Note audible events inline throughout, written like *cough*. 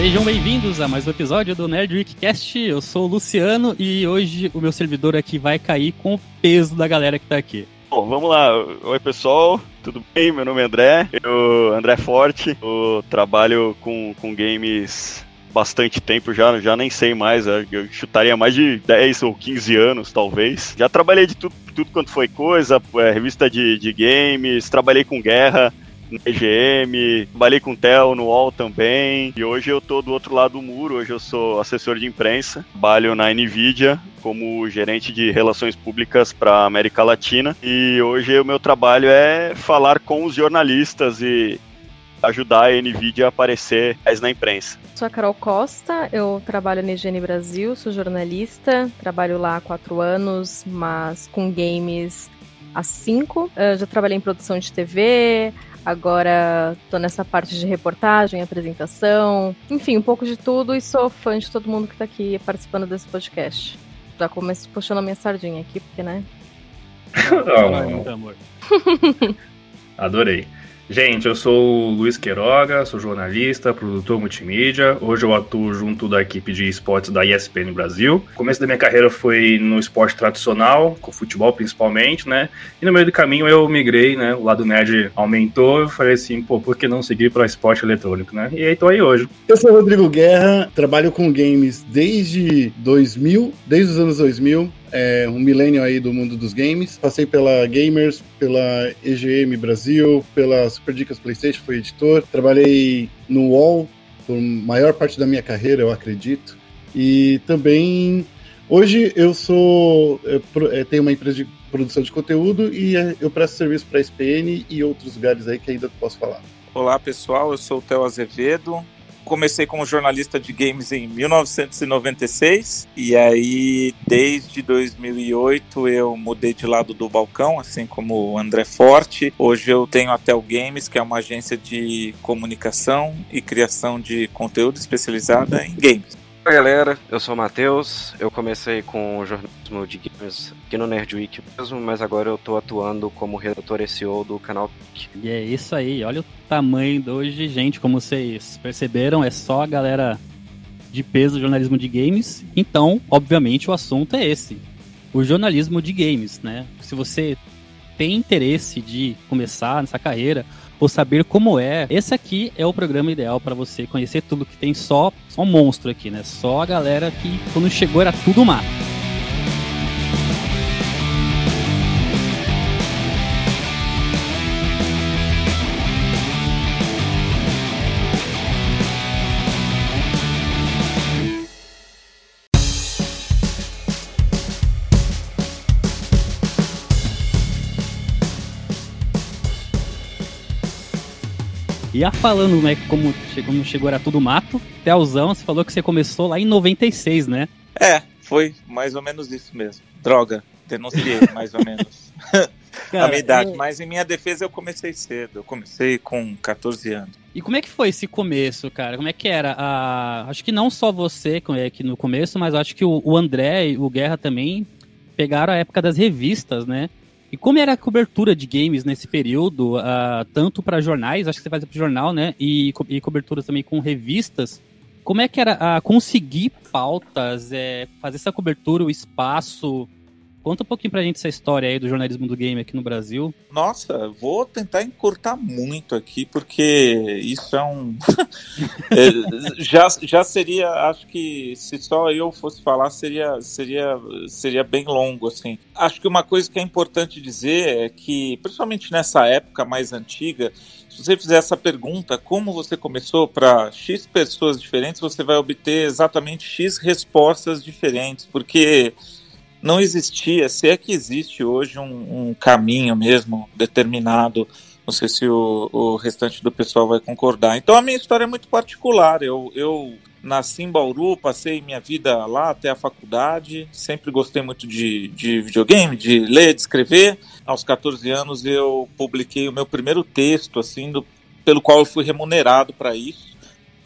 Sejam bem-vindos a mais um episódio do Nerd Weekcast. Eu sou o Luciano e hoje o meu servidor aqui vai cair com o peso da galera que tá aqui. Bom, vamos lá. Oi, pessoal. Tudo bem? Meu nome é André. Eu, André Forte. Eu trabalho com, com games bastante tempo já, já nem sei mais, eu chutaria mais de 10 ou 15 anos, talvez. Já trabalhei de tudo, tudo quanto foi coisa, é, revista de, de games, trabalhei com guerra, no EGM, trabalhei com Tel no UOL também, e hoje eu tô do outro lado do muro, hoje eu sou assessor de imprensa, trabalho na NVIDIA como gerente de relações públicas para América Latina, e hoje o meu trabalho é falar com os jornalistas e ajudar a NVIDIA a aparecer mais na imprensa. Sou a Carol Costa, eu trabalho na IGN Brasil, sou jornalista, trabalho lá há quatro anos, mas com games há cinco. Eu já trabalhei em produção de TV, agora tô nessa parte de reportagem, apresentação, enfim, um pouco de tudo e sou fã de todo mundo que tá aqui participando desse podcast. Já começo puxando a minha sardinha aqui, porque, né? *laughs* oh, *laughs* Adorei. Gente, eu sou o Luiz Queiroga, sou jornalista, produtor multimídia. Hoje eu atuo junto da equipe de esportes da ESPN Brasil. O começo da minha carreira foi no esporte tradicional, com futebol principalmente, né? E no meio do caminho eu migrei, né? O lado nerd aumentou. Eu falei assim, pô, por que não seguir para esporte eletrônico, né? E aí tô aí hoje. Eu sou o Rodrigo Guerra, trabalho com games desde 2000, desde os anos 2000 é, um milênio aí do mundo dos games. Passei pela Gamers, pela EGM Brasil, pela Super Dicas PlayStation, fui editor. Trabalhei no UOL por maior parte da minha carreira, eu acredito. E também hoje eu sou eu é, tenho uma empresa de produção de conteúdo e é, eu presto serviço para a SPN e outros lugares aí que ainda posso falar. Olá pessoal, eu sou o Theo Azevedo, comecei como jornalista de games em 1996 e aí desde 2008 eu mudei de lado do balcão, assim como o André Forte. Hoje eu tenho a Tel Games, que é uma agência de comunicação e criação de conteúdo especializada em games. Oi galera, eu sou o Matheus, eu comecei com jornalismo de games aqui no Nerd Week mesmo, mas agora eu tô atuando como redator SEO do canal E é isso aí, olha o tamanho de hoje, gente, como vocês perceberam, é só a galera de peso do jornalismo de games, então, obviamente, o assunto é esse, o jornalismo de games, né? Se você tem interesse de começar nessa carreira, ou saber como é, esse aqui é o programa ideal para você conhecer tudo que tem só, só um monstro aqui, né? Só a galera que quando chegou era tudo mato. E a falando, né, como chegou, chegou era tudo mato, Telzão, você falou que você começou lá em 96, né? É, foi mais ou menos isso mesmo. Droga, denunciei *laughs* mais ou menos. *laughs* Cara, a minha idade, eu... mas em minha defesa eu comecei cedo, eu comecei com 14 anos. E como é que foi esse começo, cara? Como é que era? Ah, acho que não só você aqui no começo, mas acho que o, o André e o Guerra também pegaram a época das revistas, né? E como era a cobertura de games nesse período, uh, tanto para jornais, acho que você fazia para jornal, né? E, co e coberturas também com revistas. Como é que era uh, conseguir pautas, é, fazer essa cobertura, o espaço? Conta um pouquinho pra gente essa história aí do jornalismo do game aqui no Brasil. Nossa, vou tentar encurtar muito aqui, porque isso é um. *laughs* é, já, já seria, acho que se só eu fosse falar, seria, seria, seria bem longo, assim. Acho que uma coisa que é importante dizer é que, principalmente nessa época mais antiga, se você fizer essa pergunta, como você começou para X pessoas diferentes, você vai obter exatamente X respostas diferentes, porque não existia, se é que existe hoje um, um caminho mesmo determinado. Não sei se o, o, restante do pessoal vai concordar. Então a minha história é muito particular. Eu, eu nasci em Bauru, passei minha vida lá até a faculdade, sempre gostei muito de, de videogame, de ler, de escrever. Aos 14 anos eu publiquei o meu primeiro texto, assim, do, pelo qual eu fui remunerado para isso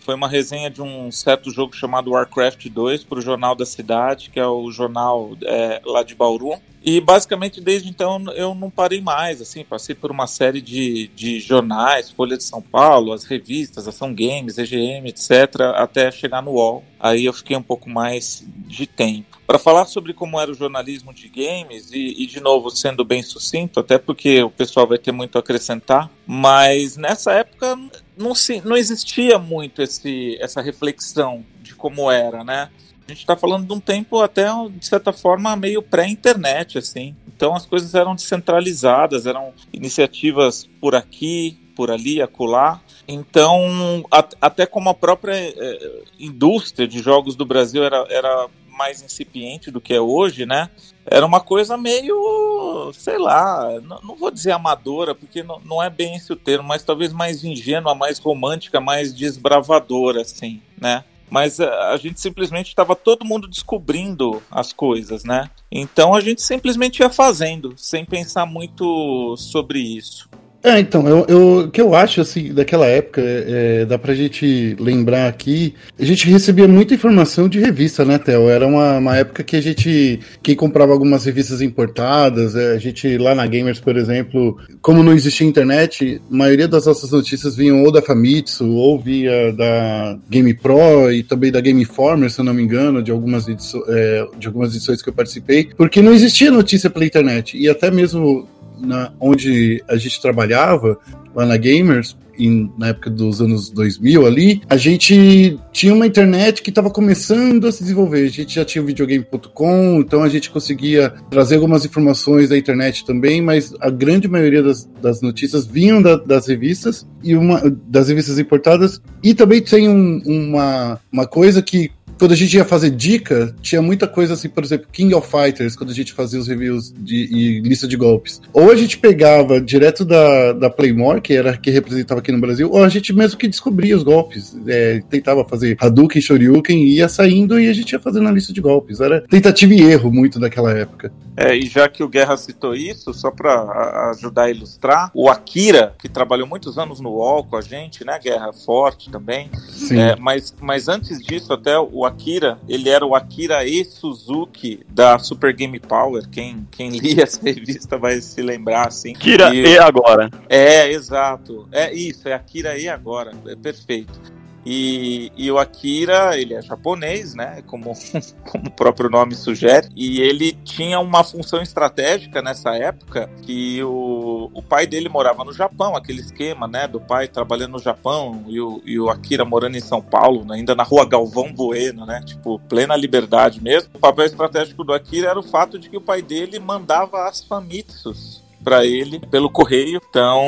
foi uma resenha de um certo jogo chamado Warcraft 2 para o Jornal da Cidade, que é o jornal é, lá de Bauru. E basicamente desde então eu não parei mais, assim, passei por uma série de, de jornais, Folha de São Paulo, as revistas, Ação Games, EGM, etc, até chegar no UOL. Aí eu fiquei um pouco mais de tempo. Para falar sobre como era o jornalismo de games, e, e, de novo sendo bem sucinto, até porque o pessoal vai ter muito a acrescentar, mas nessa época não, se, não existia muito esse, essa reflexão de como era, né? A gente está falando de um tempo até, de certa forma, meio pré-internet, assim. Então as coisas eram descentralizadas, eram iniciativas por aqui, por ali, acolá. Então, até como a própria é, indústria de jogos do Brasil era, era mais incipiente do que é hoje, né? Era uma coisa meio, sei lá, não, não vou dizer amadora, porque não, não, é bem esse o termo, mas talvez mais ingênua, mais romântica, mais desbravadora, assim, né? mas a, a gente simplesmente estava todo mundo descobrindo as coisas, né? Então a gente simplesmente ia fazendo, sem pensar muito sobre isso. É, então, eu, eu, o que eu acho, assim, daquela época, é, dá pra gente lembrar aqui, a gente recebia muita informação de revista, né, Theo? Era uma, uma época que a gente, quem comprava algumas revistas importadas, é, a gente, lá na Gamers, por exemplo, como não existia internet, a maioria das nossas notícias vinham ou da Famitsu, ou via da Game Pro e também da Game Informer, se eu não me engano, de algumas, edições, é, de algumas edições que eu participei, porque não existia notícia pela internet, e até mesmo na, onde a gente trabalhava, lá na Gamers, em, na época dos anos 2000 ali, a gente tinha uma internet que estava começando a se desenvolver. A gente já tinha o videogame.com, então a gente conseguia trazer algumas informações da internet também, mas a grande maioria das, das notícias vinham da, das revistas e uma das revistas importadas. E também tem um, uma, uma coisa que quando a gente ia fazer dica, tinha muita coisa assim, por exemplo, King of Fighters, quando a gente fazia os reviews de, e lista de golpes. Ou a gente pegava direto da, da Playmore, que era que representava aqui no Brasil, ou a gente mesmo que descobria os golpes. É, tentava fazer Hadouken, Shoryuken, ia saindo e a gente ia fazendo a lista de golpes. Era tentativa e erro muito daquela época. É, e já que o Guerra citou isso, só para ajudar a ilustrar, o Akira, que trabalhou muitos anos no UOL com a gente, né, Guerra Forte também, Sim. É, mas, mas antes disso, até o Akira, ele era o Akira E Suzuki da Super Game Power. Quem, quem *laughs* lia essa revista vai se lembrar, assim. Akira e, e agora. É, exato. É isso, é Akira E agora. É perfeito. E, e, o Akira, ele é japonês, né? Como, *laughs* como o próprio nome sugere. E ele tinha uma função estratégica nessa época que o, o pai dele morava no Japão, aquele esquema, né? Do pai trabalhando no Japão e o, e o Akira morando em São Paulo, né, ainda na rua Galvão Bueno, né? Tipo, plena liberdade mesmo. O papel estratégico do Akira era o fato de que o pai dele mandava as famitsus para ele pelo correio. Então,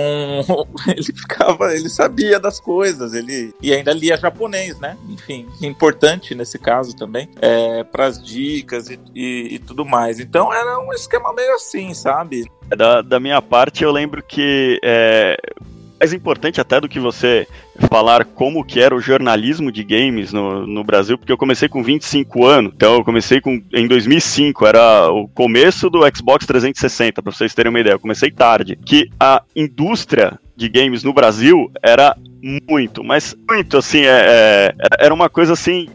*laughs* ele ficava, ele sabia das coisas, ele e ainda lia japonês, né? Enfim, importante nesse caso também, é, para as dicas e, e, e, tudo mais. Então, era um esquema meio assim, sabe? Da, da minha parte, eu lembro que é, mais importante até do que você falar como que era o jornalismo de games no, no Brasil, porque eu comecei com 25 anos, então eu comecei com, em 2005, era o começo do Xbox 360, para vocês terem uma ideia, eu comecei tarde, que a indústria de games no Brasil era muito, mas muito assim, é, é, era uma coisa assim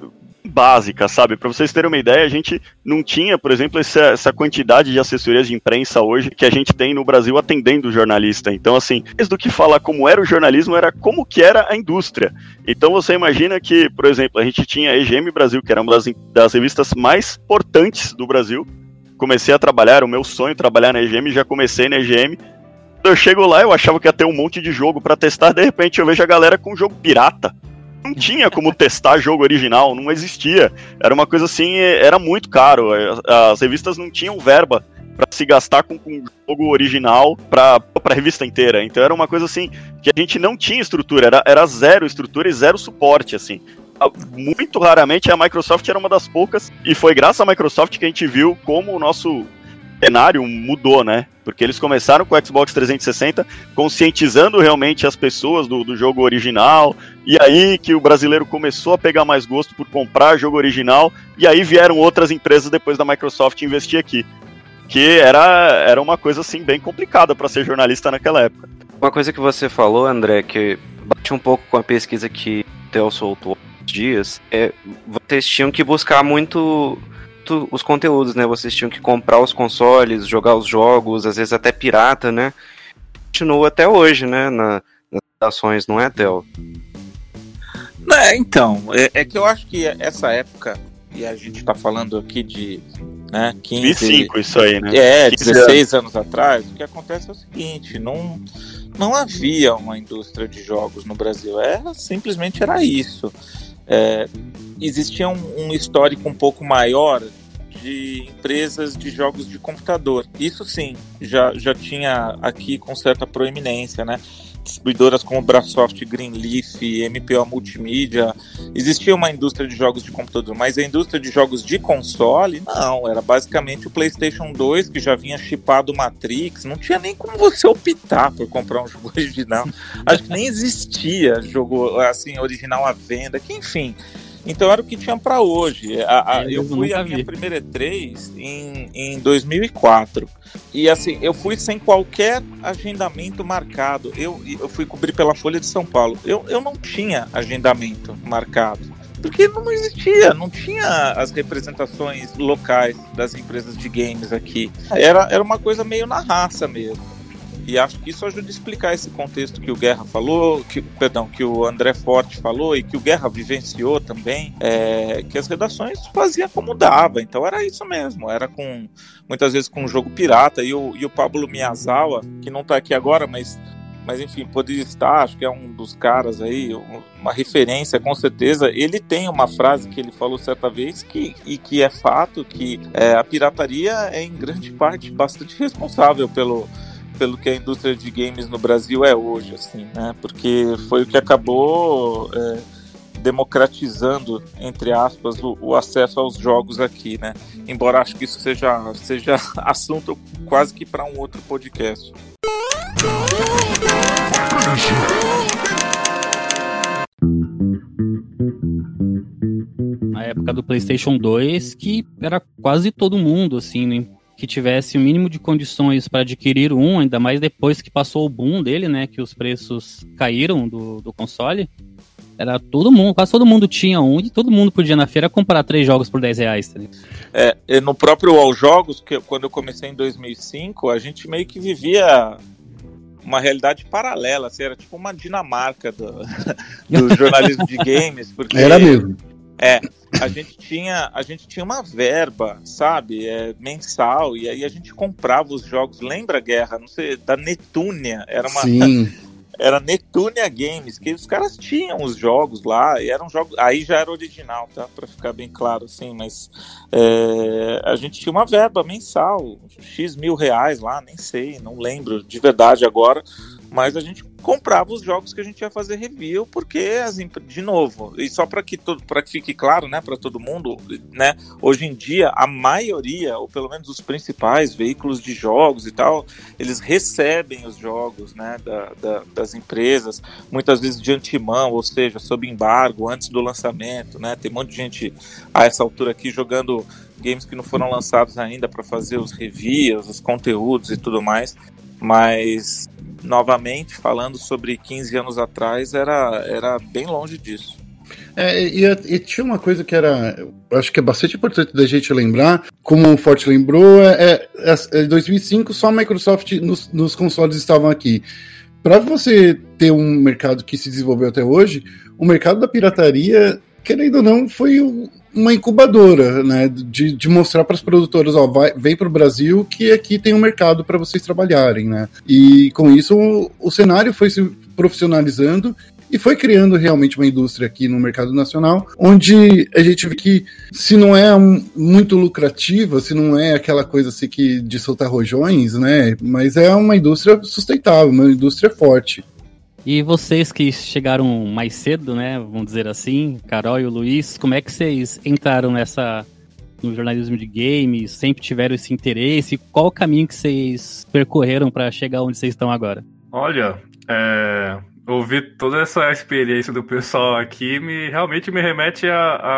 básica, sabe? Para vocês terem uma ideia, a gente não tinha, por exemplo, essa, essa, quantidade de assessorias de imprensa hoje que a gente tem no Brasil atendendo o jornalista. Então, assim, mais do que falar como era o jornalismo, era como que era a indústria. Então, você imagina que, por exemplo, a gente tinha a EGM Brasil, que era uma das, das revistas mais importantes do Brasil. Comecei a trabalhar, o meu sonho trabalhar na EGM, já comecei na EGM. Eu chego lá, eu achava que ia ter um monte de jogo para testar, de repente eu vejo a galera com jogo pirata não tinha como testar jogo original, não existia. Era uma coisa assim, era muito caro. As revistas não tinham verba para se gastar com, um jogo original para a revista inteira. Então era uma coisa assim que a gente não tinha estrutura, era, era zero estrutura e zero suporte, assim. Muito raramente a Microsoft era uma das poucas, e foi graças à Microsoft que a gente viu como o nosso cenário mudou, né? Porque eles começaram com o Xbox 360, conscientizando realmente as pessoas do, do jogo original, e aí que o brasileiro começou a pegar mais gosto por comprar jogo original, e aí vieram outras empresas depois da Microsoft investir aqui. Que era, era uma coisa assim bem complicada para ser jornalista naquela época. Uma coisa que você falou, André, que bate um pouco com a pesquisa que o Theo soltou dias, é vocês tinham que buscar muito muito os conteúdos, né? Vocês tinham que comprar os consoles, jogar os jogos, às vezes até pirata, né? Continua até hoje, né? Na, nas ações, não é, Theo? É, então, é, é, que eu acho que essa época, e a gente tá falando aqui de né, 15... 25 isso aí, né? É, 16 anos. anos atrás, o que acontece é o seguinte, não, não havia uma indústria de jogos no Brasil, era, simplesmente era isso. É, existia um, um histórico um pouco maior de empresas de jogos de computador. Isso sim, já, já tinha aqui com certa proeminência, né? distribuidoras como Brasoft, Greenleaf, MPO Multimídia. Existia uma indústria de jogos de computador, mas a indústria de jogos de console, não. Era basicamente o PlayStation 2, que já vinha chipado Matrix. Não tinha nem como você optar por comprar um *laughs* jogo original. Acho que nem existia jogo assim original à venda. Que enfim. Então era o que tinha para hoje. A, a, eu fui a minha vi. primeira E3 em, em 2004. E assim, eu fui sem qualquer agendamento marcado. Eu, eu fui cobrir pela Folha de São Paulo. Eu, eu não tinha agendamento marcado. Porque não existia, não tinha as representações locais das empresas de games aqui. Era, era uma coisa meio na raça mesmo. E acho que isso ajuda a explicar esse contexto que o Guerra falou, que, perdão, que o André Forte falou e que o Guerra vivenciou também, é, que as redações faziam como dava. Então era isso mesmo, era com muitas vezes com um jogo pirata. E o, e o Pablo Miyazawa, que não está aqui agora, mas mas enfim, poderia estar, acho que é um dos caras aí, uma referência com certeza. Ele tem uma frase que ele falou certa vez que, e que é fato que é, a pirataria é em grande parte bastante responsável pelo, pelo que a indústria de games no Brasil é hoje, assim, né? Porque foi o que acabou é, democratizando, entre aspas, o, o, acesso aos jogos aqui, né? Embora acho que isso seja, seja *laughs* assunto quase que para um outro podcast. Na época do PlayStation 2, que era quase todo mundo, assim, né? Que tivesse o mínimo de condições para adquirir um, ainda mais depois que passou o boom dele, né? Que os preços caíram do, do console. Era todo mundo, quase todo mundo tinha um e todo mundo podia na feira comprar três jogos por 10 reais. Tá é, no próprio All Jogos, que quando eu comecei em 2005, a gente meio que vivia uma realidade paralela, assim, era tipo uma Dinamarca do, *laughs* do jornalismo de games. Porque, era mesmo. É, a gente tinha, a gente tinha uma verba, sabe, é, mensal, e aí a gente comprava os jogos. Lembra a guerra? Não sei, da Netúnia. Era uma. Sim. *laughs* Era Netúnia Games, que os caras tinham os jogos lá, e eram jogos. Aí já era original, tá? Pra ficar bem claro, assim, mas é, a gente tinha uma verba mensal, X mil reais lá, nem sei, não lembro de verdade agora, mas a gente comprava os jogos que a gente ia fazer review, porque as de novo, e só para que para que fique claro, né, para todo mundo, né, hoje em dia a maioria, ou pelo menos os principais veículos de jogos e tal, eles recebem os jogos, né, da, da, das empresas, muitas vezes de antemão, ou seja, sob embargo, antes do lançamento, né, tem um monte de gente a essa altura aqui jogando games que não foram lançados ainda para fazer os reviews, os conteúdos e tudo mais, mas novamente, falando sobre 15 anos atrás, era, era bem longe disso. É, e, e, tinha uma coisa que era, acho que é bastante importante da gente lembrar, como o Forte lembrou, é, é, é 2005 só a Microsoft nos, nos consoles estavam aqui. Para você ter um mercado que se desenvolveu até hoje, o mercado da pirataria, querendo ou não, foi uma incubadora, né, de, de mostrar para as produtoras, ó, vai, vem para o Brasil que aqui tem um mercado para vocês trabalharem, né? E com isso o, o cenário foi se profissionalizando e foi criando realmente uma indústria aqui no mercado nacional, onde a gente vê que se não é um, muito lucrativa, se não é aquela coisa assim que de soltar rojões, né? Mas é uma indústria sustentável, uma indústria forte. E vocês que chegaram mais cedo, né, vamos dizer assim, Carol e o Luiz, como é que vocês entraram nessa no jornalismo de games? Sempre tiveram esse interesse? Qual o caminho que vocês percorreram para chegar onde vocês estão agora? Olha, é, ouvir toda essa experiência do pessoal aqui me realmente me remete a, a,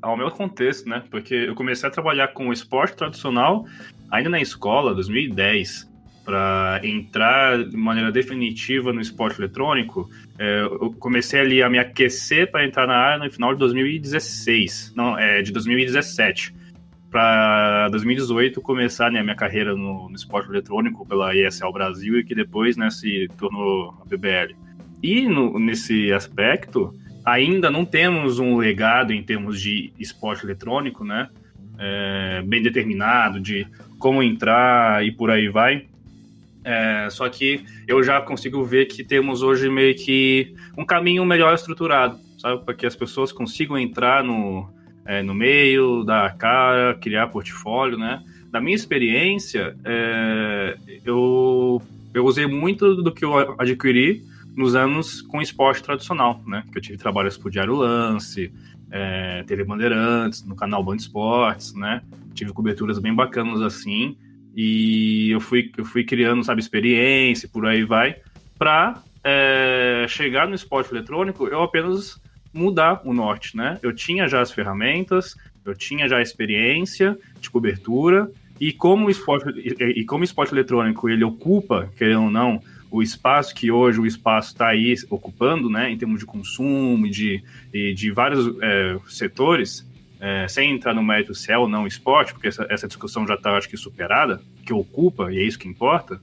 ao meu contexto, né? Porque eu comecei a trabalhar com esporte tradicional ainda na escola, 2010 para entrar de maneira definitiva no esporte eletrônico, é, eu comecei ali a me aquecer para entrar na área no final de 2016, não, é de 2017. para 2018 começar né, a minha carreira no, no, esporte eletrônico pela ESL Brasil e que depois né, se tornou a BBL. E no, nesse aspecto, ainda não temos um legado em termos de esporte eletrônico, né? É, bem determinado, de como entrar e por aí vai. É, só que eu já consigo ver que temos hoje meio que um caminho melhor estruturado, sabe? Para que as pessoas consigam entrar no, é, no meio, dar cara, criar portfólio, né? Da minha experiência, é, eu, eu usei muito do que eu adquiri nos anos com esporte tradicional, né? Que eu tive trabalhos por Diário Lance, é, TV Bandeirantes, no canal Band Esportes, né? Tive coberturas bem bacanas assim. E eu fui, eu fui criando, sabe, experiência, por aí vai, para é, chegar no esporte eletrônico, eu apenas mudar o norte, né? Eu tinha já as ferramentas, eu tinha já a experiência de cobertura, e como o esporte, e, e como esporte eletrônico ele ocupa, querendo ou não, o espaço que hoje o espaço está aí ocupando, né, em termos de consumo de, de, de vários é, setores, é, sem entrar no mérito se é ou não esporte, porque essa, essa discussão já está, acho que, superada, que ocupa, e é isso que importa,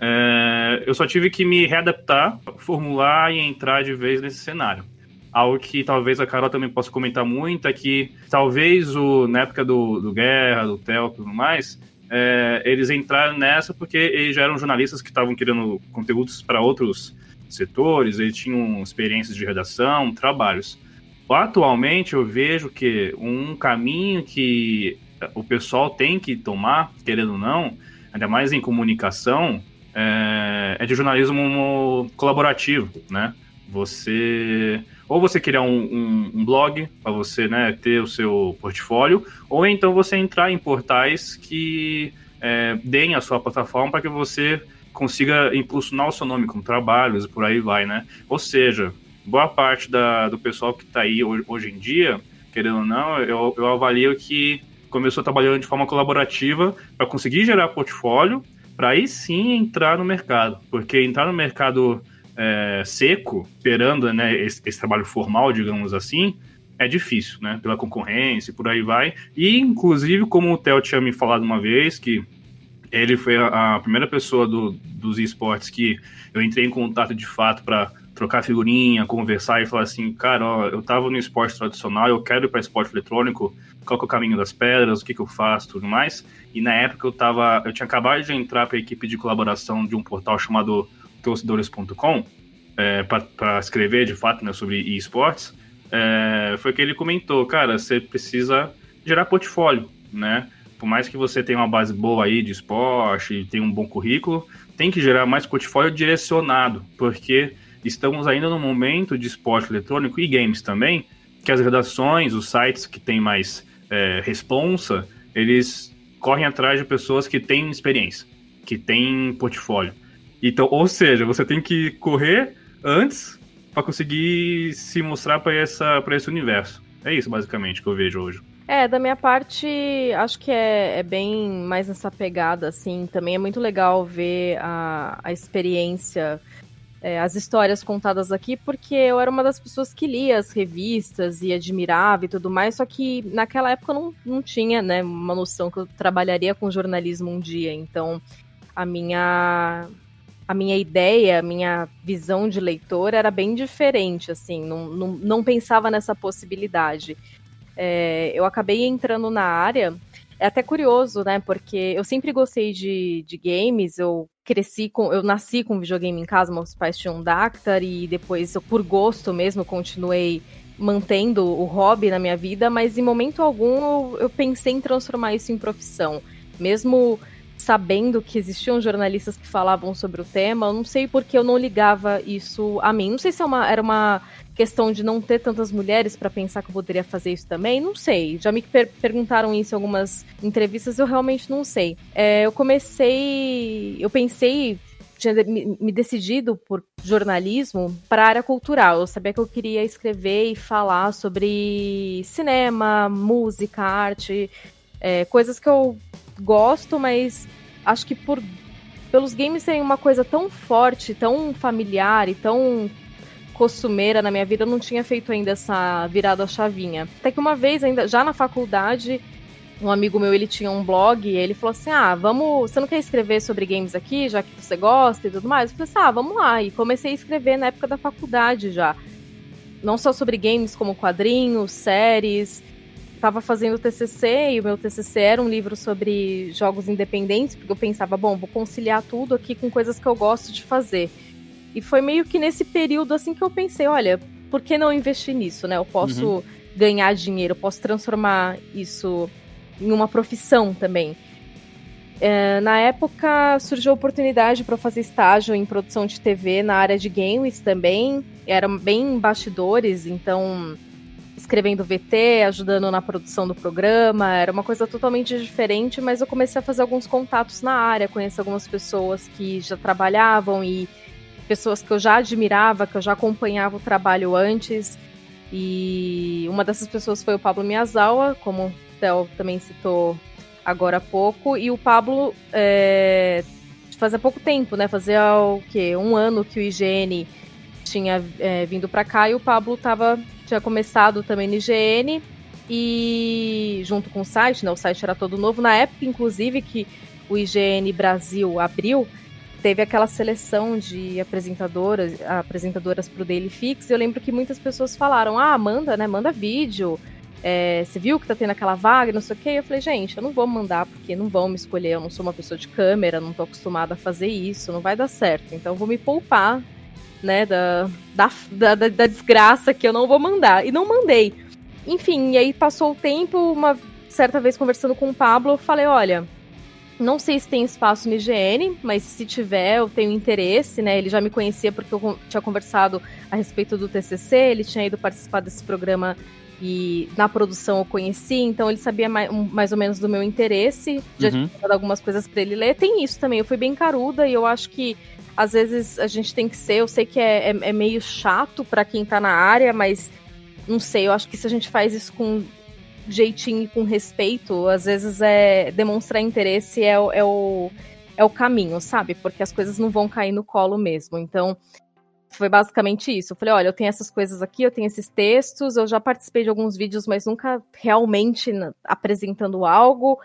é, eu só tive que me readaptar, formular e entrar de vez nesse cenário. Algo que talvez a Carol também possa comentar muito é que talvez o, na época do, do Guerra, do Theo e tudo mais, é, eles entraram nessa porque eles já eram jornalistas que estavam querendo conteúdos para outros setores, eles tinham experiências de redação, trabalhos. Atualmente eu vejo que um caminho que o pessoal tem que tomar, querendo ou não, ainda mais em comunicação, é, é de jornalismo colaborativo, né? Você ou você criar um, um, um blog para você né, ter o seu portfólio, ou então você entrar em portais que é, deem a sua plataforma para que você consiga impulsionar o seu nome com trabalhos e por aí vai, né? Ou seja, boa parte da, do pessoal que está aí hoje, em dia, querendo ou não, eu, eu avalio que começou trabalhando de forma colaborativa para conseguir gerar portfólio, para aí sim entrar no mercado, porque entrar no mercado é, seco, esperando né, esse, esse, trabalho formal, digamos assim, é difícil, né? Pela concorrência e por aí vai. E, inclusive, como o Theo tinha me falado uma vez, que ele foi a, a primeira pessoa do, dos esportes que eu entrei em contato de fato para trocar figurinha, conversar e falar assim, cara, ó, eu tava no esporte tradicional, eu quero ir para esporte eletrônico, qual que é o caminho das pedras, o que que eu faço, tudo mais. E na época eu tava, eu tinha acabado de entrar para a equipe de colaboração de um portal chamado torcedores.com é, para escrever de fato né, sobre esportes, é, foi que ele comentou, cara, você precisa gerar portfólio, né? Por mais que você tenha uma base boa aí de esporte, tenha um bom currículo, tem que gerar mais portfólio direcionado, porque estamos ainda no momento de esporte eletrônico e games também, que as redações, os sites que têm mais é, responsa, eles correm atrás de pessoas que têm experiência, que têm portfólio. Então, ou seja, você tem que correr antes para conseguir se mostrar para essa para esse universo. É isso basicamente que eu vejo hoje. É, da minha parte, acho que é, é, bem mais nessa pegada, assim. Também é muito legal ver a, a experiência, é, as histórias contadas aqui, porque eu era uma das pessoas que lia as revistas e admirava e tudo mais, só que naquela época eu não, não tinha, né, uma noção que eu trabalharia com jornalismo um dia. Então, a minha a minha ideia, a minha visão de leitor era bem diferente, assim, não, não, não pensava nessa possibilidade. É, eu acabei entrando na área, é até curioso, né, porque eu sempre gostei de, de games, eu cresci com, eu nasci com videogame em casa, meus pais tinham um Dactar e depois eu, por gosto mesmo, continuei mantendo o hobby na minha vida, mas em momento algum eu, eu pensei em transformar isso em profissão. Mesmo sabendo que existiam jornalistas que falavam sobre o tema, eu não sei porque eu não ligava isso a mim. Não sei se é uma, era uma questão de não ter tantas mulheres para pensar que eu poderia fazer isso também, não sei. Já me per perguntaram isso em algumas entrevistas, eu realmente não sei. É, eu comecei, eu pensei tinha me decidido por jornalismo para a área cultural. Eu sabia que eu queria escrever e falar sobre cinema, música, arte, é, coisas que eu gosto, mas acho que por pelos games serem uma coisa tão forte, tão familiar e tão costumeira na minha vida, eu não tinha feito ainda essa virada chavinha. Até que uma vez, ainda já na faculdade, um amigo meu, ele tinha um blog, e ele falou assim: "Ah, vamos, você não quer escrever sobre games aqui, já que você gosta e tudo mais?" Eu falei assim: "Ah, vamos lá". E comecei a escrever na época da faculdade já. Não só sobre games, como quadrinhos, séries. Tava fazendo TCC e o meu TCC era um livro sobre jogos independentes, porque eu pensava, bom, vou conciliar tudo aqui com coisas que eu gosto de fazer. E foi meio que nesse período assim que eu pensei, olha, por que não investir nisso, né? Eu posso uhum. ganhar dinheiro, eu posso transformar isso em uma profissão também. É, na época surgiu a oportunidade para fazer estágio em produção de TV na área de games também. Eram bem bastidores, então escrevendo VT, ajudando na produção do programa. Era uma coisa totalmente diferente, mas eu comecei a fazer alguns contatos na área, conheci algumas pessoas que já trabalhavam e pessoas que eu já admirava, que eu já acompanhava o trabalho antes. E uma dessas pessoas foi o Pablo Miyazawa, como o Theo também citou agora há pouco. E o Pablo, é, fazia pouco tempo, né? Fazia o quê? Um ano que o IGN tinha é, vindo para cá e o Pablo tava, tinha começado também no IGN e junto com o site, né? O site era todo novo. Na época, inclusive, que o IGN Brasil abriu, teve aquela seleção de apresentadoras, apresentadoras o Daily Fix. Eu lembro que muitas pessoas falaram: ah, manda, né? Manda vídeo. É, você viu que tá tendo aquela vaga, não sei o quê. Eu falei, gente, eu não vou mandar porque não vão me escolher. Eu não sou uma pessoa de câmera, não tô acostumada a fazer isso, não vai dar certo. Então vou me poupar, né, da, da, da, da desgraça que eu não vou mandar. E não mandei. Enfim, e aí passou o tempo, uma certa vez conversando com o Pablo, eu falei, olha, não sei se tem espaço no IGN, mas se tiver, eu tenho interesse, né? Ele já me conhecia porque eu tinha conversado a respeito do TCC, ele tinha ido participar desse programa e na produção eu conheci, então ele sabia mais, mais ou menos do meu interesse, já uhum. tinha dado algumas coisas para ele ler. Tem isso também, eu fui bem caruda e eu acho que às vezes a gente tem que ser, eu sei que é, é, é meio chato para quem tá na área, mas não sei, eu acho que se a gente faz isso com jeitinho e com respeito, às vezes é demonstrar interesse é, é, o, é o caminho, sabe? Porque as coisas não vão cair no colo mesmo. Então, foi basicamente isso. Eu falei, olha, eu tenho essas coisas aqui, eu tenho esses textos, eu já participei de alguns vídeos, mas nunca realmente apresentando algo.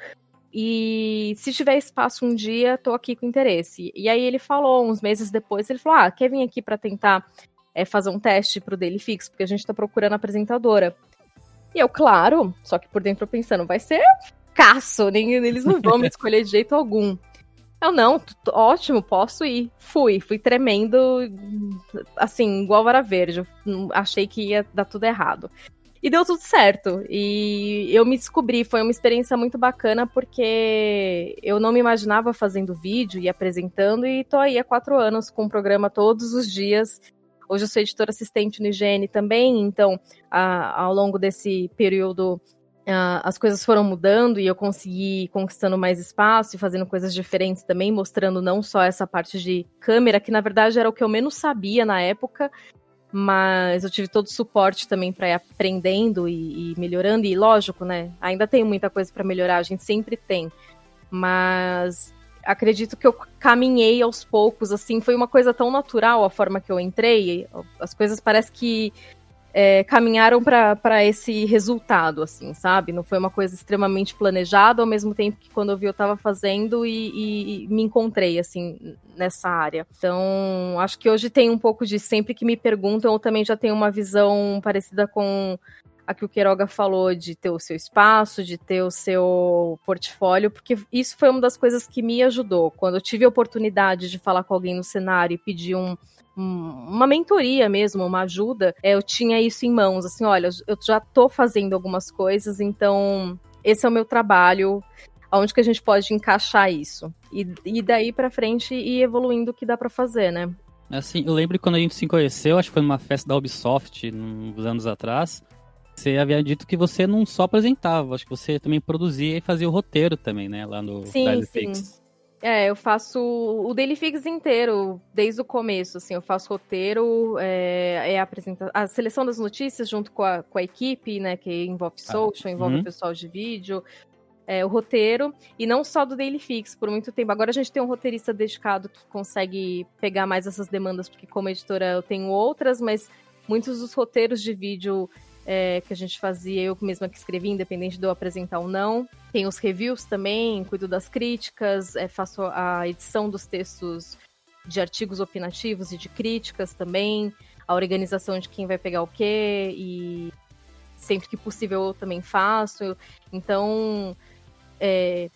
E se tiver espaço um dia, tô aqui com interesse. E aí ele falou, uns meses depois, ele falou: Ah, quer vir aqui para tentar é, fazer um teste pro Daily Fix, porque a gente tá procurando apresentadora. E eu, claro, só que por dentro eu pensando, vai ser caço, nem, eles não vão me *laughs* escolher de jeito algum. Eu, não, ótimo, posso ir. Fui, fui tremendo, assim, igual vara verde. Achei que ia dar tudo errado. E deu tudo certo. E eu me descobri, foi uma experiência muito bacana, porque eu não me imaginava fazendo vídeo e apresentando, e tô aí há quatro anos com o programa todos os dias. Hoje eu sou editora assistente no IGN também, então a, ao longo desse período a, as coisas foram mudando e eu consegui conquistando mais espaço e fazendo coisas diferentes também, mostrando não só essa parte de câmera, que na verdade era o que eu menos sabia na época, mas eu tive todo o suporte também para ir aprendendo e, e, melhorando. E lógico, né? Ainda tem muita coisa para melhorar, a gente sempre tem. Mas acredito que eu caminhei aos poucos, assim, foi uma coisa tão natural a forma que eu entrei, as coisas parece que é, caminharam para esse resultado, assim, sabe? Não foi uma coisa extremamente planejada, ao mesmo tempo que quando eu vi eu estava fazendo e, e, e, me encontrei, assim, nessa área. Então, acho que hoje tem um pouco de sempre que me perguntam, eu também já tenho uma visão parecida com a que o Queiroga falou de ter o seu espaço, de ter o seu portfólio, porque isso foi uma das coisas que me ajudou. Quando eu tive a oportunidade de falar com alguém no cenário e pedir um, uma mentoria mesmo, uma ajuda, é, eu tinha isso em mãos, assim, olha, eu já tô fazendo algumas coisas, então esse é o meu trabalho, aonde que a gente pode encaixar isso? E, e daí para frente ir evoluindo o que dá para fazer, né? Assim, eu lembro quando a gente se conheceu, acho que foi numa festa da Ubisoft, uns anos atrás, você havia dito que você não só apresentava, acho que você também produzia e fazia o roteiro também, né? Lá no sim, Daily sim. Fix. É, eu faço o Daily Fix inteiro, desde o começo, assim, eu faço roteiro, é, é a, a seleção das notícias junto com a, com a equipe, né, que envolve ah, social, envolve uhum. o pessoal de vídeo, é, o roteiro, e não só do Daily Fix, por muito tempo. Agora a gente tem um roteirista dedicado que consegue pegar mais essas demandas, porque como editora eu tenho outras, mas muitos dos roteiros de vídeo é, que a gente fazia, eu mesma que escrevi, independente de eu apresentar ou não. Tem os reviews também, cuido das críticas, é, faço a edição dos textos de artigos opinativos e de críticas também, a organização de quem vai pegar o quê, e sempre que possível eu também faço. Então, é,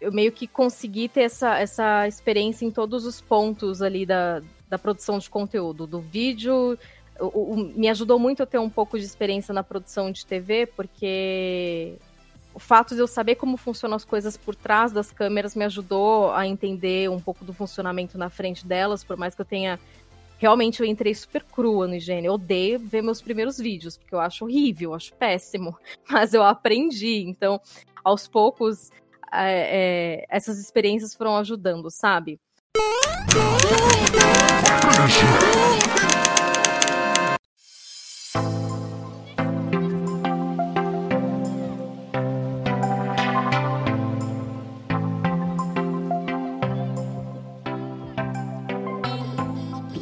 eu meio que consegui ter essa, essa experiência em todos os pontos ali da, da produção de conteúdo, do vídeo, o, o, me ajudou muito a ter um pouco de experiência na produção de TV, porque o fato de eu saber como funcionam as coisas por trás das câmeras me ajudou a entender um pouco do funcionamento na frente delas, por mais que eu tenha. Realmente eu entrei super crua no higiene. Eu odeio ver meus primeiros vídeos, porque eu acho horrível, eu acho péssimo. *laughs* Mas eu aprendi. Então, aos poucos, é, é, essas experiências foram ajudando, sabe?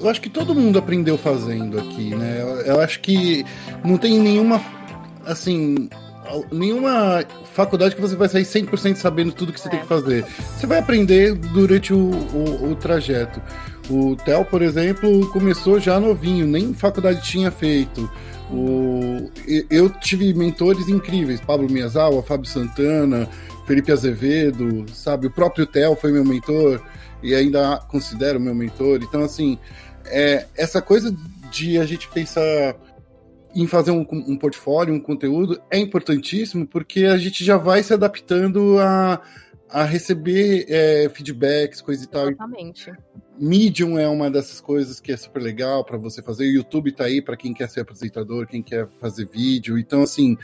Eu acho que todo mundo aprendeu fazendo aqui, né? Eu, eu acho que não tem nenhuma, assim, nenhuma faculdade que você vai sair 100% sabendo tudo que você é. tem que fazer. Você vai aprender durante o, o, o trajeto. O Theo, por exemplo, começou já novinho, nem faculdade tinha feito. O, eu tive mentores incríveis, Pablo Miyazawa, Fábio Santana, Felipe Azevedo, sabe? O próprio Theo foi meu mentor e ainda considero meu mentor. Então, assim, é, essa coisa de a gente pensar em fazer um, um, portfólio, um conteúdo, é importantíssimo porque a gente já vai se adaptando a, a receber é, feedbacks, coisa e tal. Exatamente. Medium é uma dessas coisas que é super legal para você fazer. O YouTube tá aí para quem quer ser apresentador, quem quer fazer vídeo. Então, assim,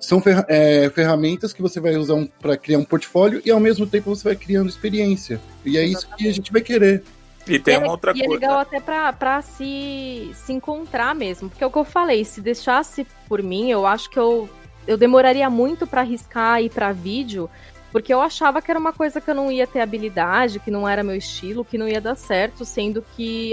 são fer é, ferramentas que você vai usar um, para criar um portfólio e ao mesmo tempo você vai criando experiência. E é Exatamente. isso que a gente vai querer. E tem e uma é, outra e coisa. E é legal até pra, pra se, se encontrar mesmo. Porque é o que eu falei, se deixasse por mim, eu acho que eu, eu demoraria muito para arriscar ir para vídeo, porque eu achava que era uma coisa que eu não ia ter habilidade, que não era meu estilo, que não ia dar certo, sendo que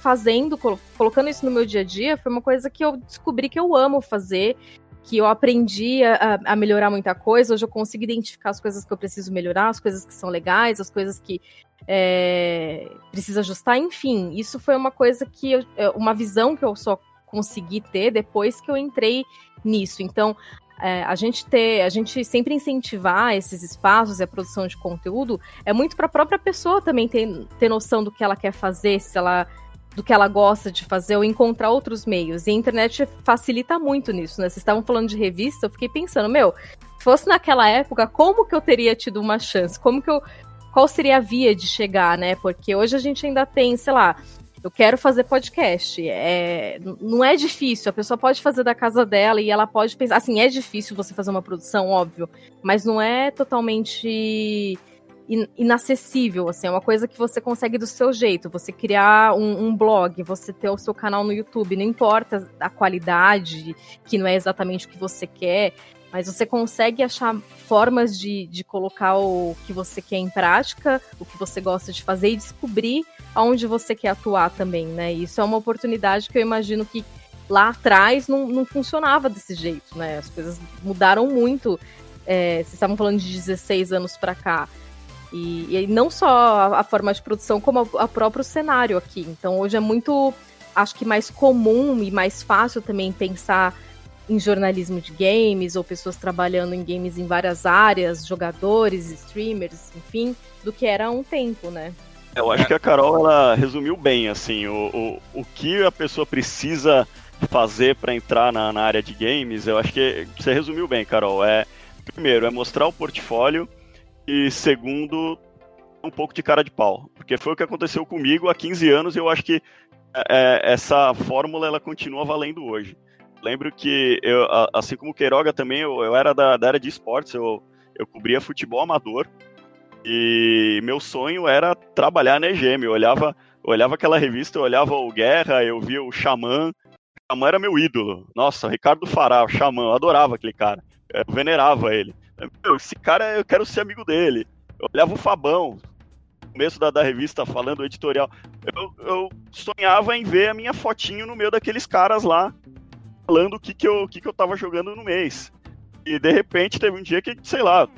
fazendo, colocando isso no meu dia a dia, foi uma coisa que eu descobri que eu amo fazer que eu aprendi a, a, melhorar muita coisa. Hoje eu consigo identificar as coisas que eu preciso melhorar, as coisas que são legais, as coisas que é, preciso ajustar. Enfim, isso foi uma coisa que eu, é, uma visão que eu só consegui ter depois que eu entrei nisso. Então, é, a gente ter, a gente sempre incentivar esses espaços e a produção de conteúdo é muito para a própria pessoa também ter, ter noção do que ela quer fazer, se ela do que ela gosta de fazer ou encontrar outros meios. E a internet facilita muito nisso, né? Vocês estavam falando de revista, eu fiquei pensando, meu, se fosse naquela época, como que eu teria tido uma chance? Como que eu. Qual seria a via de chegar, né? Porque hoje a gente ainda tem, sei lá, eu quero fazer podcast. É, não é difícil, a pessoa pode fazer da casa dela e ela pode pensar. Assim, é difícil você fazer uma produção, óbvio, mas não é totalmente inacessível, assim, é uma coisa que você consegue do seu jeito. Você criar um, um, blog, você ter o seu canal no YouTube, não importa a qualidade, que não é exatamente o que você quer, mas você consegue achar formas de, de colocar o que você quer em prática, o que você gosta de fazer e descobrir aonde você quer atuar também, né? Isso é uma oportunidade que eu imagino que lá atrás não, não funcionava desse jeito, né? As coisas mudaram muito. É, vocês estavam falando de 16 anos para cá. E, e não só a, a, forma de produção, como o próprio cenário aqui. Então hoje é muito, acho que mais comum e mais fácil também pensar em jornalismo de games ou pessoas trabalhando em games em várias áreas, jogadores, streamers, enfim, do que era há um tempo, né? Eu acho que a Carol ela resumiu bem assim o, o, o que a pessoa precisa fazer para entrar na, na área de games. Eu acho que você resumiu bem, Carol. É primeiro é mostrar o portfólio e segundo, um pouco de cara de pau. Porque foi o que aconteceu comigo há 15 anos e eu acho que é, é, essa fórmula ela continua valendo hoje. Lembro que, eu, assim como o Queiroga também, eu, eu era da, da, área de esportes, eu, eu cobria futebol amador e meu sonho era trabalhar na EGM. Eu olhava, eu olhava aquela revista, eu olhava o Guerra, eu via o Xamã. O Xamã era meu ídolo. Nossa, Ricardo Fará, o Xamã, eu adorava aquele cara. Eu venerava ele. Meu, esse cara, eu quero ser amigo dele. Eu olhava o Fabão, começo da, da revista, falando editorial. Eu, eu sonhava em ver a minha fotinho no meio daqueles caras lá, falando o que, que, eu, que, que eu tava jogando no mês. E de repente teve um dia que, sei lá,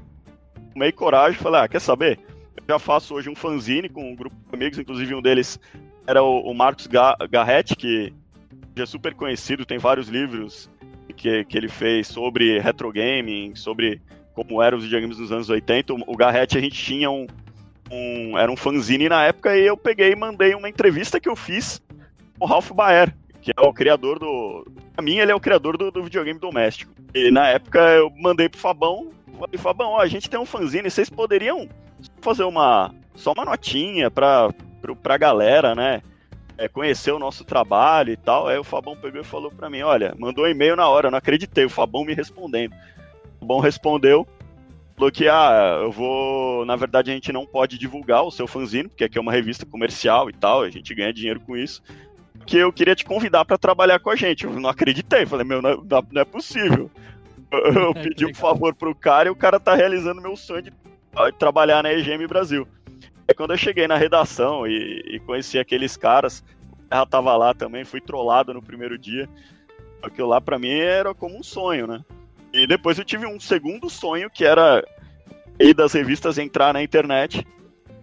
tomei coragem e falei, ah, quer saber? Eu já faço hoje um fanzine com um grupo de amigos, inclusive um deles era o, o Marcos Garrett, que já é super conhecido, tem vários livros que, que ele fez sobre retro gaming, sobre como eram os videogames nos anos 80. O Garrett, a gente tinha um, um, Era um fanzine na época e eu peguei e mandei uma entrevista que eu fiz com o Ralph Baer, que é o criador do. Pra mim, ele é o criador do, do videogame doméstico. E na época eu mandei pro Fabão. Falei, Fabão, ó, a gente tem um fanzine, vocês poderiam fazer uma. Só uma notinha pra, pra, pra galera, né? É, conhecer o nosso trabalho e tal. Aí o Fabão pegou e falou pra mim: olha, mandou um e-mail na hora, eu não acreditei, o Fabão me respondendo. O Fabão respondeu, falou que, ah, eu vou. Na verdade, a gente não pode divulgar o seu fanzine, porque aqui é uma revista comercial e tal, a gente ganha dinheiro com isso. Que eu queria te convidar para trabalhar com a gente. Eu não acreditei, falei, meu, não é, não é possível. Eu *laughs* é, pedi um favor pro cara e o cara tá realizando meu sonho de trabalhar na EGM Brasil. Aí quando eu cheguei na redação e, e conheci aqueles caras, ela tava lá também, fui trollado no primeiro dia. Aquilo lá para mim era como um sonho, né? E depois eu tive um segundo sonho que era ir das revistas entrar na internet.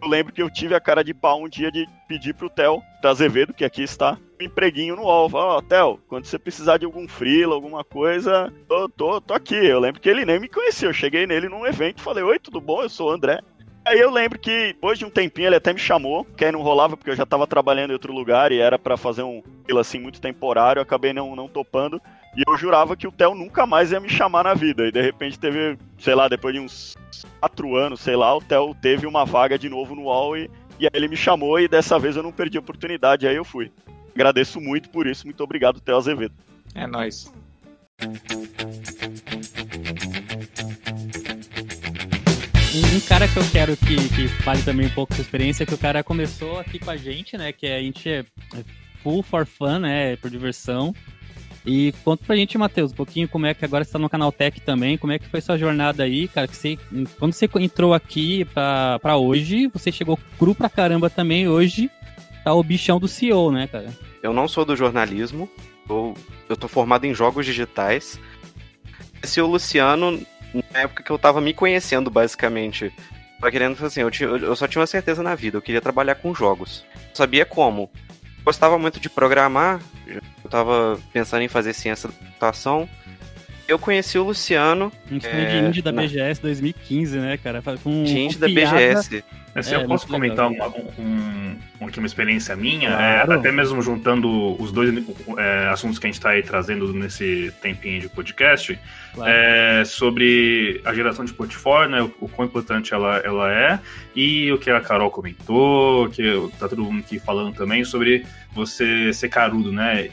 Eu lembro que eu tive a cara de pau um dia de pedir pro Theo da Azevedo, que aqui está, um empreguinho no UOL. Ó, oh, Theo, quando você precisar de algum freela, alguma coisa, tô, tô, tô aqui. Eu lembro que ele nem me conhecia. Eu cheguei nele num evento falei, oi, tudo bom? Eu sou o André. Aí eu lembro que depois de um tempinho ele até me chamou, que aí não rolava porque eu já tava trabalhando em outro lugar e era para fazer um assim muito temporário, acabei não, não topando. E eu jurava que o Theo nunca mais ia me chamar na vida. E de repente teve, sei lá, depois de uns quatro anos, sei lá, o Theo teve uma vaga de novo no UOL e, e aí ele me chamou e dessa vez eu não perdi a oportunidade, aí eu fui. Agradeço muito por isso, muito obrigado, Theo Azevedo. É nóis. Um cara que eu quero que, que fale também um pouco sua experiência, que o cara começou aqui com a gente, né? Que a gente é full for fun, né? Por diversão. E conta pra gente, Matheus, um pouquinho como é que agora você tá no canal Tech também, como é que foi sua jornada aí, cara, que você, quando você entrou aqui pra, pra hoje, você chegou cru pra caramba também, hoje tá o bichão do CEO, né, cara? Eu não sou do jornalismo, eu, eu tô formado em jogos digitais. Esse é o Luciano, na época que eu tava me conhecendo, basicamente, tava querendo, assim, eu, tinha, eu só tinha uma certeza na vida, eu queria trabalhar com jogos. Eu sabia como. Gostava muito de programar, eu tava pensando em fazer ciência da computação. Eu conheci o Luciano. Gente é, de indie da BGS 2015, né, cara? Com, de indie da BGS. Se é, eu posso comentar uma, um, uma experiência minha, é, claro. é, até mesmo juntando os dois é, assuntos que a gente está aí trazendo nesse tempinho de podcast, claro. É, sobre a geração de portfólio, né, o, o, quão importante ela, ela é, e o que a Carol comentou, que tá todo mundo aqui falando também, sobre você ser carudo, né?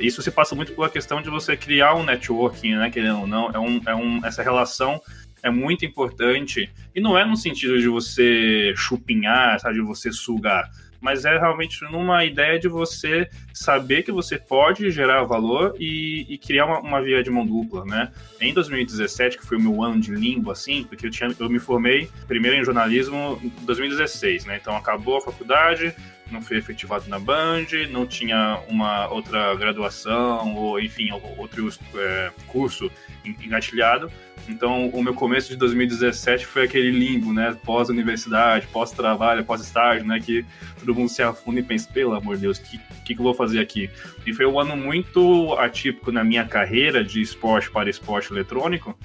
Isso se passa muito pela questão de você criar um networking, né? Querendo ou não, é, um, é um, essa relação é muito importante. E não é no sentido de você chupinhar, sabe, de você sugar, mas é realmente numa ideia de você saber que você pode gerar valor e, e criar uma, uma, via de mão dupla, né? Em 2017, que foi o meu ano de limbo, assim, porque eu, tinha, eu me formei primeiro em jornalismo em 2016, né? Então acabou a faculdade, não fui efetivado na Band, não tinha uma outra graduação ou, enfim, outro é, curso engatilhado. Então, o meu começo de 2017 foi aquele limbo, né? Pós-universidade, pós-trabalho, pós-estágio, né? Que todo mundo se afunda e pensa, pelo amor de Deus, o que, que, que eu vou fazer aqui? E foi um ano muito atípico na minha carreira de esporte para esporte eletrônico,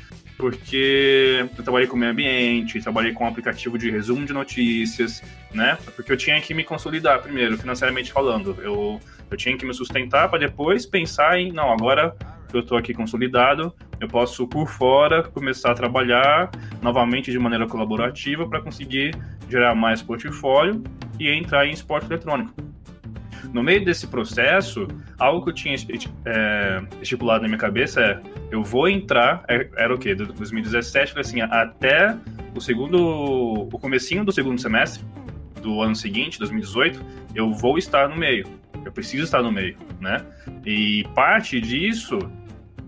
porque eu trabalhei com meio ambiente, trabalhei com um aplicativo de resumo de notícias, né? Porque eu tinha que me consolidar primeiro, financeiramente falando. Eu, eu tinha que me sustentar para depois pensar em, não, agora que eu estou aqui consolidado, eu posso, por fora, começar a trabalhar novamente de maneira colaborativa para conseguir gerar mais portfólio e entrar em esporte eletrônico. No meio desse processo, algo que eu tinha é, estipulado na minha cabeça é: eu vou entrar, é, era o quê? 2017, assim, até o segundo, o comecinho do segundo semestre do ano seguinte, 2018, eu vou estar no meio. Eu preciso estar no meio, né? E parte disso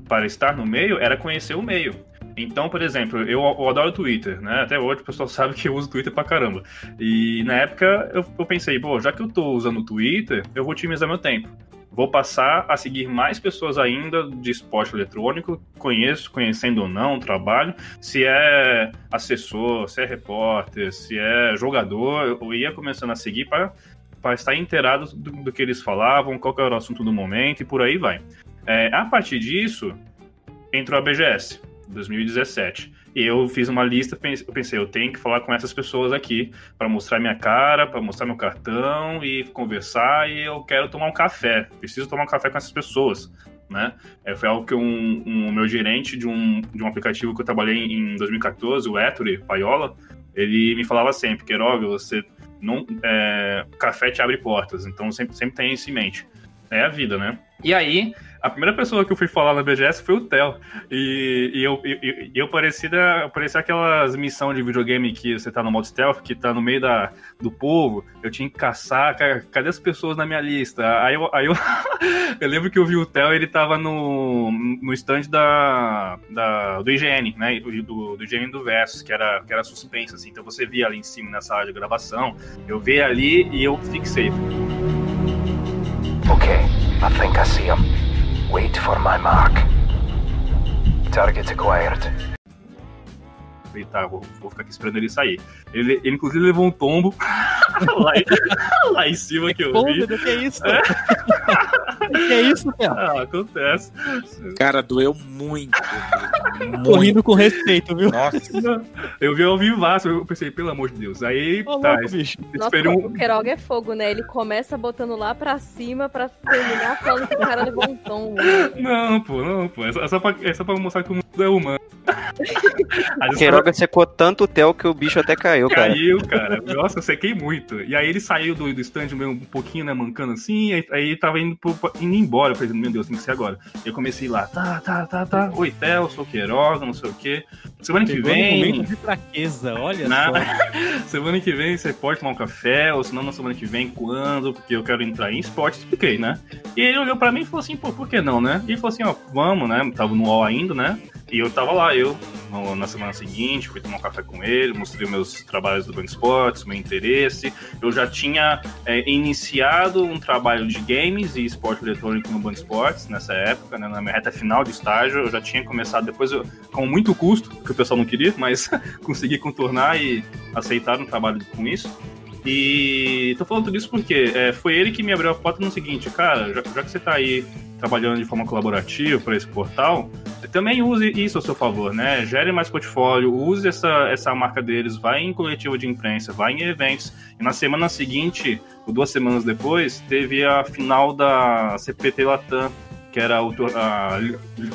para estar no meio era conhecer o meio. Então, por exemplo, eu, eu adoro o Twitter, né? Até hoje o pessoal *laughs* sabe que eu uso o Twitter pra caramba. E na época eu, eu pensei, pô, já que eu tô usando o Twitter, eu vou otimizar meu tempo. Vou passar a seguir mais pessoas ainda de esporte eletrônico, conheço, conhecendo ou não trabalho. Se é assessor, se é repórter, se é jogador, eu ia começando a seguir para para estar inteirado do, do, que eles falavam, qual era o assunto do momento e por aí vai. É, a partir disso, entrou a BGS, 2017. E eu fiz uma lista, eu pensei, eu tenho que falar com essas pessoas aqui para mostrar minha cara, para mostrar meu cartão e conversar. E eu quero tomar um café, preciso tomar um café com essas pessoas. Né? É, foi algo que um, um meu gerente de um, de um aplicativo que eu trabalhei em 2014, o Ettore Paiola, ele me falava sempre, Queiroga, você não, é, café te abre portas, então sempre, sempre tem isso em mente. É a vida, né? E aí, a primeira pessoa que eu fui falar na BGS foi o Theo. E, e eu, eu, eu parecia, parecia aquelas missões de videogame que você tá no modo stealth, que tá no meio da, do povo. Eu tinha que caçar, cadê as pessoas na minha lista? Aí eu, aí eu, *laughs* eu lembro que eu vi o Theo, ele tava no, no stand da, da, do IGN, né? Do, do IGN do Versus, que era, que era suspense, assim. Então você via ali em cima na sala de gravação. Eu vi ali e eu fixei. Ok, I think I see him. Wait for my mark. Target acquired. Falei, tá, vou, vou, ficar aqui esperando ele sair. Ele, ele inclusive levou um tombo *laughs* lá, em, *laughs* lá, em cima que eu vi. que é isso? É? *laughs* que é isso, cara? Ah, acontece. Cara, doeu muito. muito. Com respeito, viu? Nossa. Eu vi ao vivaço, eu pensei, pelo amor de Deus. Aí, Ô, tá, louco, bicho. Nossa, um... o Queiroga é fogo, né? Ele começa botando lá pra cima pra terminar falando que o cara levou um tombo. Não, pô, não, pô. É só, pra, é só pra mostrar que o mundo é humano. Queiroga secou tanto o Theo que o bicho até caiu, cara. Caiu, cara. Nossa, eu sequei muito. E aí ele saiu do, do stand meio um pouquinho, né, mancando assim, aí, aí tava indo, pro, indo embora. Eu falei, meu Deus, tem que ser agora. Eu comecei lá, tá, tá, tá, tá. Oi, Theo, sou Queiroga, não sei o quê. Semana que vem. Um momento de fraqueza, olha na... só. *laughs* semana que vem você pode tomar um café, ou senão na semana que vem, quando? Porque eu quero entrar em esporte, expliquei, né? E ele olhou pra mim e falou assim, pô, por que não, né? E ele falou assim, ó, vamos, né? Tava no UOL ainda, né? E eu tava lá, eu, na semana seguinte, fui tomar um café com ele, mostrei meus trabalhos do Banco Esportes, meu interesse. Eu já tinha é, iniciado um trabalho de games e esporte eletrônico no Banco Esportes nessa época, né, na minha reta final de estágio. Eu já tinha começado depois, eu, com muito custo, que o pessoal não queria, mas *laughs* consegui contornar e aceitar um trabalho com isso. E tô falando tudo isso porque é, foi ele que me abriu a porta no seguinte, cara, já, já que você tá aí trabalhando de forma colaborativa para esse portal, também use isso a seu favor, né? Gere mais portfólio, use essa, essa marca deles, vai em coletivo de imprensa, vai em eventos. E na semana seguinte, ou duas semanas depois, teve a final da CPT Latam, que era o, a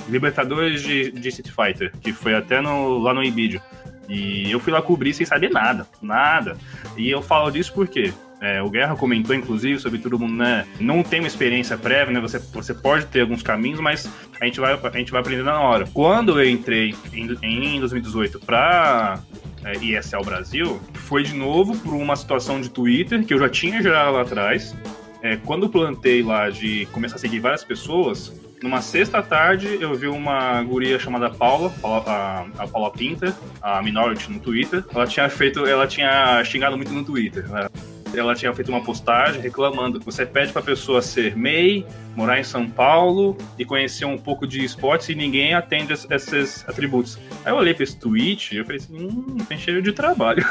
Libertadores de, de City Fighter, que foi até no, lá no Ibidio. E eu fui lá cobrir sem saber nada, nada. E eu falo disso porque é, o Guerra comentou, inclusive, sobre todo mundo, né? Não tem uma experiência prévia, né? Você, você pode ter alguns caminhos, mas a gente vai, a gente vai aprender na hora. Quando eu entrei em, em 2018 para é, ESL Brasil, foi de novo por uma situação de Twitter que eu já tinha gerado lá atrás. É, quando plantei lá de começar a seguir várias pessoas, numa sexta tarde, eu vi uma guria chamada Paula, a, a Paula Pinter, a Minority no Twitter. Ela tinha feito, ela tinha xingado muito no Twitter. Né? Ela tinha feito uma postagem reclamando. Você pede para a pessoa ser MEI, morar em São Paulo e conhecer um pouco de esportes e ninguém atende esses atributos. Aí eu olhei para esse tweet e eu falei assim, hum, tem cheio de trabalho.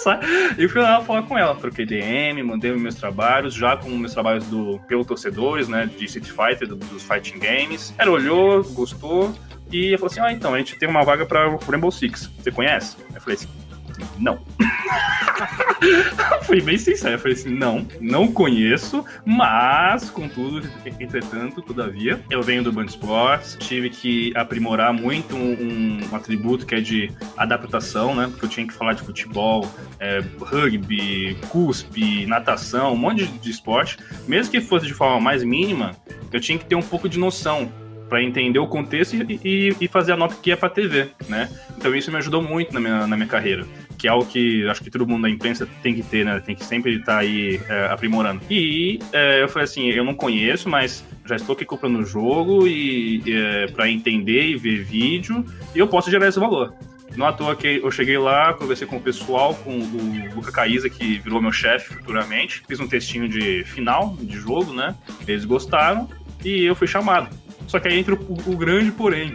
*laughs* e fui lá falar com ela, troquei DM, mandei meus trabalhos, já com meus trabalhos do pelo torcedores, né, de City Fighter, dos fighting games. Ela olhou, gostou e falou assim, ah, então, a gente tem uma vaga para Rainbow Six. Você conhece? Eu falei assim, não. *laughs* Fui bem sincero, falei assim, não, não conheço, mas, contudo, entretanto, todavia, eu venho do Band Sports, tive que aprimorar muito um, um, atributo que é de adaptação, né, porque eu tinha que falar de futebol, é, rugby, cuspe, natação, um monte de, de esporte, mesmo que fosse de forma mais mínima, eu tinha que ter um pouco de noção para entender o contexto e, e, e, fazer a nota que é para TV, né? Então isso me ajudou muito na minha, na minha carreira que é algo que acho que todo mundo da imprensa tem que ter, né? Tem que sempre estar aí é, aprimorando. E é, eu falei assim, eu não conheço, mas já estou aqui comprando o jogo e é, para entender e ver vídeo e eu posso gerar esse valor. Não à toa que eu cheguei lá, conversei com o pessoal, com o Luca Caísa, que virou meu chefe futuramente. Fiz um textinho de final de jogo, né? Eles gostaram e eu fui chamado. Só que aí entra o, o grande porém.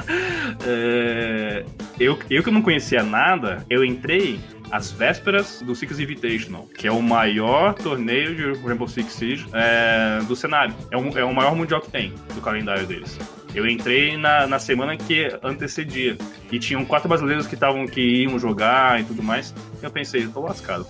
*laughs* é, eu, eu que não conhecia nada, eu entrei às vésperas do Six Invitational, que é o maior torneio de Rainbow Six Siege é, do cenário. É o, é o maior mundial que tem do calendário deles. Eu entrei na, na semana que antecedia. E tinham quatro brasileiros que estavam que iam jogar e tudo mais. E eu pensei, eu tô lascado.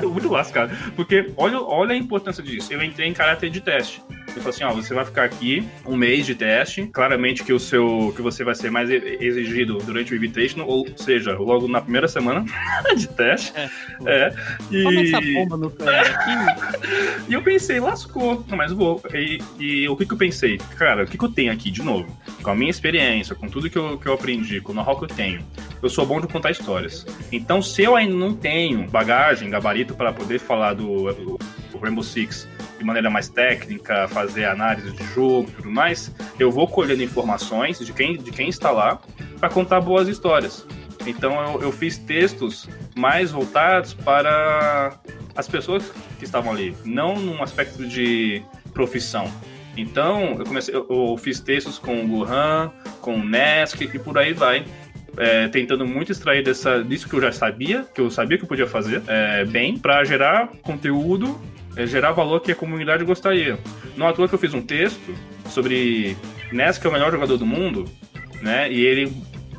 tô *laughs* muito lascado. Porque olha, olha a importância disso. Eu entrei em caráter de teste. Eu falei assim, ó, você vai ficar aqui um mês de teste. Claramente que o seu. que você vai ser mais exigido durante o Invitation, ou seja, logo na primeira semana *laughs* de teste. É. é. E... Toma essa bomba no *laughs* e eu pensei, lascou, mas vou. E, e o que, que eu pensei? Cara, o que, que eu tenho aqui de novo? Com a minha experiência, com tudo que eu, que eu aprendi, com o know-how que eu tenho, eu sou bom de contar histórias. Então, se eu ainda não tenho bagagem, gabarito para poder falar do, do Rainbow Six de maneira mais técnica, fazer análise de jogo e tudo mais, eu vou colhendo informações de quem, de quem está lá para contar boas histórias. Então eu, eu, fiz textos mais voltados para as pessoas que estavam ali, não num aspecto de profissão. Então eu comecei, eu, eu fiz textos com o Gohan, com o Nesk e por aí vai. É, tentando muito extrair dessa, disso que eu já sabia, que eu sabia que eu podia fazer é, bem, para gerar conteúdo é gerar valor que a comunidade gostaria. Não à toa que eu fiz um texto sobre Ness, que é o melhor jogador do mundo, né? E ele,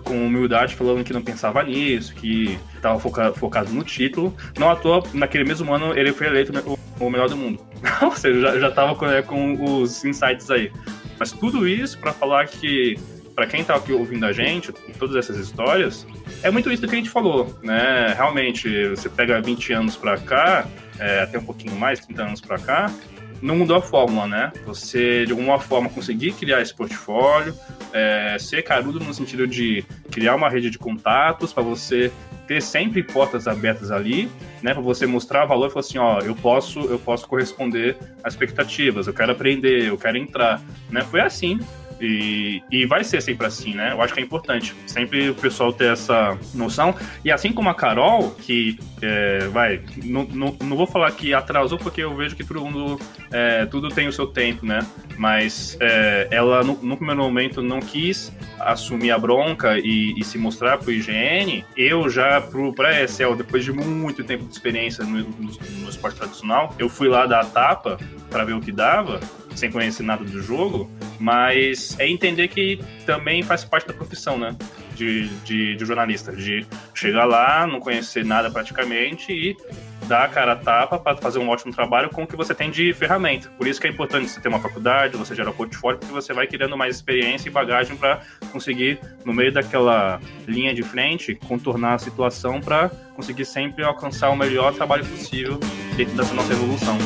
com humildade, falando que não pensava nisso, que estava foca focado no título. Não à toa, naquele mesmo ano, ele foi eleito o, melhor do mundo. *laughs* Ou seja, já estava com, é, com os insights aí. Mas tudo isso para falar que para quem tá aqui ouvindo a gente, todas essas histórias, é muito isso que a gente falou, né? Realmente, você pega 20 anos para cá, é, até um pouquinho mais, 30 anos para cá, não mudou a fórmula, né? Você, de alguma forma, conseguir criar esse portfólio, é, ser carudo no sentido de criar uma rede de contatos para você ter sempre portas abertas ali, né? Para você mostrar valor e falar assim, ó, eu posso, eu posso corresponder às expectativas, eu quero aprender, eu quero entrar, né? Foi assim e, e vai ser sempre assim, né? Eu acho que é importante sempre o pessoal ter essa noção. E assim como a Carol, que é, vai, não, não, não vou falar que atrasou, porque eu vejo que todo mundo, é, tudo tem o seu tempo, né? Mas é, ela, no, no, primeiro momento, não quis assumir a bronca e, e se mostrar pro IGN. Eu já, pro, pra ESL, depois de muito tempo de experiência no, no, no esporte tradicional, eu fui lá dar a tapa para ver o que dava sem conhecer nada do jogo, mas é entender que também faz parte da profissão, né? De, de, de jornalista, de chegar lá, não conhecer nada praticamente e dar a cara a tapa para fazer um ótimo trabalho com o que você tem de ferramenta. Por isso que é importante você ter uma faculdade, você gerar portfólio, porque você vai criando mais experiência e bagagem para conseguir, no meio daquela linha de frente, contornar a situação para conseguir sempre alcançar o melhor trabalho possível dentro dessa nossa evolução.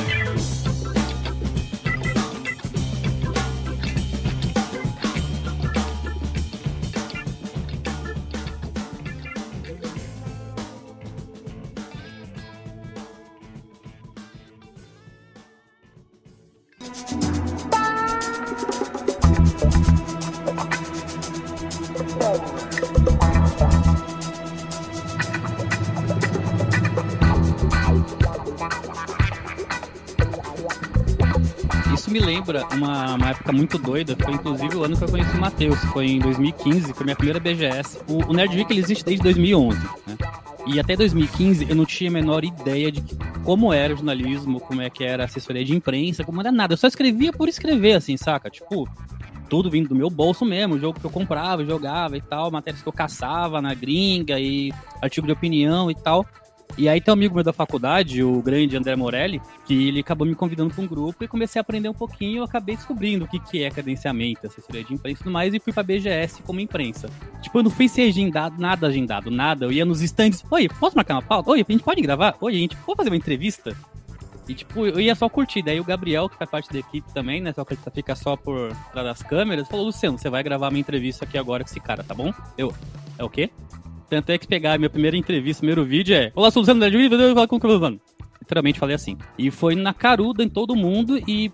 Lembra uma, uma época muito doida, foi inclusive o ano que eu conheci o Matheus, foi em 2015, foi minha primeira BGS. O, o Nerd Week ele existe desde 2011, né? E até 2015 eu não tinha a menor ideia de como era o jornalismo, como é que era a assessoria de imprensa, como era nada. Eu só escrevia por escrever, assim, saca? Tipo, tudo vindo do meu bolso mesmo, jogo que eu comprava, jogava e tal, matérias que eu caçava na gringa e artigo de opinião e tal. E aí tem um amigo meu da faculdade, o grande André Morelli, que ele acabou me convidando para um grupo e comecei a aprender um pouquinho. Eu acabei descobrindo o que, que é cadenciamento, assessoria de imprensa e tudo mais, e fui para BGS como imprensa. Tipo, eu não fui ser agendado, nada agendado, nada. Eu ia nos stands, oi, posso marcar uma pauta? Oi, a gente pode gravar? Oi, a gente pode fazer uma entrevista? E, tipo, eu ia só curtir. Daí o Gabriel, que faz parte da equipe também, né? Só que ele fica só por trás das câmeras, falou: Luciano, você vai gravar minha entrevista aqui agora com esse cara, tá bom? Eu, é o quê? Tanto é que pegar minha primeira entrevista, primeiro vídeo é: Olá, sou o Luciano da Juiz, vou falar com o Lutando. Literalmente falei assim. E foi na caruda em todo mundo e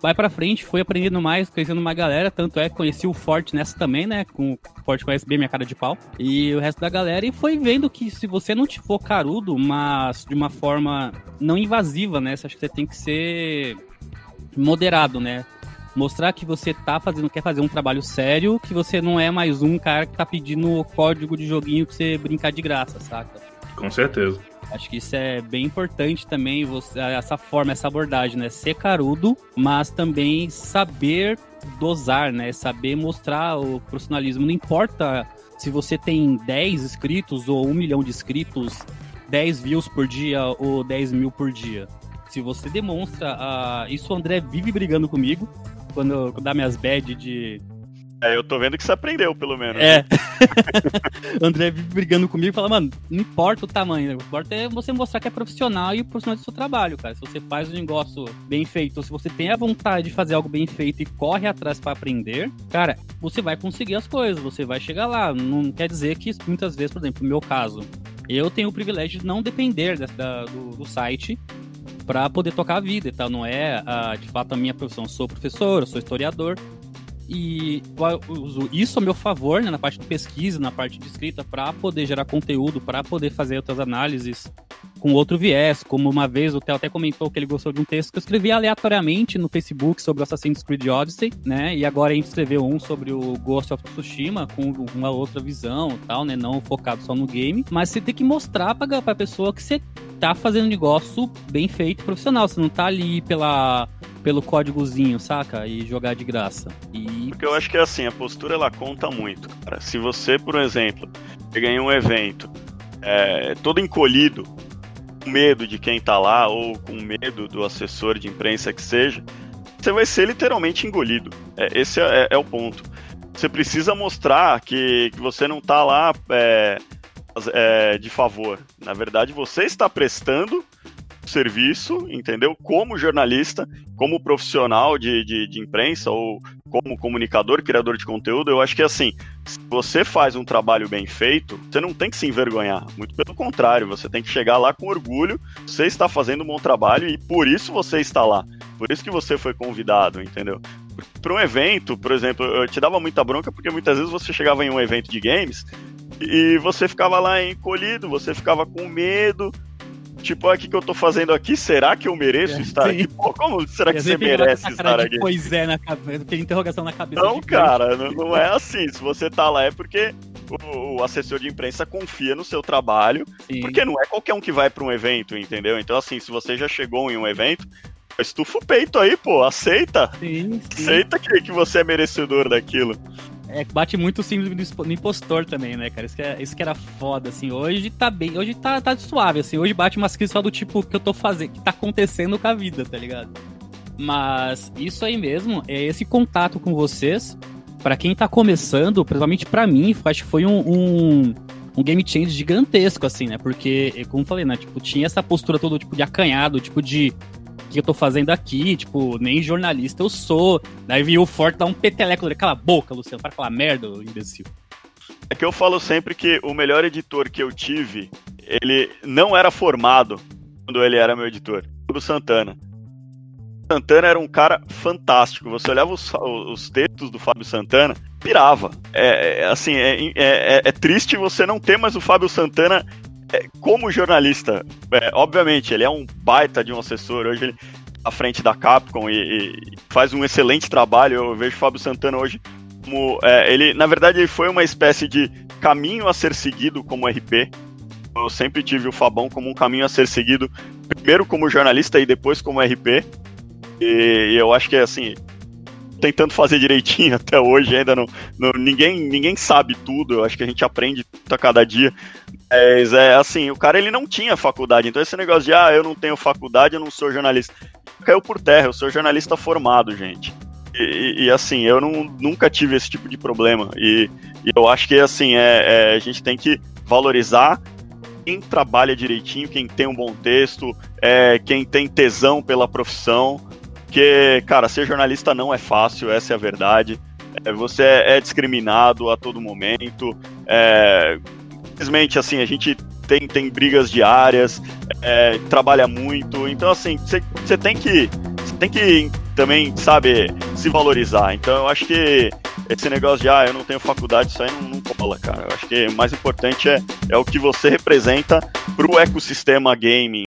vai pra frente, foi aprendendo mais, conhecendo uma galera, tanto é que conheci o Forte nessa também, né? Com o Forte conhece bem minha cara de pau. E o resto da galera, e foi vendo que se você não te for carudo, mas de uma forma não invasiva, né? Você acha que você tem que ser moderado, né? Mostrar que você tá fazendo, quer fazer um trabalho sério, que você não é mais um cara que tá pedindo o código de joguinho pra você brincar de graça, saca? Com certeza. Acho que isso é bem importante também, você, essa forma, essa abordagem, né? Ser carudo, mas também saber dosar, né? Saber mostrar o profissionalismo. Não importa se você tem 10 inscritos ou 1 milhão de inscritos, 10 views por dia ou 10 mil por dia. Se você demonstra. Uh, isso o André vive brigando comigo. Quando eu dá minhas bad de é, eu tô vendo que você aprendeu, pelo menos. É. *laughs* o André brigando comigo e fala, mano, não importa o tamanho, o que importa é você mostrar que é profissional e profissional do seu trabalho, cara. Se você faz um negócio bem feito, se você tem a vontade de fazer algo bem feito e corre atrás para aprender, cara, você vai conseguir as coisas, você vai chegar lá. Não quer dizer que muitas vezes, por exemplo, no meu caso, eu tenho o privilégio de não depender da, do, do site para poder tocar a vida e tal. Não é, ah, de fato, a minha profissão. Eu sou professor, eu sou historiador, e eu uso isso a meu favor, né, na parte de pesquisa, na parte de escrita, para poder gerar conteúdo, para poder fazer outras análises com outro viés. Como uma vez o Theo até comentou que ele gostou de um texto que eu escrevi aleatoriamente no Facebook sobre Assassin's Creed Odyssey, né? E agora a gente escreveu um sobre o Ghost of Tsushima com uma outra visão, tal, né? Não focado só no game, mas você tem que mostrar para a pessoa que você tá fazendo um negócio bem feito, profissional. Você não tá ali pela pelo códigozinho, saca? E jogar de graça. E... Porque eu acho que é assim, a postura ela conta muito, cara. Se você, por exemplo, ganha um evento é, todo encolhido, com medo de quem tá lá, ou com medo do assessor de imprensa que seja, você vai ser literalmente engolido. É, esse é, é, o ponto. Você precisa mostrar que, que você não tá lá é, é de favor. Na verdade, você está prestando serviço, entendeu? Como jornalista, como profissional de, de, de, imprensa ou como comunicador, criador de conteúdo, eu acho que assim, se você faz um trabalho bem feito, você não tem que se envergonhar. Muito pelo contrário, você tem que chegar lá com orgulho, você está fazendo um bom trabalho e por isso você está lá. Por isso que você foi convidado, entendeu? Para um evento, por exemplo, eu te dava muita bronca porque muitas vezes você chegava em um evento de games e você ficava lá encolhido, você ficava com medo, Tipo, o que, que eu tô fazendo aqui? Será que eu mereço é, estar sim. aqui? Pô, como será que você merece estar aqui? Pois é, na cabeça, tem interrogação na cabeça. Não, cara, não, não, é assim. Se você tá lá é porque o, o assessor de imprensa confia no seu trabalho, sim. porque não é qualquer um que vai para um evento, entendeu? Então, assim, se você já chegou em um evento, estufa o peito aí, pô, aceita. Sim. Aceita que, que você é merecedor daquilo. É, bate muito o símbolo do impostor também, né, cara? Isso que, é, isso que era foda, assim. Hoje tá bem, hoje tá, tá suave, assim. Hoje bate umas crises só do tipo que eu tô fazendo, que tá acontecendo com a vida, tá ligado? Mas isso aí mesmo, é esse contato com vocês, para quem tá começando, principalmente para mim, acho que foi um, um, um, game change gigantesco, assim, né? Porque, como falei, né? Tipo, tinha essa postura toda, tipo, de acanhado, tipo, de que eu tô fazendo aqui? Tipo, nem jornalista eu sou. Daí viu o Forte dar um peteleco dele. Cala a boca, Luciano, para falar merda, imbecil. É que eu falo sempre que o melhor editor que eu tive, ele não era formado quando ele era meu editor. O Santana. Santana era um cara fantástico. Você olhava os, os textos do Fábio Santana, pirava. É, é assim, é, é, é, é, triste você não ter mais o Fábio Santana como jornalista, é, obviamente, ele é um baita de um assessor. Hoje ele à frente da Capcom e, e faz um excelente trabalho. Eu vejo o Fábio Santana hoje como é, ele, na verdade, ele foi uma espécie de caminho a ser seguido como RP. Eu sempre tive o Fabão como um caminho a ser seguido, primeiro como jornalista e depois como RP. E, e eu acho que é assim, tentando fazer direitinho *laughs* até hoje, ainda não, não, ninguém, ninguém sabe tudo, eu acho que a gente aprende a cada dia. Mas é assim, o cara ele não tinha faculdade, então esse negócio de ah, eu não tenho faculdade, eu não sou jornalista, caiu por terra, eu sou jornalista formado, gente. E, e assim, eu não, nunca tive esse tipo de problema. E, e eu acho que assim, é, é, a gente tem que valorizar quem trabalha direitinho, quem tem um bom texto, é, quem tem tesão pela profissão. Porque, cara, ser jornalista não é fácil, essa é a verdade. É, você é discriminado a todo momento. É, simplesmente, assim, a gente tem, tem brigas diárias, é, trabalha muito. Então, assim, você tem que. tem que também, sabe, se valorizar. Então eu acho que esse negócio de, ah, eu não tenho faculdade, isso aí não, não cola, cara. Eu acho que o mais importante é, é o que você representa pro ecossistema gaming.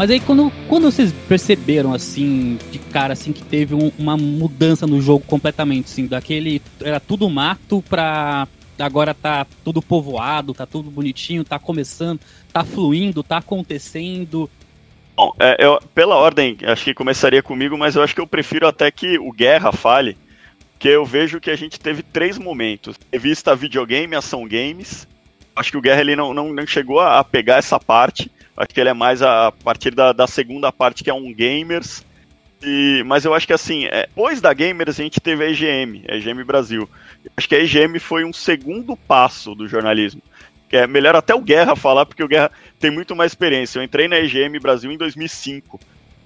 Mas aí quando, quando vocês perceberam assim, de cara assim que teve um- uma mudança no jogo completamente assim, daquele era tudo mato pra agora tá tudo povoado, tá tudo bonitinho, tá começando, tá fluindo, tá acontecendo. Bom, é, eu- pela ordem, acho que começaria comigo, mas eu acho que eu prefiro até que o Guerra fale, que eu vejo que a gente teve três momentos. Revista videogame, ação games. Acho que o Guerra ele não, não, não chegou a a pegar essa parte. Acho que ele é mais a, partir da, da segunda parte, que é um gamers. E, mas eu acho que assim, é, depois da Gamers a gente teve a EGM, a EGM Brasil. Acho que a EGM foi um segundo passo do jornalismo. Que é melhor até o Guerra falar, porque o Guerra tem muito mais experiência. Eu entrei na EGM Brasil em 2005.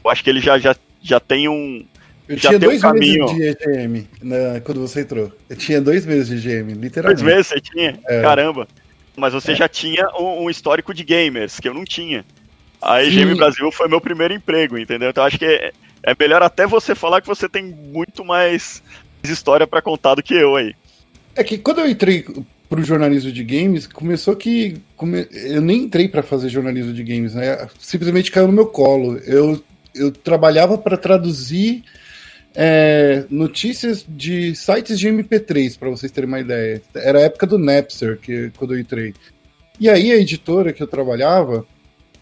Eu acho que ele já, já, já tem um. Eu Já tinha tem um dois caminho. meses de EGM né, quando você entrou. Eu tinha dois meses de EGM, Dois literalmente. meses você tinha? É. Caramba. Mas você já tinha um, um histórico de gamers, que eu não tinha. A EGM Sim. Brasil foi meu primeiro emprego, entendeu? Então acho que é, é melhor até você falar que você tem muito mais história pra contar do que eu aí. É que quando eu entrei pro jornalismo de games, começou que come- eu nem entrei pra fazer jornalismo de games, né? Simplesmente caiu no meu colo. Eu, eu trabalhava para traduzir é, notícias de sites de MP3, para vocês terem uma ideia. Era a época do Napster, que, quando eu entrei. E aí a editora que eu trabalhava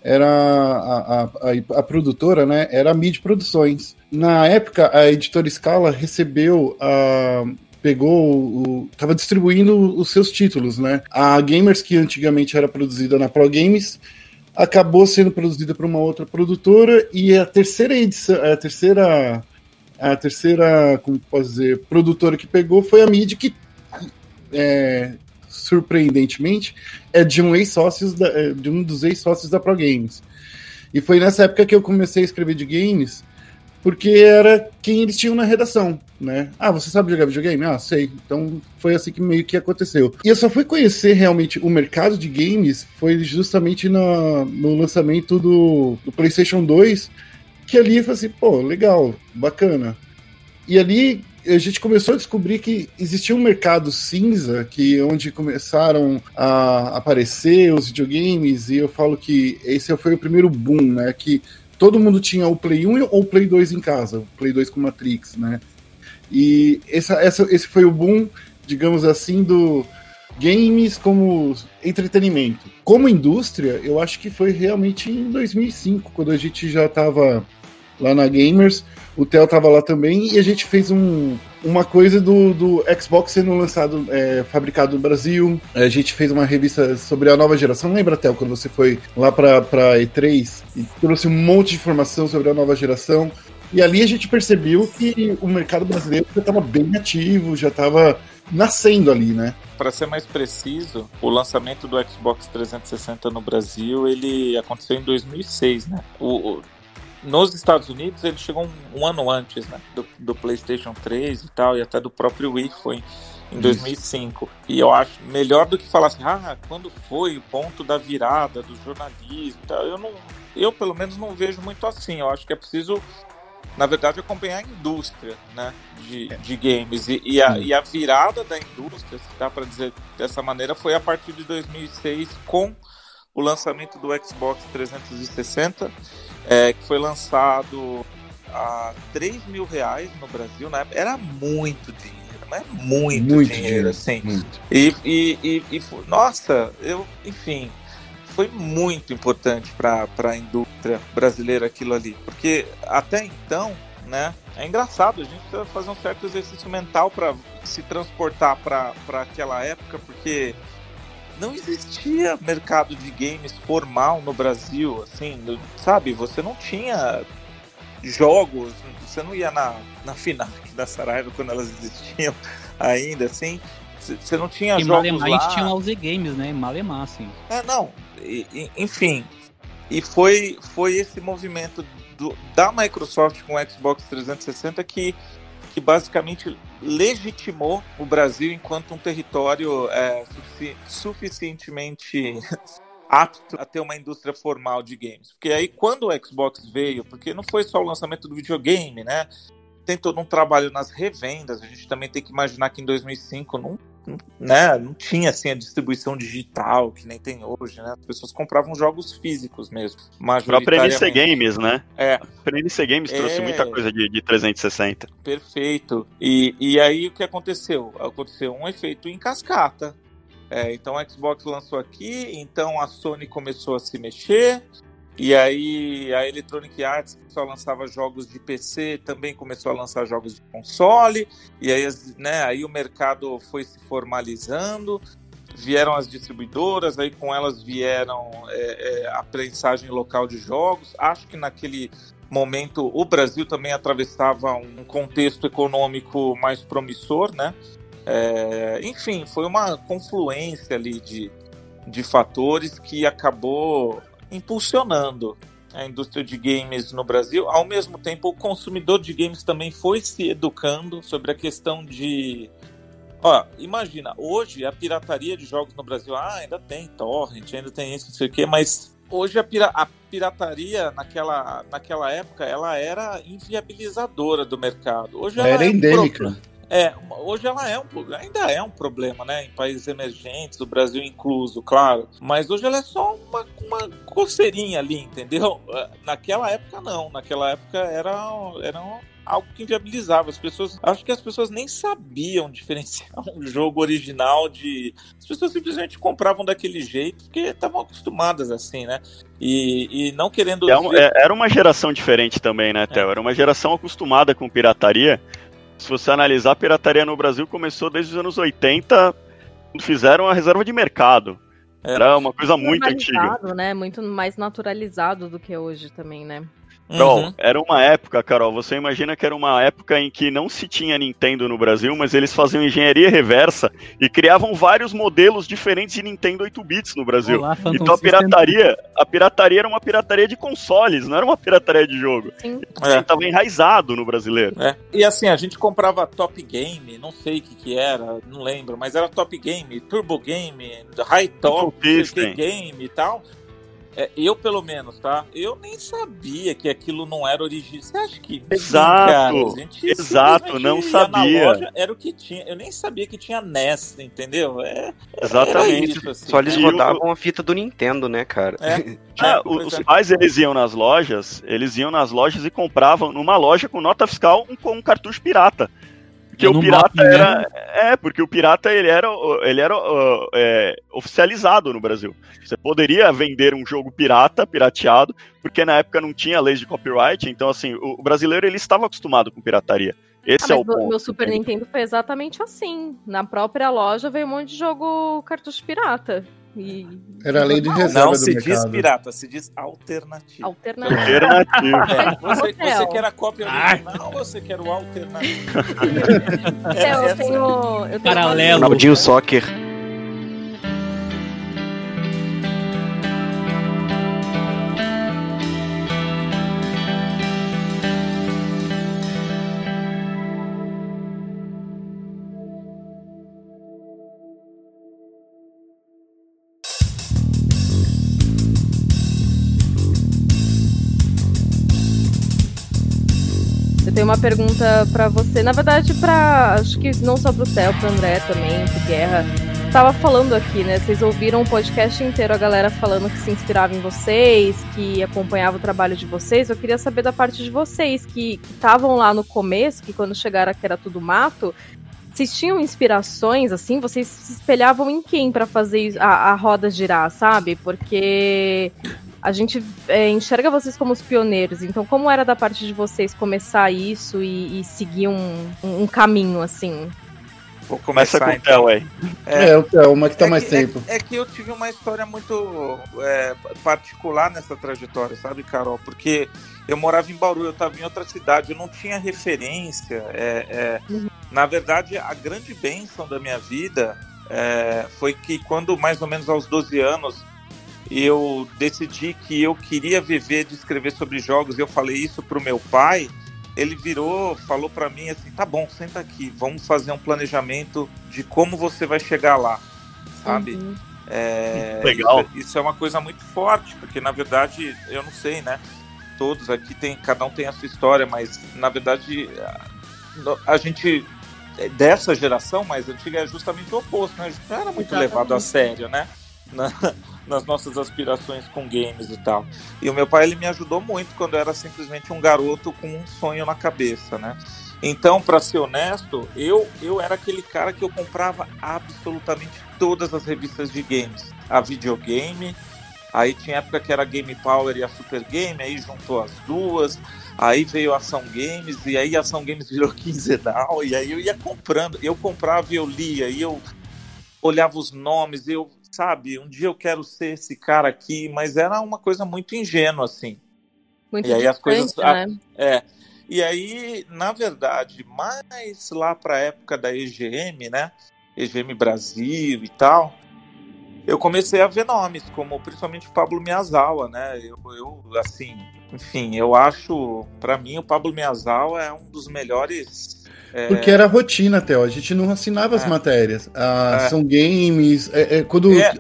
era a, a, a, a produtora, né? Era a Mid Produções. Na época, a editora Scala recebeu a pegou o. tava distribuindo os seus títulos, né? A Gamers, que antigamente era produzida na Pro Games, acabou sendo produzida por uma outra produtora e a terceira edição, a terceira a terceira, como posso dizer, produtora que pegou foi a Mid que é, surpreendentemente é de um ex-sócios é, de um dos ex-sócios da Pro Games. E foi nessa época que eu comecei a escrever de games, porque era quem eles tinham na redação, né? Ah, você sabe jogar videogame? Ah, sei. Então foi assim que meio que aconteceu. E eu só fui conhecer realmente o mercado de games foi justamente na- no lançamento do, do PlayStation 2, que ali eu falei assim, pô, legal, bacana. E ali a gente começou a descobrir que existia um mercado cinza, que onde começaram a aparecer os videogames, e eu falo que esse foi o primeiro boom, né? Que todo mundo tinha o Play 1 ou o Play 2 em casa, o Play 2 com Matrix, né? E essa, essa, esse foi o boom, digamos assim, do games como entretenimento. Como indústria, eu acho que foi realmente em 2005, quando a gente já estava lá na Gamers, o Theo tava lá também, e a gente fez um, uma coisa do, do Xbox sendo lançado, é, fabricado no Brasil. A gente fez uma revista sobre a nova geração. Lembra, Theo, quando você foi lá pra E3 e trouxe um monte de informação sobre a nova geração? E ali a gente percebeu que o mercado brasileiro já estava bem ativo, já estava nascendo ali, né? Para ser mais preciso, o lançamento do Xbox 360 no Brasil ele aconteceu em 2006, né? O, o- nos Estados Unidos ele chegou um, um ano antes, né? Do, do PlayStation 3 e tal, e até do próprio Wii foi em 2005. E eu acho melhor do que falar assim, ah, quando foi o ponto da virada do jornalismo e tal. Eu não, eu pelo menos não vejo muito assim. Eu acho que é preciso na verdade, acompanhar a indústria né, de, de games. E, e, a, e a virada da indústria, se dá para dizer dessa maneira, foi a partir de 2006 com o lançamento do Xbox 360, é, que foi lançado a 3 mil reais no Brasil. Na época. Era muito dinheiro, mas muito, Muito dinheiro, dinheiro, assim. Muito. E, e, e, e nossa, eu, enfim, foi muito importante para a indústria brasileira aquilo ali, porque até então, né, é engraçado, a gente precisa fazer um certo exercício mental para se transportar para aquela época, porque não existia mercado de games formal no Brasil, assim, sabe? Você não tinha jogos, você não ia na, na Finac, na Saraiva, quando elas existiam *laughs* ainda, assim, você não tinha E jogos Malemar lá. a gente tinha o Z Games, né? Malemar, assim. É, não, e- e- enfim. e foi, foi esse movimento do, da Microsoft com o Xbox 360 que, que basicamente legitimou o Brasil enquanto um território é, sufici suficientemente *laughs* apto a ter uma indústria formal de games. Porque aí quando o Xbox veio, porque não foi só o lançamento do videogame, né? Tem todo um trabalho nas revendas. A gente também tem que imaginar que em 2005 não né, não tinha assim a distribuição digital que nem tem hoje, né? As pessoas compravam jogos físicos mesmo. A própria NC Games, né? É. A própria NC Games é... trouxe muita coisa de, de 360. Perfeito. E, e aí o que aconteceu? Aconteceu um efeito em cascata. É, então o Xbox lançou aqui, então a Sony começou a se mexer, e aí a Electronic Arts que só lançava jogos de PC também começou a lançar jogos de console. E aí, né, aí o mercado foi se formalizando. Vieram as distribuidoras, aí com elas vieram é, é, a prensagem local de jogos. Acho que naquele momento o Brasil também atravessava um contexto econômico mais promissor, né? É, enfim, foi uma confluência ali de, de fatores que acabou impulsionando a indústria de games no Brasil. Ao mesmo tempo, o consumidor de games também foi se educando sobre a questão de. Ó, imagina, hoje a pirataria de jogos no Brasil, ah, ainda tem torrent, ainda tem isso, não sei o quê, mas hoje a, pira a pirataria naquela, naquela época ela era inviabilizadora do mercado. Hoje era é endêmica. É, hoje ela é um, ainda é um problema, né? Em países emergentes, o Brasil incluso, claro. Mas hoje ela é só uma, uma coceirinha ali, entendeu? É, naquela época não. Naquela época era, era algo que inviabilizava. As pessoas. Acho que as pessoas nem sabiam diferenciar um jogo original de. As pessoas simplesmente compravam daquele jeito porque estavam acostumadas assim, né? E, e não querendo. É um, é, era uma geração diferente também, né, Theo? É. Era uma geração acostumada com pirataria se você analisar, a pirataria no Brasil começou desde os anos 80, quando fizeram a reserva de mercado. É. Era uma coisa muito antiga. Né? Muito mais naturalizado do que hoje também, né? Então, uhum. era uma época, Carol, você imagina que era uma época em que não se tinha Nintendo no Brasil, mas eles faziam engenharia reversa e criavam vários modelos diferentes de Nintendo 8 bits no Brasil. Olá, então a pirataria, a pirataria era uma pirataria de consoles, não era uma pirataria de jogo. Sim. Estava é. enraizado no brasileiro. É. E assim, a gente comprava Top Game, não sei o que que era, não lembro, mas era Top Game, Turbo Game, High Top, Game e tal. É, eu, pelo menos, tá? Eu nem sabia que aquilo não era original. Você acha que. Exato! Sim, exato, não sabia. Loja, era o que tinha. Eu nem sabia que tinha NES, entendeu? É, Exatamente. Isso, assim. Só eles rodavam a fita do Nintendo, né, cara? É. *laughs* é os é. pais, eles iam nas lojas, eles iam nas lojas e compravam numa loja com nota fiscal um, um cartucho pirata. Porque o pirata era. É, porque o pirata ele era, ele era uh, é, oficializado no Brasil. Você poderia vender um jogo pirata, pirateado, porque na época não tinha leis de copyright, então assim, o, o brasileiro ele estava acostumado com pirataria. Esse ah, é o ponto. Meu Super Nintendo foi exatamente assim. Na própria loja veio um monte de jogo cartucho pirata. E... Era a lei de reserva Não do se mercado. diz pirata, se diz alternativo. Alternativo. alternativo. É, você, você quer a cópia original ou você quer o alternativo? é, eu, tenho, eu tenho Paralelo. Soccer. Uma pergunta para você. Na verdade, para acho que não só pro Theo, pro André também, pro Guerra. Tava falando aqui, né? Vocês ouviram o podcast inteiro a galera falando que se inspirava em vocês, que acompanhava o trabalho de vocês. Eu queria saber da parte de vocês que estavam lá no começo, que quando chegaram aqui era tudo mato. Vocês tinham inspirações, assim? Vocês se espelhavam em quem para fazer a, a roda girar, sabe? Porque a gente é, enxerga vocês como os pioneiros. Então, como era da parte de vocês começar isso e, e seguir um, um, caminho assim? Vou começar com então. o Theo aí. É, é o Theo, uma que tá é mais que, tempo. É, é, que eu tive uma história muito é, particular nessa trajetória, sabe, Carol? Porque eu morava em Bauru, eu estava em outra cidade, eu não tinha referência. É, é, uhum. Na verdade, a grande bênção da minha vida é, foi que quando mais ou menos aos 12 anos eu decidi que eu queria viver de escrever sobre jogos, eu falei isso pro meu pai, ele virou, falou para mim assim: "Tá bom, senta aqui, vamos fazer um planejamento de como você vai chegar lá", sabe? Uhum. É, Legal. Isso, isso é uma coisa muito forte, porque na verdade, eu não sei, né? Todos aqui tem, cada um tem a sua história, mas na verdade a, a gente é, dessa geração mais antiga é justamente o oposto, né? A gente não era muito Exatamente. levado a sério, né? *laughs* Na- nas nossas aspirações com games e tal. E o meu pai ele me ajudou muito quando eu era simplesmente um garoto com um sonho na cabeça, né? Então, para ser honesto, eu eu era aquele cara que eu comprava absolutamente todas as revistas de games, a videogame. Aí tinha época que era a Game Power e a Super Game, aí juntou as duas. Aí veio a Ação Games, e aí a Ação Games virou *laughs* quinzenal, e aí eu ia comprando. Eu comprava e eu lia, e eu olhava os nomes, eu, sabe, um dia eu quero ser esse cara aqui, mas era uma coisa muito ingênua, assim. Muito E aí as coisas- né? É. E aí, na verdade, mais lá para a época da EGM, né? EGM Brasil e tal, eu comecei a ver nomes, como principalmente o Pablo Miyazawa, né? Eu, eu assim, enfim, eu acho, para mim, o Pablo Miyazawa é um dos melhores. é, Porque era rotina, Theo. A gente não assinava as É. matérias. Ah, É. São games. é, é, quando É.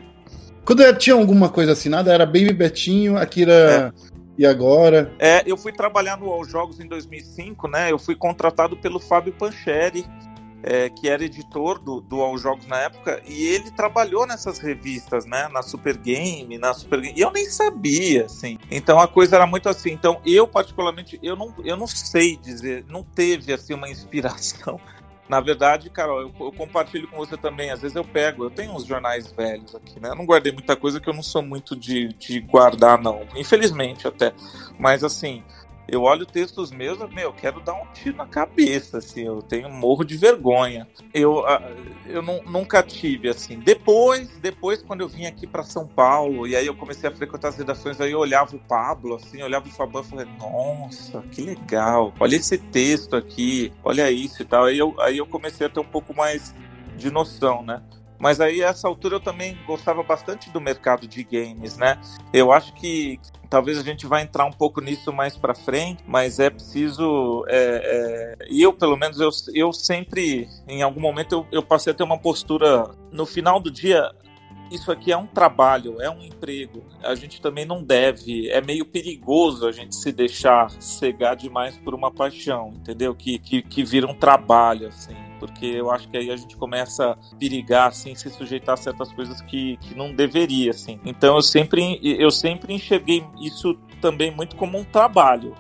quando tinha alguma coisa assinada, era Baby Betinho, Akira e agora. É, eu fui trabalhar no All Jogos em 2005, né? Eu fui contratado pelo Fábio Pancheri, é, que era editor do, do Jogos na época, e ele trabalhou nessas revistas, né? Na Super Game, na Super Game. E eu nem sabia, assim. Então a coisa era muito assim. Então eu, particularmente, eu não, eu não sei dizer, não teve, assim, uma inspiração. *laughs* Na verdade, Carol, eu, eu compartilho com você também. Às vezes eu pego, eu tenho uns jornais velhos aqui, né? Eu não guardei muita coisa que eu não sou muito de, de guardar, não. Infelizmente, até. Mas assim, eu olho textos meus, meu, eu quero dar um tiro na cabeça, assim, eu tenho um morro de vergonha. Eu, ah, eu nu- nunca tive, assim. Depois, depois, quando eu vim aqui para São Paulo, e aí eu comecei a frequentar as redações, aí eu olhava o Pablo, assim, olhava o Fabão e falei, nossa, que legal, olha esse texto aqui, olha isso e tal. Aí eu, aí eu comecei a ter um pouco mais de noção, né? Mas aí, essa altura, eu também gostava bastante do mercado de games, né? Eu acho que talvez a gente vai entrar um pouco nisso mais para frente, mas é preciso. É, é, e eu, pelo menos, eu, eu sempre, em algum momento, eu, eu passei a ter uma postura. No final do dia, isso aqui é um trabalho, é um emprego. A gente também não deve. É meio perigoso a gente se deixar cegar demais por uma paixão, entendeu? Que, que, que vira um trabalho, assim. Porque eu acho que aí a gente começa a perigar, assim, se sujeitar a certas coisas que, que não deveria, assim. Então eu sempre, eu sempre enxerguei isso também muito como um trabalho.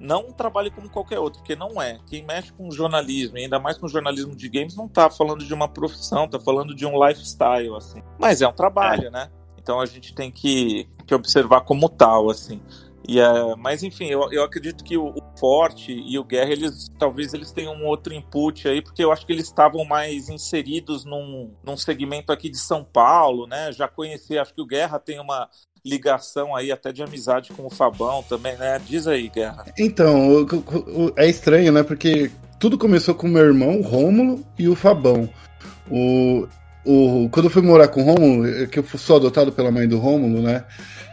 Não um trabalho como qualquer outro, porque não é. Quem mexe com jornalismo, e ainda mais com jornalismo de games, não tá falando de uma profissão, tá falando de um lifestyle, assim. Mas é um trabalho, né? Então a gente tem que, que observar como tal, assim. E, é, mas enfim, eu, eu acredito que o, o Forte e o Guerra, eles talvez eles tenham um outro input aí, porque eu acho que eles estavam mais inseridos num, num segmento aqui de São Paulo, né? Já conheci, acho que o Guerra tem uma ligação aí até de amizade com o Fabão também, né? Diz aí, Guerra. Então, o- o- é estranho, né? Porque tudo começou com meu irmão, o Rômulo, e o Fabão. O, o, quando eu fui morar com o Rômulo, é que eu sou adotado pela mãe do Rômulo, né?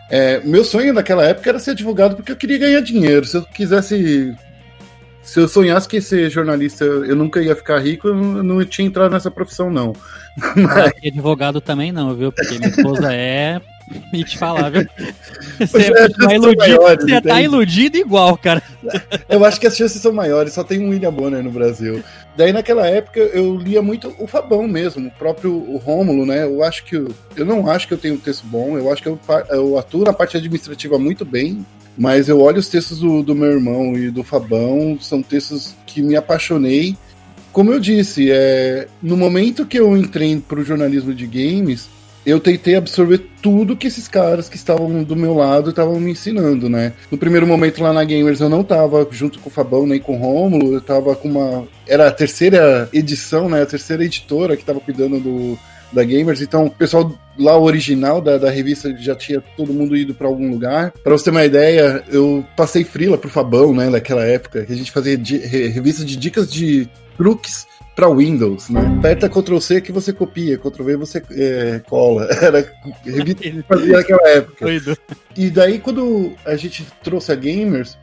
É, meu sonho naquela época era ser advogado porque eu queria ganhar dinheiro. Se eu quisesse. Se eu sonhasse que ser jornalista eu nunca ia ficar rico, eu não, eu não tinha entrado nessa profissão, não. Ah, *laughs* e advogado também não, viu? Porque minha esposa é. E te falar, viu? Você, é, tá iludido, maiores, você tá iludido igual, cara. Eu acho que as chances são maiores, só tem um William Bonner no Brasil. Daí naquela época eu lia muito o Fabão mesmo, o próprio o Rômulo, né? Eu acho que eu, eu não acho que eu tenho um texto bom, eu acho que eu, eu atuo na parte administrativa muito bem, mas eu olho os textos do, do meu irmão e do Fabão, são textos que me apaixonei. Como eu disse, é, no momento que eu entrei pro jornalismo de games, eu tentei absorver tudo que esses caras que estavam do meu lado estavam me ensinando, né? No primeiro momento lá na Gamers eu não tava junto com o Fabão nem com o Rômulo, eu tava com uma. Era a terceira edição, né? A terceira editora que tava cuidando do. Da Gamers, então o pessoal lá o original da, da revista já tinha todo mundo ido para algum lugar. Para você ter uma ideia, eu passei frila pro Fabão, né, naquela época, que a gente fazia de, revista de dicas de truques para Windows, né? Aperta Ctrl C que você copia, Ctrl V você é, cola. *laughs* Era revista que fazia naquela época. E daí, quando a gente trouxe a Gamers,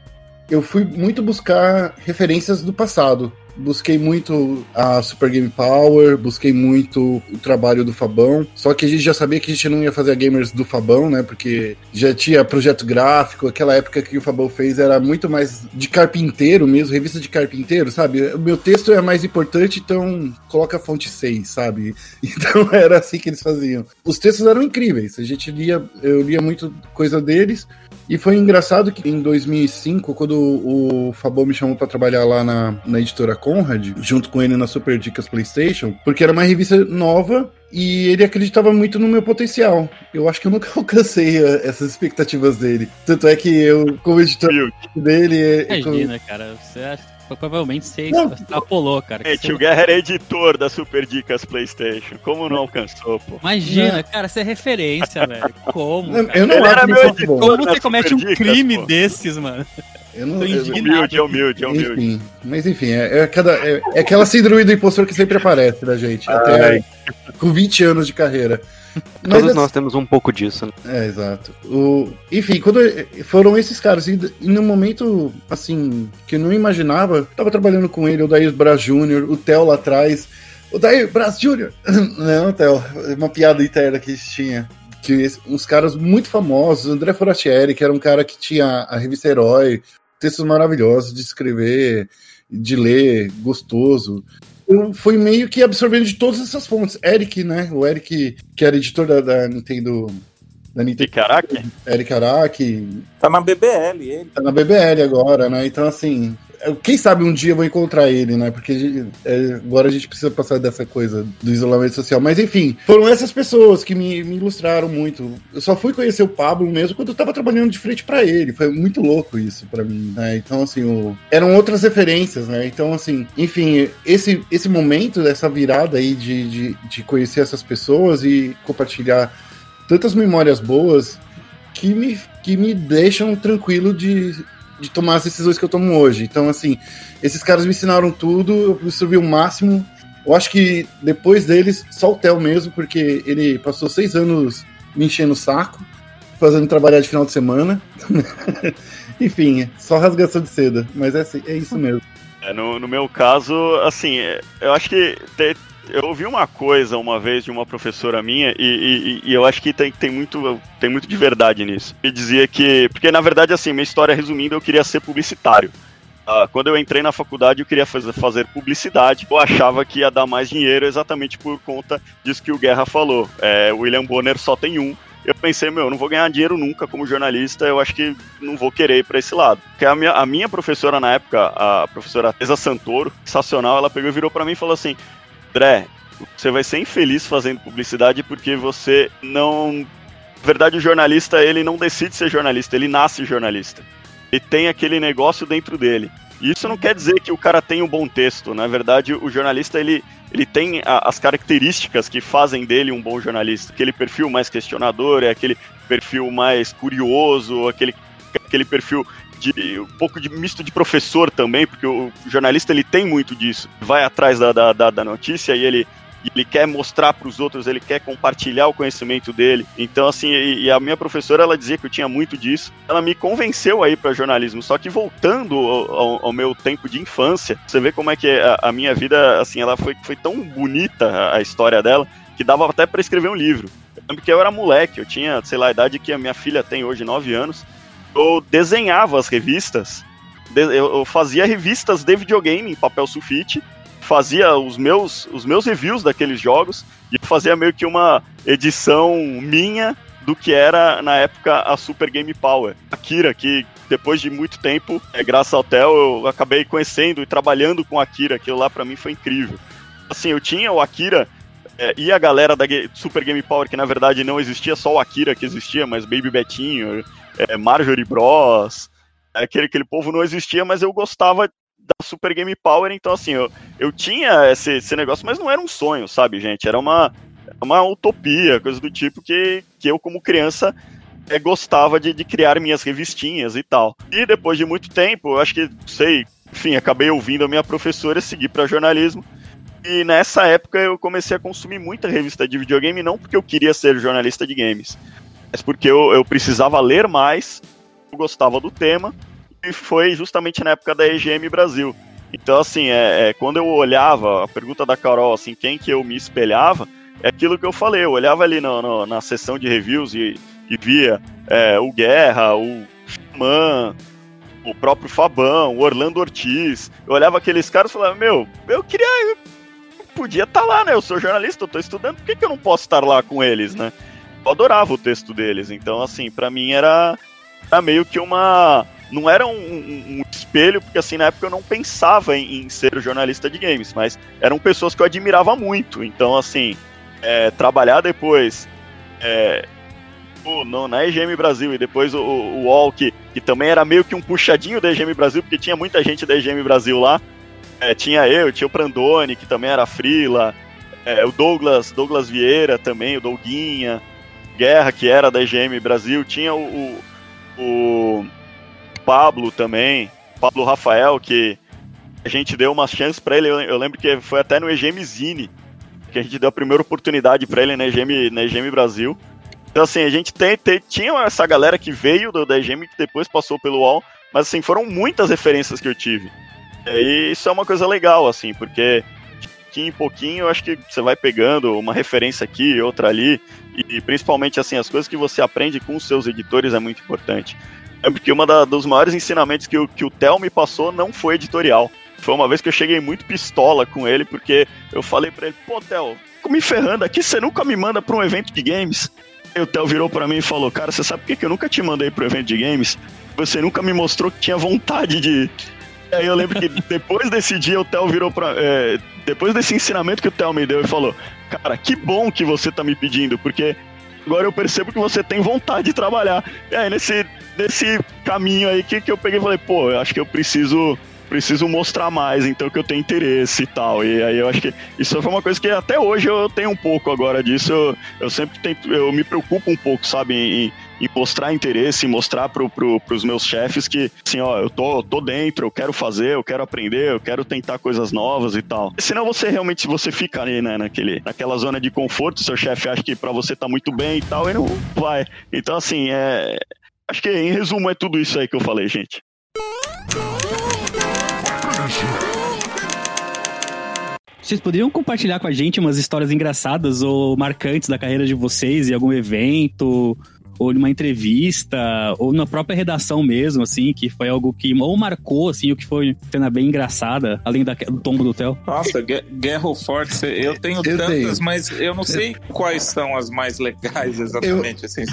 eu fui muito buscar referências do passado busquei muito a Super Game Power, busquei muito o trabalho do Fabão. Só que a gente já sabia que a gente não ia fazer a Gamers do Fabão, né? Porque já tinha projeto gráfico, aquela época que o Fabão fez era muito mais de carpinteiro mesmo, revista de carpinteiro, sabe? O meu texto é mais importante, então coloca a fonte 6, sabe? *laughs* Então era assim que eles faziam. Os textos eram incríveis, a gente lia, eu lia muito coisa deles. E foi engraçado que em 2005, quando o Fabão me chamou para trabalhar lá na, na editora Conrad, junto com ele na Super Dicas PlayStation, porque era uma revista nova e ele acreditava muito no meu potencial. Eu acho que eu nunca *laughs* alcancei eh, essas expectativas dele. Tanto é que eu, como editor dele. Eh, Imagina, como... cara, você acha provavelmente você não. extrapolou, cara. É, tio Guerra era editor da Super Dicas PlayStation. Como não alcançou, pô? Imagina, cara, você é referência, velho. Como? Cara? Eu não Ele era meu editor Como você comete um crime pô. desses, mano? Eu não, eu, humilde, é humilde, é humilde. Enfim, mas enfim, é, é, cada, é, é, aquela síndrome do impostor que sempre aparece da gente. Ai. Até com 20 anos de carreira. Mas Todos nós temos um pouco disso. Né? É, exato. O, enfim, quando foram esses caras, e, e no momento, assim, que eu não imaginava, tava trabalhando com ele, o Daí Braz Jr., o Theo lá atrás, o Daí Braz Jr., *laughs* não, Theo, uma piada interna que tinha. Que uns caras muito famosos, André Foratieri, que era um cara que tinha a revista Herói, textos maravilhosos de escrever, de ler, gostoso eu fui meio que absorvendo de todas essas fontes. Eric, né? O Eric, que era editor da, da Nintendo. Da Nintendo. Eric Eric Araki. Tá na BBL, ele. Tá na BBL agora, né? Então, assim, quem sabe um dia eu vou encontrar ele, né? Porque é, agora a gente precisa passar dessa coisa do isolamento social. Mas enfim, foram essas pessoas que me, me ilustraram muito. Eu só fui conhecer o Pablo mesmo quando eu tava trabalhando de frente para ele. Foi muito louco isso para mim, né? Então, assim, o... eram outras referências, né? Então, assim, enfim, esse, esse momento, dessa virada aí de, de, de conhecer essas pessoas e compartilhar tantas memórias boas que me, que me deixam tranquilo de de tomar as decisões que eu tomo hoje. Então, assim, esses caras me ensinaram tudo, eu absorvi o máximo. Eu acho que depois deles, só o Theo mesmo, porque ele passou seis anos me enchendo o saco, fazendo trabalhar de final de semana. *laughs* Enfim, só rasgação de seda, mas é, assim, é isso mesmo. É, no, no meu caso, assim, eu acho que eu ouvi uma coisa uma vez de uma professora minha e, e, e, eu acho que tem, tem, muito, tem muito de verdade nisso. Me dizia que. Porque na verdade, assim, minha história resumindo, eu queria ser publicitário. Uh, quando eu entrei na faculdade, eu queria fazer, fazer publicidade. Eu achava que ia dar mais dinheiro exatamente por conta disso que o Guerra falou. É, William Bonner só tem um. Eu pensei, meu, eu não vou ganhar dinheiro nunca como jornalista, eu acho que não vou querer ir para esse lado. Porque a minha, a minha professora na época, a professora Tesa Santoro, sensacional, ela pegou e virou para mim e falou assim: André, você vai ser infeliz fazendo publicidade porque você não. Na verdade, o jornalista, ele não decide ser jornalista, ele nasce jornalista. Ele tem aquele negócio dentro dele. E isso não quer dizer que o cara tem um bom texto. Na verdade, o jornalista, ele, ele tem a, as características que fazem dele um bom jornalista. Aquele perfil mais questionador, é aquele perfil mais curioso, aquele, aquele perfil de um pouco de misto de professor também, porque o jornalista ele tem muito disso. Vai atrás da, da, da notícia e ele ele quer mostrar para os outros, ele quer compartilhar o conhecimento dele. Então, assim, e, e, a minha professora, ela dizia que eu tinha muito disso. Ela me convenceu aí para jornalismo. Só que voltando ao, ao, meu tempo de infância, você vê como é que a, a, minha vida, assim, ela foi, foi tão bonita, a, a história dela, que dava até para escrever um livro. Eu lembro que eu era moleque, eu tinha, sei lá, a idade que a minha filha tem hoje, 9 anos eu desenhava as revistas, eu fazia revistas de videogame em papel sulfite, fazia os meus, os meus reviews daqueles jogos e fazia meio que uma edição minha do que era na época a Super Game Power. Akira, que depois de muito tempo, é, graças ao Theo, eu acabei conhecendo e trabalhando com Akira, aquilo lá para mim foi incrível. Assim, eu tinha o Akira é, e a galera da Super Game Power, que na verdade não existia, só o Akira que existia, mas Baby Betinho, é, Marjorie Bros, aquele, aquele povo não existia, mas eu gostava da Super Game Power, então assim, eu, eu tinha esse, esse negócio, mas não era um sonho, sabe, gente? Era uma. uma utopia, coisa do tipo que, que eu, como criança, é, gostava de, de criar minhas revistinhas e tal. E depois de muito tempo, eu acho que, sei, enfim, acabei ouvindo a minha professora seguir para jornalismo. E nessa época eu comecei a consumir muita revista de videogame, não porque eu queria ser jornalista de games, mas porque eu, eu precisava ler mais, eu gostava do tema, e foi justamente na época da EGM Brasil. Então, assim, é, é, quando eu olhava, a pergunta da Carol, assim, quem que eu me espelhava, é aquilo que eu falei, eu olhava ali no, no, na sessão de reviews e, e via é, o Guerra, o Xamã, o próprio Fabão, o Orlando Ortiz, eu olhava aqueles caras e falava, meu, eu queria, eu podia estar tá lá, né, eu sou jornalista, eu tô estudando, por que, que eu não posso estar lá com eles, né? Eu adorava o texto deles, então, assim, para mim era, era meio que uma não era um, um, um, espelho, porque assim, na época eu não pensava em, em, ser jornalista de games, mas eram pessoas que eu admirava muito. Então, assim, é, trabalhar depois é, na EGM Brasil e depois o, o UOL, que, que também era meio que um puxadinho da EGM Brasil, porque tinha muita gente da EGM Brasil lá. É, tinha eu, tinha o Prandone, que também era frila, é, o Douglas, Douglas Vieira também, o Douguinha, Guerra, que era da EGM Brasil, tinha o, o, o Pablo também, Pablo Rafael, que a gente deu uma chance para ele. Eu, lembro que foi até no EGM Zine que a gente deu a primeira oportunidade para ele na EGM, na EGM Brasil. Então, assim, a gente tem, tem, tinha essa galera que veio do, da EGM que depois passou pelo UOL, mas, assim, foram muitas referências que eu tive. E isso é uma coisa legal, assim, porque pouquinho em pouquinho eu acho que você vai pegando uma referência aqui, outra ali, e principalmente, assim, as coisas que você aprende com os seus editores é muito importante. É porque uma da, dos maiores ensinamentos que o, que o Theo me passou não foi editorial. Foi uma vez que eu cheguei muito pistola com ele, porque eu falei para ele, pô, Theo, me ferrando aqui, você nunca me manda pra um evento de games. Aí o Theo virou para mim e falou, cara, você sabe por que, que eu nunca te mandei pro evento de games? Você nunca me mostrou que tinha vontade de. Aí eu lembro que depois desse dia o Theo virou pra. É, depois desse ensinamento que o Theo me deu e falou, cara, que bom que você tá me pedindo, porque agora eu percebo que você tem vontade de trabalhar. E aí, nesse, nesse caminho aí que, que eu peguei e falei, pô, eu acho que eu preciso preciso mostrar mais, então que eu tenho interesse e tal. E aí eu acho que isso foi uma coisa que até hoje eu tenho um pouco agora disso. Eu, eu sempre tento, eu me preocupo um pouco, sabe, em, em mostrar interesse, mostrar pro, pro, pros meus chefes que, assim, ó, eu tô, tô dentro, eu quero fazer, eu quero aprender, eu quero tentar coisas novas e tal. Senão você realmente, você fica ali, né, naquele, naquela zona de conforto, seu chefe acha que para você tá muito bem e tal, e não vai. Então, assim, é... Acho que, em resumo, é tudo isso aí que eu falei, gente. Vocês poderiam compartilhar com a gente umas histórias engraçadas ou marcantes da carreira de vocês em algum evento? Ou numa entrevista, ou na própria redação mesmo, assim, que foi algo que ou marcou, assim, o que foi cena bem engraçada, além da, do tombo do Theo? Nossa, Guerra Forte, eu tenho eu tantas, tenho. mas eu não sei eu... quais são as mais legais exatamente, eu... assim.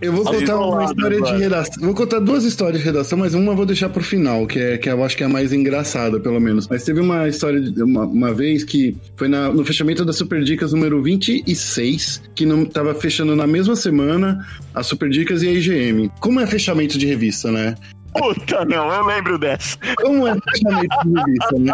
Eu vou contar uma história de redação. Vou contar duas histórias de redação, mas uma eu vou deixar pro final, que é que eu acho que é a mais engraçada, pelo menos. Mas teve uma história de uma, uma vez que foi na, no fechamento da Super Dicas número 26, que não tava fechando na mesma semana a Super Dicas e a IGM. Como é fechamento de revista, né? Puta, não, eu lembro dessa. Como é fechamento de revista, né?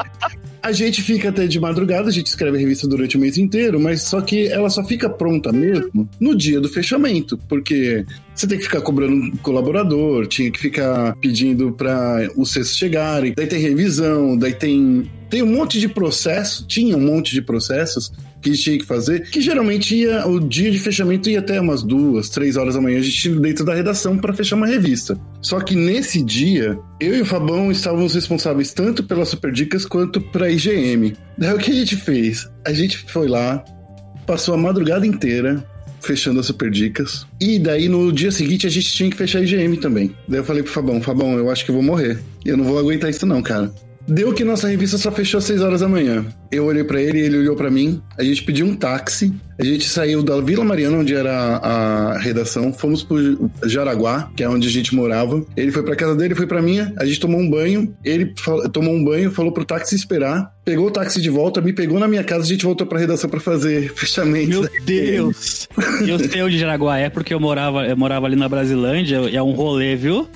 A gente fica até de madrugada, a gente escreve a revista durante o mês inteiro, mas só que ela só fica pronta mesmo no dia do fechamento, porque você tem que ficar cobrando colaborador, tinha que ficar pedindo para os cestos chegarem, daí tem revisão, daí tem tem um monte de processo, tinha um monte de processos que tinha que fazer, que geralmente ia, o dia de fechamento ia até umas duas, três horas da manhã, a gente dentro da redação para fechar uma revista. Só que nesse dia, eu e o Fabão estávamos responsáveis tanto pelas Super Dicas quanto para IGM. Daí o que a gente fez? A gente foi lá, passou a madrugada inteira fechando as Super Dicas. E daí no dia seguinte a gente tinha que fechar a IGM também. Daí eu falei pro Fabão, Fabão, eu acho que eu vou morrer. Eu não vou aguentar isso não, cara. Deu que nossa revista só fechou às 6 horas da manhã. Eu olhei para ele, ele olhou para mim. A gente pediu um táxi. A gente saiu da Vila Mariana, onde era a, redação, fomos pro Jaraguá, que é onde a gente morava. Ele foi para casa dele, foi para minha. A gente tomou um banho. Ele tomou um banho, falou pro táxi esperar. Pegou o táxi de volta, me pegou na minha casa, a gente voltou pra redação para fazer *laughs* fechamento. Meu Deus! eu sei onde Jaraguá é porque eu morava, eu morava ali na Brasilândia, é um rolê, viu?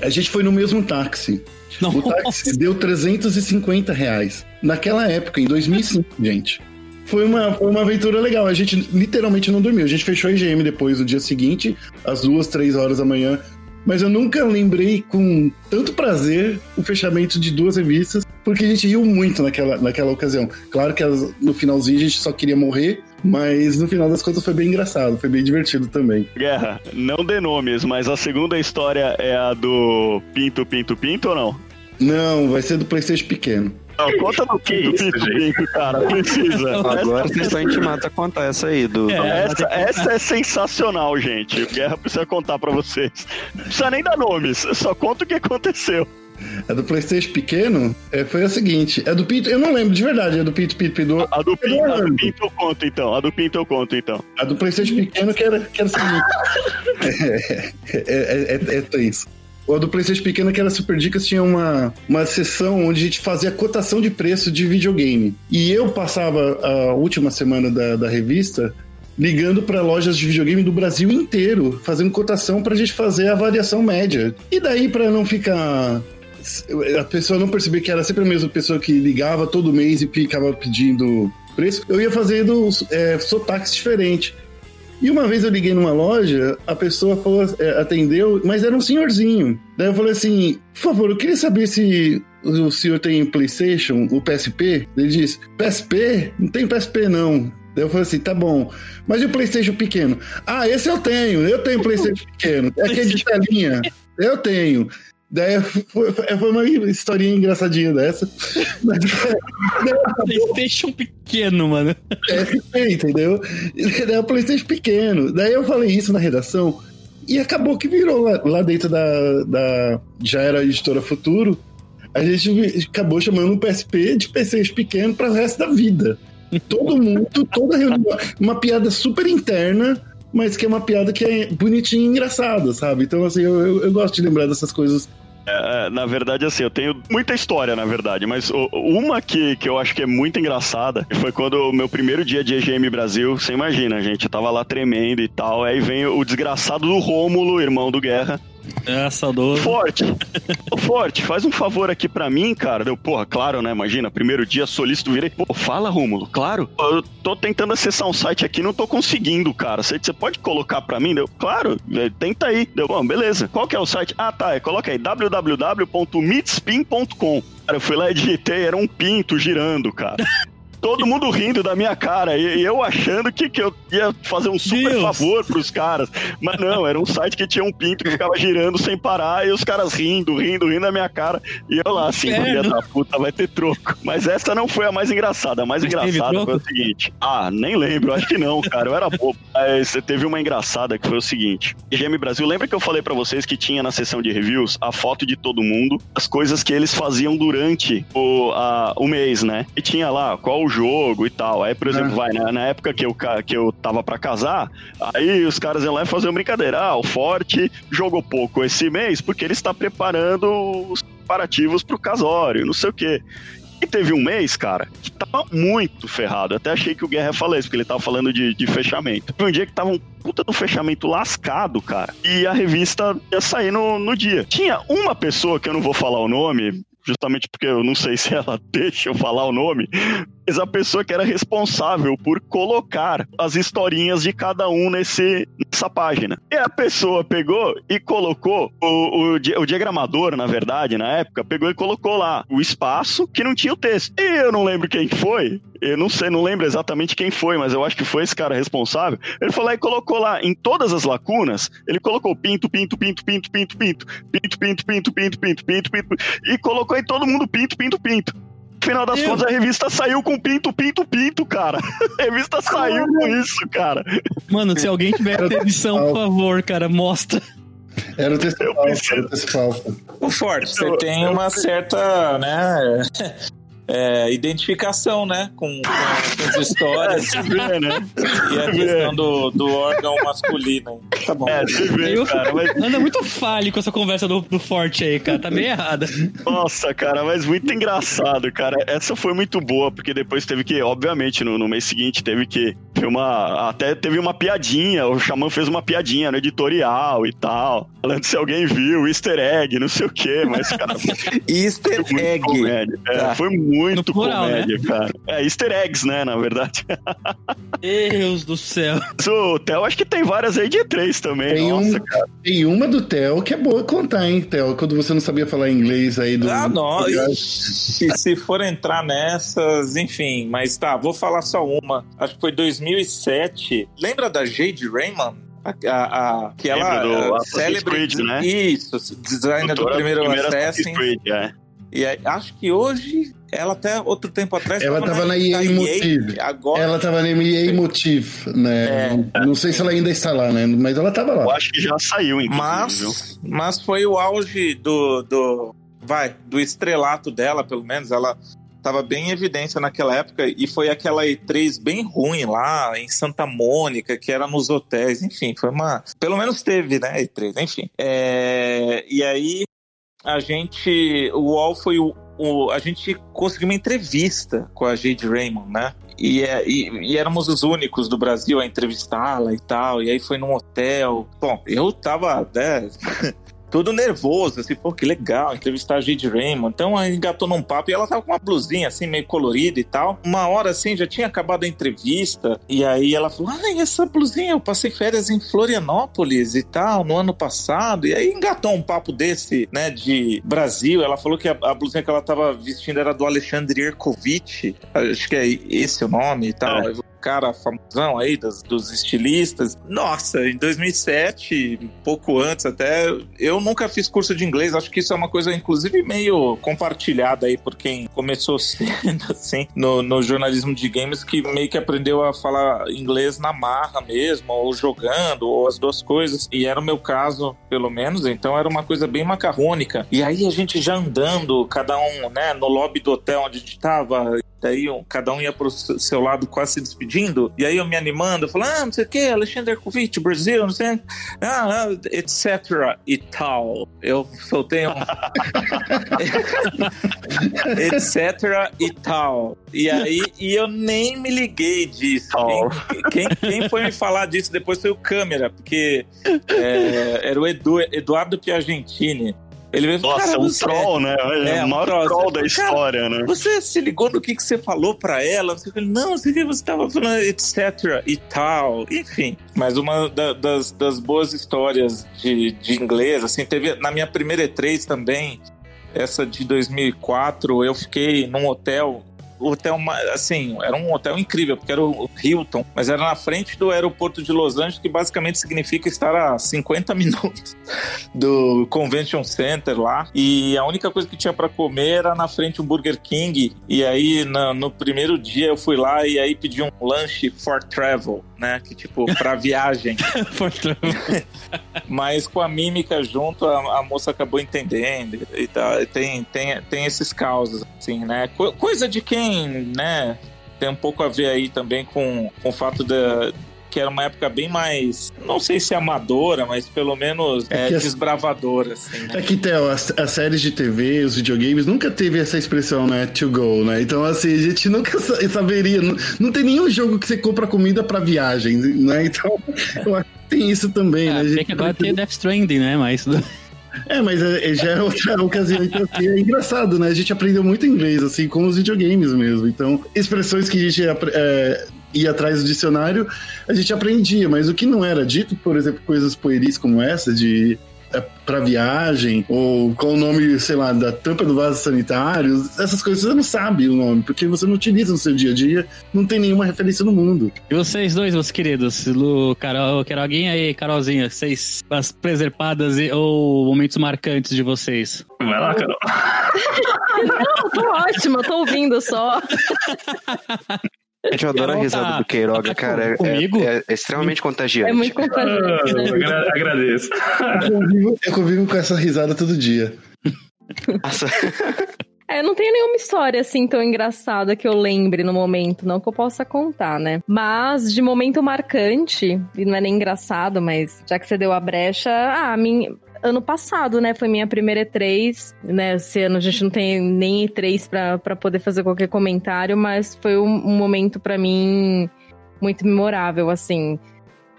A gente foi no mesmo táxi. Nossa. O táxi deu 350 reais. Naquela época, em 2005, gente. foi uma, foi uma aventura legal. A gente literalmente não dormiu. A gente fechou a IGM depois no dia seguinte, às duas, três horas da manhã. Mas eu nunca lembrei com tanto prazer o fechamento de duas revistas, porque a gente riu muito naquela, naquela ocasião. Claro que no finalzinho a gente só queria morrer, mas no final das contas foi bem engraçado, foi bem divertido também. Guerra, não dê nomes, mas a segunda história é a do Pinto, Pinto, Pinto ou não? Não, vai ser do PlayStation pequeno. Não, conta do Que Pinto, isso, Pinto, gente? Pinto, cara. Precisa. *laughs* Agora vocês estão intimados a contar essa aí do. É. Essa, essa é sensacional, gente. Guerra precisa contar pra vocês. Não precisa nem dar nomes, só conta o que aconteceu. A do PlayStation pequeno é, foi a seguinte: é do Pinto, eu não lembro de verdade, é do Pinto Pinto Pinto. A do Pinto, a do Pinto eu conto então. A do Pinto eu conto então. A do PlayStation pequeno que era, que era o seguinte. é, é, é, é, é tenso. A do PlayStation pequeno que era Super Dicas tinha uma, uma sessão onde a gente fazia cotação de preço de videogame. E eu passava a última semana da, da revista ligando para lojas de videogame do Brasil inteiro, fazendo cotação para a gente fazer a variação média. E daí, para não ficar. A pessoa não perceber que era sempre a mesma pessoa que ligava todo mês e ficava pedindo preço, eu ia fazendo é, sotaques diferentes. E uma vez eu liguei numa loja, a pessoa falou, é, atendeu, mas era um senhorzinho. Daí eu falei assim: por favor, eu queria saber se o senhor tem PlayStation, o PSP? Ele disse: PSP? Não tem PSP não. Daí eu falei assim: tá bom. Mas e o PlayStation pequeno? Ah, esse eu tenho, eu tenho PlayStation pequeno. É aquele de *laughs* telinha. Eu tenho. Daí foi, foi uma historinha engraçadinha dessa. Mas, *laughs* PlayStation pequeno, mano. PSP, entendeu? E daí o PlayStation pequeno. Daí eu falei isso na redação e acabou que virou lá, lá dentro da, da. Já era a editora Futuro. A gente acabou chamando o PSP de PlayStation pequeno para o resto da vida. Todo mundo, toda reunião. Uma piada super interna, mas que é uma piada que é bonitinha e engraçada, sabe? Então, assim, eu, eu, eu gosto de lembrar dessas coisas. É, na verdade, assim, eu tenho muita história, na verdade, mas uma que, que eu acho que é muito engraçada foi quando o meu primeiro dia de EGM Brasil, você imagina, gente, eu tava lá tremendo e tal, aí vem o desgraçado do Rômulo, irmão do Guerra. É, saudoso. Forte, Forte, faz um favor aqui pra mim, cara. Deu, porra, claro, né? Imagina, primeiro dia solícito, virei. Pô, fala, Rômulo, claro. Eu tô tentando acessar um site aqui, não tô conseguindo, cara. Você pode colocar pra mim? Deu, claro, é, tenta aí. Deu, bom, beleza. Qual que é o site? Ah, tá, é, coloca aí, www.mitspin.com. Cara, eu fui lá e digitei, era um pinto girando, cara. Todo mundo rindo da minha cara e, eu achando que, que eu ia fazer um super Deus. favor pros caras. Mas não, era um site que tinha um pinto que ficava girando sem parar e os caras rindo, rindo, rindo da minha cara. E eu lá, assim, filha da puta, vai ter troco. Mas essa não foi a mais engraçada. A mais Mas engraçada foi o seguinte. Ah, nem lembro, acho que não, cara. Eu era bobo. Mas teve uma engraçada que foi o seguinte. GM Brasil, lembra que eu falei pra vocês que tinha na sessão de reviews a foto de todo mundo, as coisas que eles faziam durante o, a- o mês, né? E tinha lá qual o jogo e tal. Aí, por exemplo, vai, né? na época que eu, que eu tava pra casar, aí os caras iam lá e faziam brincadeira. Ah, o Forte jogou pouco esse mês porque ele está preparando os preparativos pro casório, não sei o quê. E teve um mês, cara, que tava muito ferrado. Eu até achei que o Guerra ia falar isso, porque ele tava falando de, de fechamento. Foi um dia que tava um puta do fechamento lascado, cara. E a revista ia sair no, no dia. Tinha uma pessoa, que eu não vou falar o nome, justamente porque eu não sei se ela *laughs* deixa eu falar o nome, a pessoa que era responsável por colocar as historinhas de cada um nesse, nessa página. E a pessoa pegou e colocou, o, o, o diagramador, na verdade, na época, pegou e colocou lá o espaço que não tinha o texto. E eu não lembro quem foi, eu não sei, não lembro exatamente quem foi, mas eu acho que foi esse cara responsável. Ele lá e colocou lá, em todas as lacunas, ele colocou pinto, pinto, pinto, pinto, pinto, pinto, pinto, pinto, pinto, pinto, pinto, pinto, pinto, e colocou em todo mundo pinto, pinto, pinto. No final das contas, a revista saiu com pinto, pinto, pinto, cara. *laughs* A revista saiu com isso, cara. Mano, se alguém tiver edição, por favor, cara, mostra. Era o texto Eu falso, preciso- era o. O Forte, você Eu- tem eu- uma certa, né, é, identificação, né, com, com as histórias Você vê, né? e a questão do, do órgão masculino. Tá bom. É, você vê, Eu- cara. Mas, Anda muito fálico essa conversa do, do Forte aí, cara. Tá meio errada. nossa, cara, mas muito engraçado, cara. Essa foi muito boa, porque depois teve que, obviamente, no, no mês seguinte, teve que Tem uma, até teve uma piadinha, o Xamã fez uma piadinha no editorial e tal, falando se alguém viu, easter egg, não sei o que, mas, cara, *laughs* Easter foi muito egg. comédia. É, Tá. foi muito plural, comédia, cara. É, easter eggs, né, na verdade. *laughs* Deus do céu. O Theo acho que tem várias aí de três também. Tem, Nossa, um, tem uma do Theo que é boa contar, hein, Theo? Quando você não sabia falar inglês aí do. Ah, não. Ixi, se for entrar nessas, enfim. Mas tá, vou falar só uma. Acho que foi 2007. Lembra da Jade Raymond? A, a- a- que ela do é, célebre. Creed, né? Isso, designer do Doutora primeiro primeira Assassin. Assassin's Creed, é. E aí, acho que hoje, ela até outro tempo atrás. Ela tava na EA Motive. Agora. Ela tava na EA Motive, né? É. Não sei se ela ainda está lá, né? Mas ela tava Eu lá. acho que já saiu, inclusive? Mas, mas foi o auge do, do. Vai, do estrelato dela, pelo menos. Ela tava bem em evidência naquela época. E foi aquela E3 bem ruim lá em Santa Mônica, que era nos hotéis. Enfim, foi uma. Pelo menos teve, né? E3, enfim. É, e aí a gente. O UOL foi o. o- a gente conseguiu uma entrevista com a Jade Raymond, né? E, é- e- e éramos os únicos do Brasil a entrevistá-la e tal. E aí foi num hotel. Bom, eu tava, né, *laughs* todo nervoso, assim, pô, que legal, entrevistar a Jade Raymond. Então aí engatou num papo e ela tava com uma blusinha, assim, meio colorida e tal. Uma hora, assim, já tinha acabado a entrevista. E aí ela falou: Ah, essa blusinha, eu passei férias em Florianópolis e tal, no ano passado. E aí engatou um papo desse, né, de Brasil. Ela falou que a, a blusinha que ela tava vestindo era do Alexandre Erkovitch. Acho que é esse o nome e tal. É. Cara famosão aí dos estilistas. Nossa, em 2007, um pouco antes até, eu nunca fiz curso de inglês. Acho que isso é uma coisa, inclusive, meio compartilhada aí por quem começou *laughs* cedo, assim, no, no jornalismo de games, que meio que aprendeu a falar inglês na marra mesmo, ou jogando, ou as duas coisas. E era o meu caso, pelo menos, então era uma coisa bem macarrônica. E aí a gente já andando, cada um, né, no lobby do hotel onde a gente tava, Daí cada um ia pro se- seu lado quase se despedindo. E aí eu me animando, falando, ah, não sei o que, Alexandre Kovic, Brasil, não sei, ah, ah, etc. e tal. Eu soltei um. *laughs* etc. e tal. E aí, e eu nem me liguei disso. Quem, quem, quem foi me falar disso depois foi o câmera, porque é, era o Edu, Eduardo Piagentini. Ele veio Nossa, "Cara, um você- troll, né? É, É, o maior troll. troll da Cara, história, né? Você se ligou no que, que você falou pra ela? Você falou, não, sei que você tava falando, etc. e tal. Enfim, mas uma da- das, das boas histórias de, de inglês, assim, teve na minha primeira E3 também, essa de 2004, eu fiquei num hotel. Hotel, assim, era um hotel incrível, porque era o Hilton, mas era na frente do aeroporto de Los Angeles, que basicamente significa estar a 50 *laughs* minutos do Convention Center lá. E a única coisa que tinha pra comer era na frente um Burger King. E aí, na- no primeiro dia, eu fui lá e aí pedi um lanche for travel, né? Que tipo, pra viagem. *laughs* Mas com a mímica junto, a, a moça acabou entendendo e tal. Tem, tem, tem esses causos, assim, né? Co- coisa de quem, né? Tem um pouco a ver aí também com, com o fato da. Que era uma época bem mais, não sei se amadora, mas pelo menos é, as- desbravadora, assim, né? É que, Theo, as, as séries de TV, os videogames, nunca teve essa expressão, né? To go, né? Então, assim, a gente nunca sa- saberia. Não, não tem nenhum jogo que você compra comida pra viagem, né? Então, *laughs* eu acho que tem isso também, né? A Ah, gente tem que agora tem Death Stranding, né? Mas. É, mas é, é- já é outra ocasião. Então, assim, é engraçado, né? A gente aprendeu muito inglês, assim, com os videogames mesmo. Então, expressões que a gente é, ia atrás do dicionário, a gente aprendia. Mas o que não era dito, por exemplo, coisas pueris como essa, de é, pra viagem, ou qual o nome, sei lá, da tampa do vaso sanitário, essas coisas você não sabe o nome, porque você não utiliza no seu dia a dia, não tem nenhuma referência no mundo. E vocês dois, meus queridos, Lu, Carol, Queroguinha e Carolzinha, vocês, as preservadas e, ou momentos marcantes de vocês? Vai lá, Carol. *laughs* Não, tô ótima, tô ouvindo só. *laughs* Gente, eu adoro a risada tá- do Queiroga, tá cara. É, comigo? é- é extremamente contagiante. É muito contagiante, né? Ah, agra- agradeço. Eu convivo, eu convivo com essa risada todo dia. Nossa, *laughs* É, não tenho nenhuma história assim tão engraçada que eu lembre no momento, não que eu possa contar, né? Mas de momento marcante, e não é nem engraçado, mas já que você deu a brecha, ah, minha, ano passado, né? Foi minha primeira E3, né? Esse ano a gente não tem nem E3 pra, pra poder fazer qualquer comentário, mas foi um, um momento pra mim muito memorável, assim.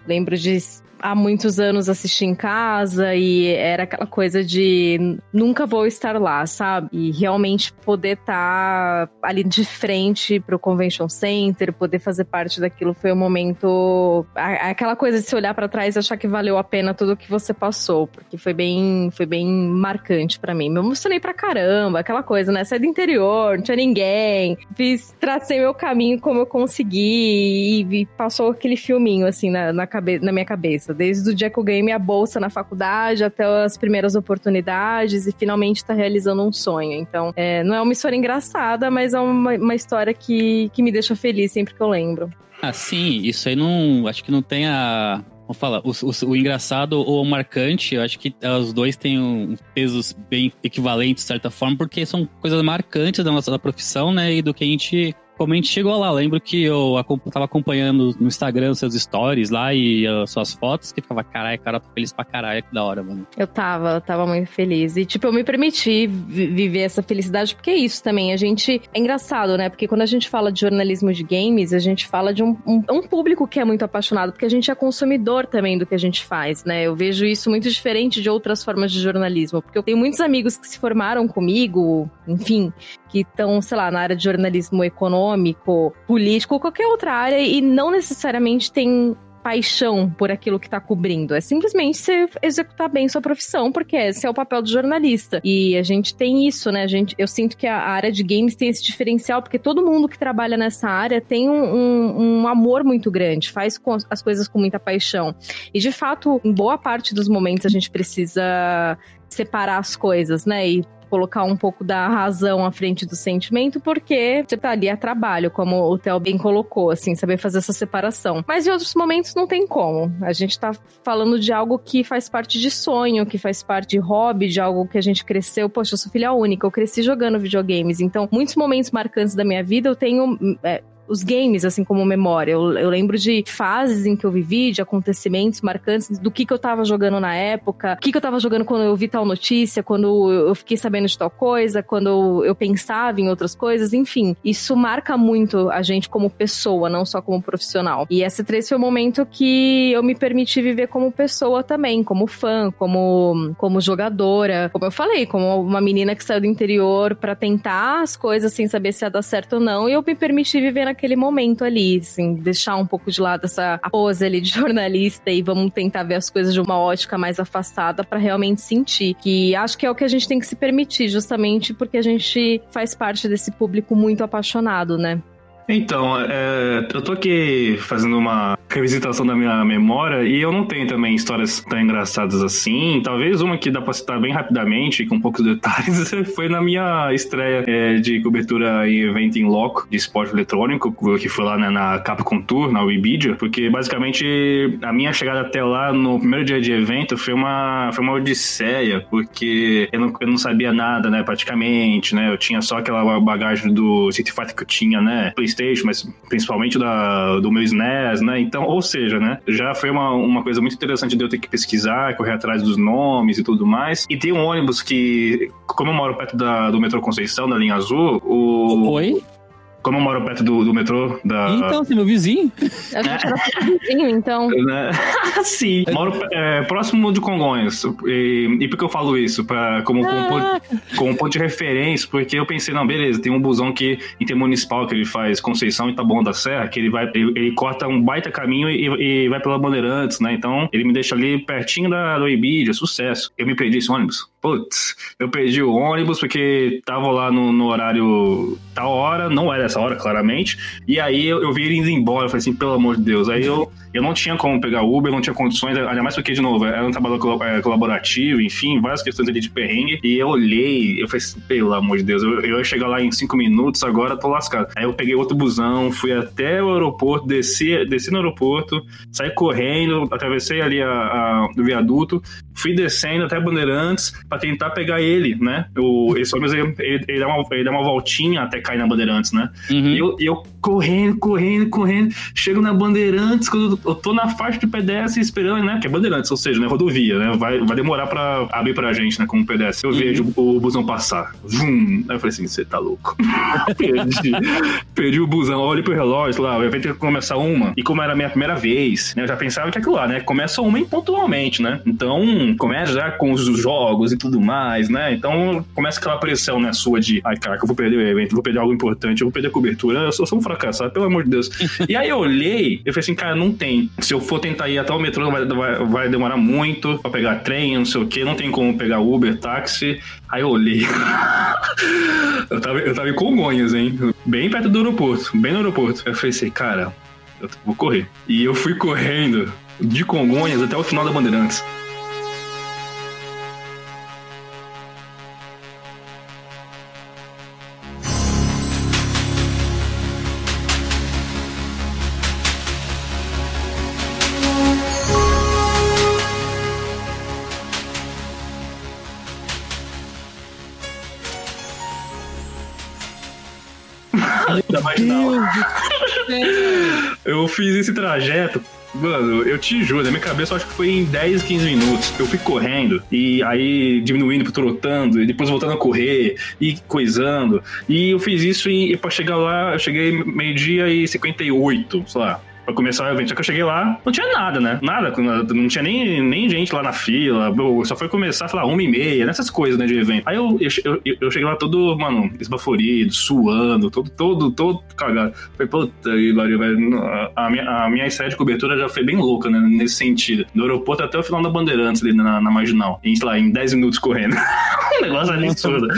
Lembro de há muitos anos assistir em casa e era aquela coisa de nunca vou estar lá, sabe? E realmente poder estar tá ali de frente pro convention center, poder fazer parte daquilo foi um momento aquela coisa de se olhar para trás e achar que valeu a pena tudo que você passou, porque foi bem foi bem marcante para mim. Me emocionei pra caramba, aquela coisa, né? Saí do interior, não tinha ninguém, fiz tracei meu caminho como eu consegui e, e passou aquele filminho assim na, na, cabe, na minha cabeça desde o dia que eu ganhei bolsa na faculdade até as primeiras oportunidades e finalmente tá realizando um sonho. Então, é, não é uma história engraçada, mas é uma, uma história que, que me deixa feliz sempre que eu lembro. Ah, sim, isso aí não. Acho que não tem a. Vamos falar, o, o, o, engraçado ou o marcante, eu acho que os dois têm um, pesos bem equivalentes, de certa forma, porque são coisas marcantes da nossa da profissão, né? E do que a gente como a gente chegou lá, lembro que eu tava acompanhando no Instagram seus stories lá e uh, suas fotos, que ficava, caralho, cara, tô feliz pra caralho, que da hora, mano. Eu tava, eu tava muito feliz. E, tipo, eu me permiti viver essa felicidade, porque é isso também. A gente. É engraçado, né? Porque quando a gente fala de jornalismo de games, a gente fala de um, um, um público que é muito apaixonado, porque a gente é consumidor também do que a gente faz, né? Eu vejo isso muito diferente de outras formas de jornalismo, porque eu tenho muitos amigos que se formaram comigo, enfim, que estão, sei lá, na área de jornalismo econômico, político, qualquer outra área, e não necessariamente tem paixão por aquilo que está cobrindo. É simplesmente você executar bem sua profissão, porque esse é o papel do jornalista. E a gente tem isso, né? A gente, eu sinto que a área de games tem esse diferencial, porque todo mundo que trabalha nessa área tem um, um, um amor muito grande, faz as coisas com muita paixão. E de fato, em boa parte dos momentos a gente precisa separar as coisas, né? E colocar um pouco da razão à frente do sentimento, porque você tá ali a trabalho, como o Theo bem colocou, assim, saber fazer essa separação. Mas em outros momentos não tem como. A gente tá falando de algo que faz parte de sonho, que faz parte de hobby, de algo que a gente cresceu. Poxa, eu sou filha única, eu cresci jogando videogames. Então, muitos momentos marcantes da minha vida eu tenho. É, os games, assim, como memória. Eu, eu, lembro de fases em que eu vivi, de acontecimentos marcantes, do que, que eu tava jogando na época, o que, que eu tava jogando quando eu vi tal notícia, quando eu fiquei sabendo de tal coisa, quando eu pensava em outras coisas, enfim. Isso marca muito a gente como pessoa, não só como profissional. E esse 3 foi o momento que eu me permiti viver como pessoa também, como fã, como, como jogadora, como eu falei, como uma menina que saiu do interior para tentar as coisas sem saber se ia dar certo ou não, e eu me permiti viver naquele naquele momento ali, assim, deixar um pouco de lado essa pose ali de *laughs* jornalista e vamos tentar ver as coisas de uma ótica mais afastada para realmente sentir. Que acho que é o que a gente tem que se permitir, justamente porque a gente faz parte desse público muito apaixonado, né? Então, é, eu tô aqui fazendo uma revisitação da minha memória e eu não tenho também histórias tão engraçadas assim. Talvez uma que dá pra citar bem rapidamente, com poucos *laughs* detalhes, foi na minha estreia é, de cobertura em evento em loco de esporte eletrônico, que foi lá né, na Capcom Tour, na Webidia, porque basicamente a minha chegada até lá no primeiro dia de evento foi uma, foi uma odisseia, porque eu não, eu não sabia nada, né, praticamente, né, eu tinha só aquela bagagem do Street Fighter que eu tinha, né, PlayStation, mas principalmente da, do meu SNES, né? Então, ou seja, né? Já foi uma, uma coisa muito interessante de eu ter que pesquisar, correr atrás dos nomes e tudo mais. E tem um ônibus que, como eu moro perto da, do metrô Conceição, da linha azul, o. Oi? Como eu moro perto do, do metrô da. Então, você é meu vizinho? A gente era vizinho, então. *laughs* Né? *laughs* Sim. Moro é, próximo de Congonhas. E, e por que eu falo isso? Pra, como, como, ponto, como ponto de referência, porque eu pensei, não, beleza, tem um busão que intermunicipal que ele faz Conceição e Taboão da Serra, que ele vai, ele, ele corta um baita caminho e, e, vai pela Bandeirantes, né? Então, ele me deixa ali pertinho da, do Ibidia, sucesso. Eu me perdi esse ônibus. Putz, eu perdi o ônibus porque tava lá no, no horário tal hora, não era essa hora, claramente. E aí eu, eu vi indo embora, eu falei assim, pelo amor de Deus. Aí eu, eu não tinha como pegar Uber, não tinha condições, ainda mais porque, de novo, era um trabalho é, colaborativo, enfim, várias questões ali de perrengue. E eu olhei, eu falei assim, pelo amor de Deus, eu, eu ia chegar lá em cinco minutos, agora tô lascado. Aí eu peguei outro busão, fui até o aeroporto, desci, desci no aeroporto, saí correndo, atravessei ali a, a, o viaduto, fui descendo até Bandeirantes para tentar pegar ele, né? O, esse ônibus, ele, ele, ele, dá uma, ele dá uma voltinha até cair na Bandeirantes, né? Uhum. E eu, eu correndo, correndo, correndo, chego na Bandeirantes, quando eu tô na faixa de PDS esperando, né? Que é Bandeirantes, ou seja, né? Rodovia, né? Vai, vai demorar pra abrir pra gente, né? Como PDS. Eu vejo o busão passar. Vum. Aí eu falei assim, você tá louco. *laughs* perdi, perdi o busão. Eu olhei pro relógio lá, o evento ia começar uma. E como era a minha primeira vez, né? Eu já pensava que aquilo lá, né? Começa uma pontualmente, né? Então, começa já com os jogos e tudo mais, né? Então, começa aquela pressão, né? Sua de, ai, cara, que eu vou perder o evento, vou perder algo importante, eu vou perder a cobertura. Eu sou, sou um fracassado, pelo amor de Deus. *laughs* e aí eu olhei, eu falei assim, cara, não tem. Se eu for tentar ir até o metrô, vai, vai, vai demorar muito pra pegar trem, não sei o que, não tem como pegar Uber, táxi. Aí eu olhei. *laughs* eu, tava, eu tava em Congonhas, hein? Bem perto do aeroporto, bem no aeroporto. Eu falei assim, cara, eu vou correr. E eu fui correndo de Congonhas até o final da Bandeirantes. Não. Eu fiz esse trajeto Mano, eu te juro, na minha cabeça eu acho que foi em 10, 15 minutos. Eu fui correndo e aí diminuindo, trotando, e depois voltando a correr e coisando. E eu fiz isso e, e pra chegar lá, eu cheguei meio-dia e 58, sei lá pra começar o evento. Só que eu cheguei lá, não tinha nada, né? Nada, não tinha nem, nem gente lá na fila. Só foi começar, sei lá, uma e meia, nessas coisas, né, de evento. Aí eu, eu, eu, eu cheguei lá todo, mano, esbaforido, suando, todo, todo, todo cagado. Falei, puta velho. A minha, a minha estreia de cobertura já foi bem louca, né, nesse sentido. Do aeroporto até o final da Bandeirantes, ali na, na Marginal. Em, sei lá, em 10 minutos correndo. *laughs* um negócio absurdo.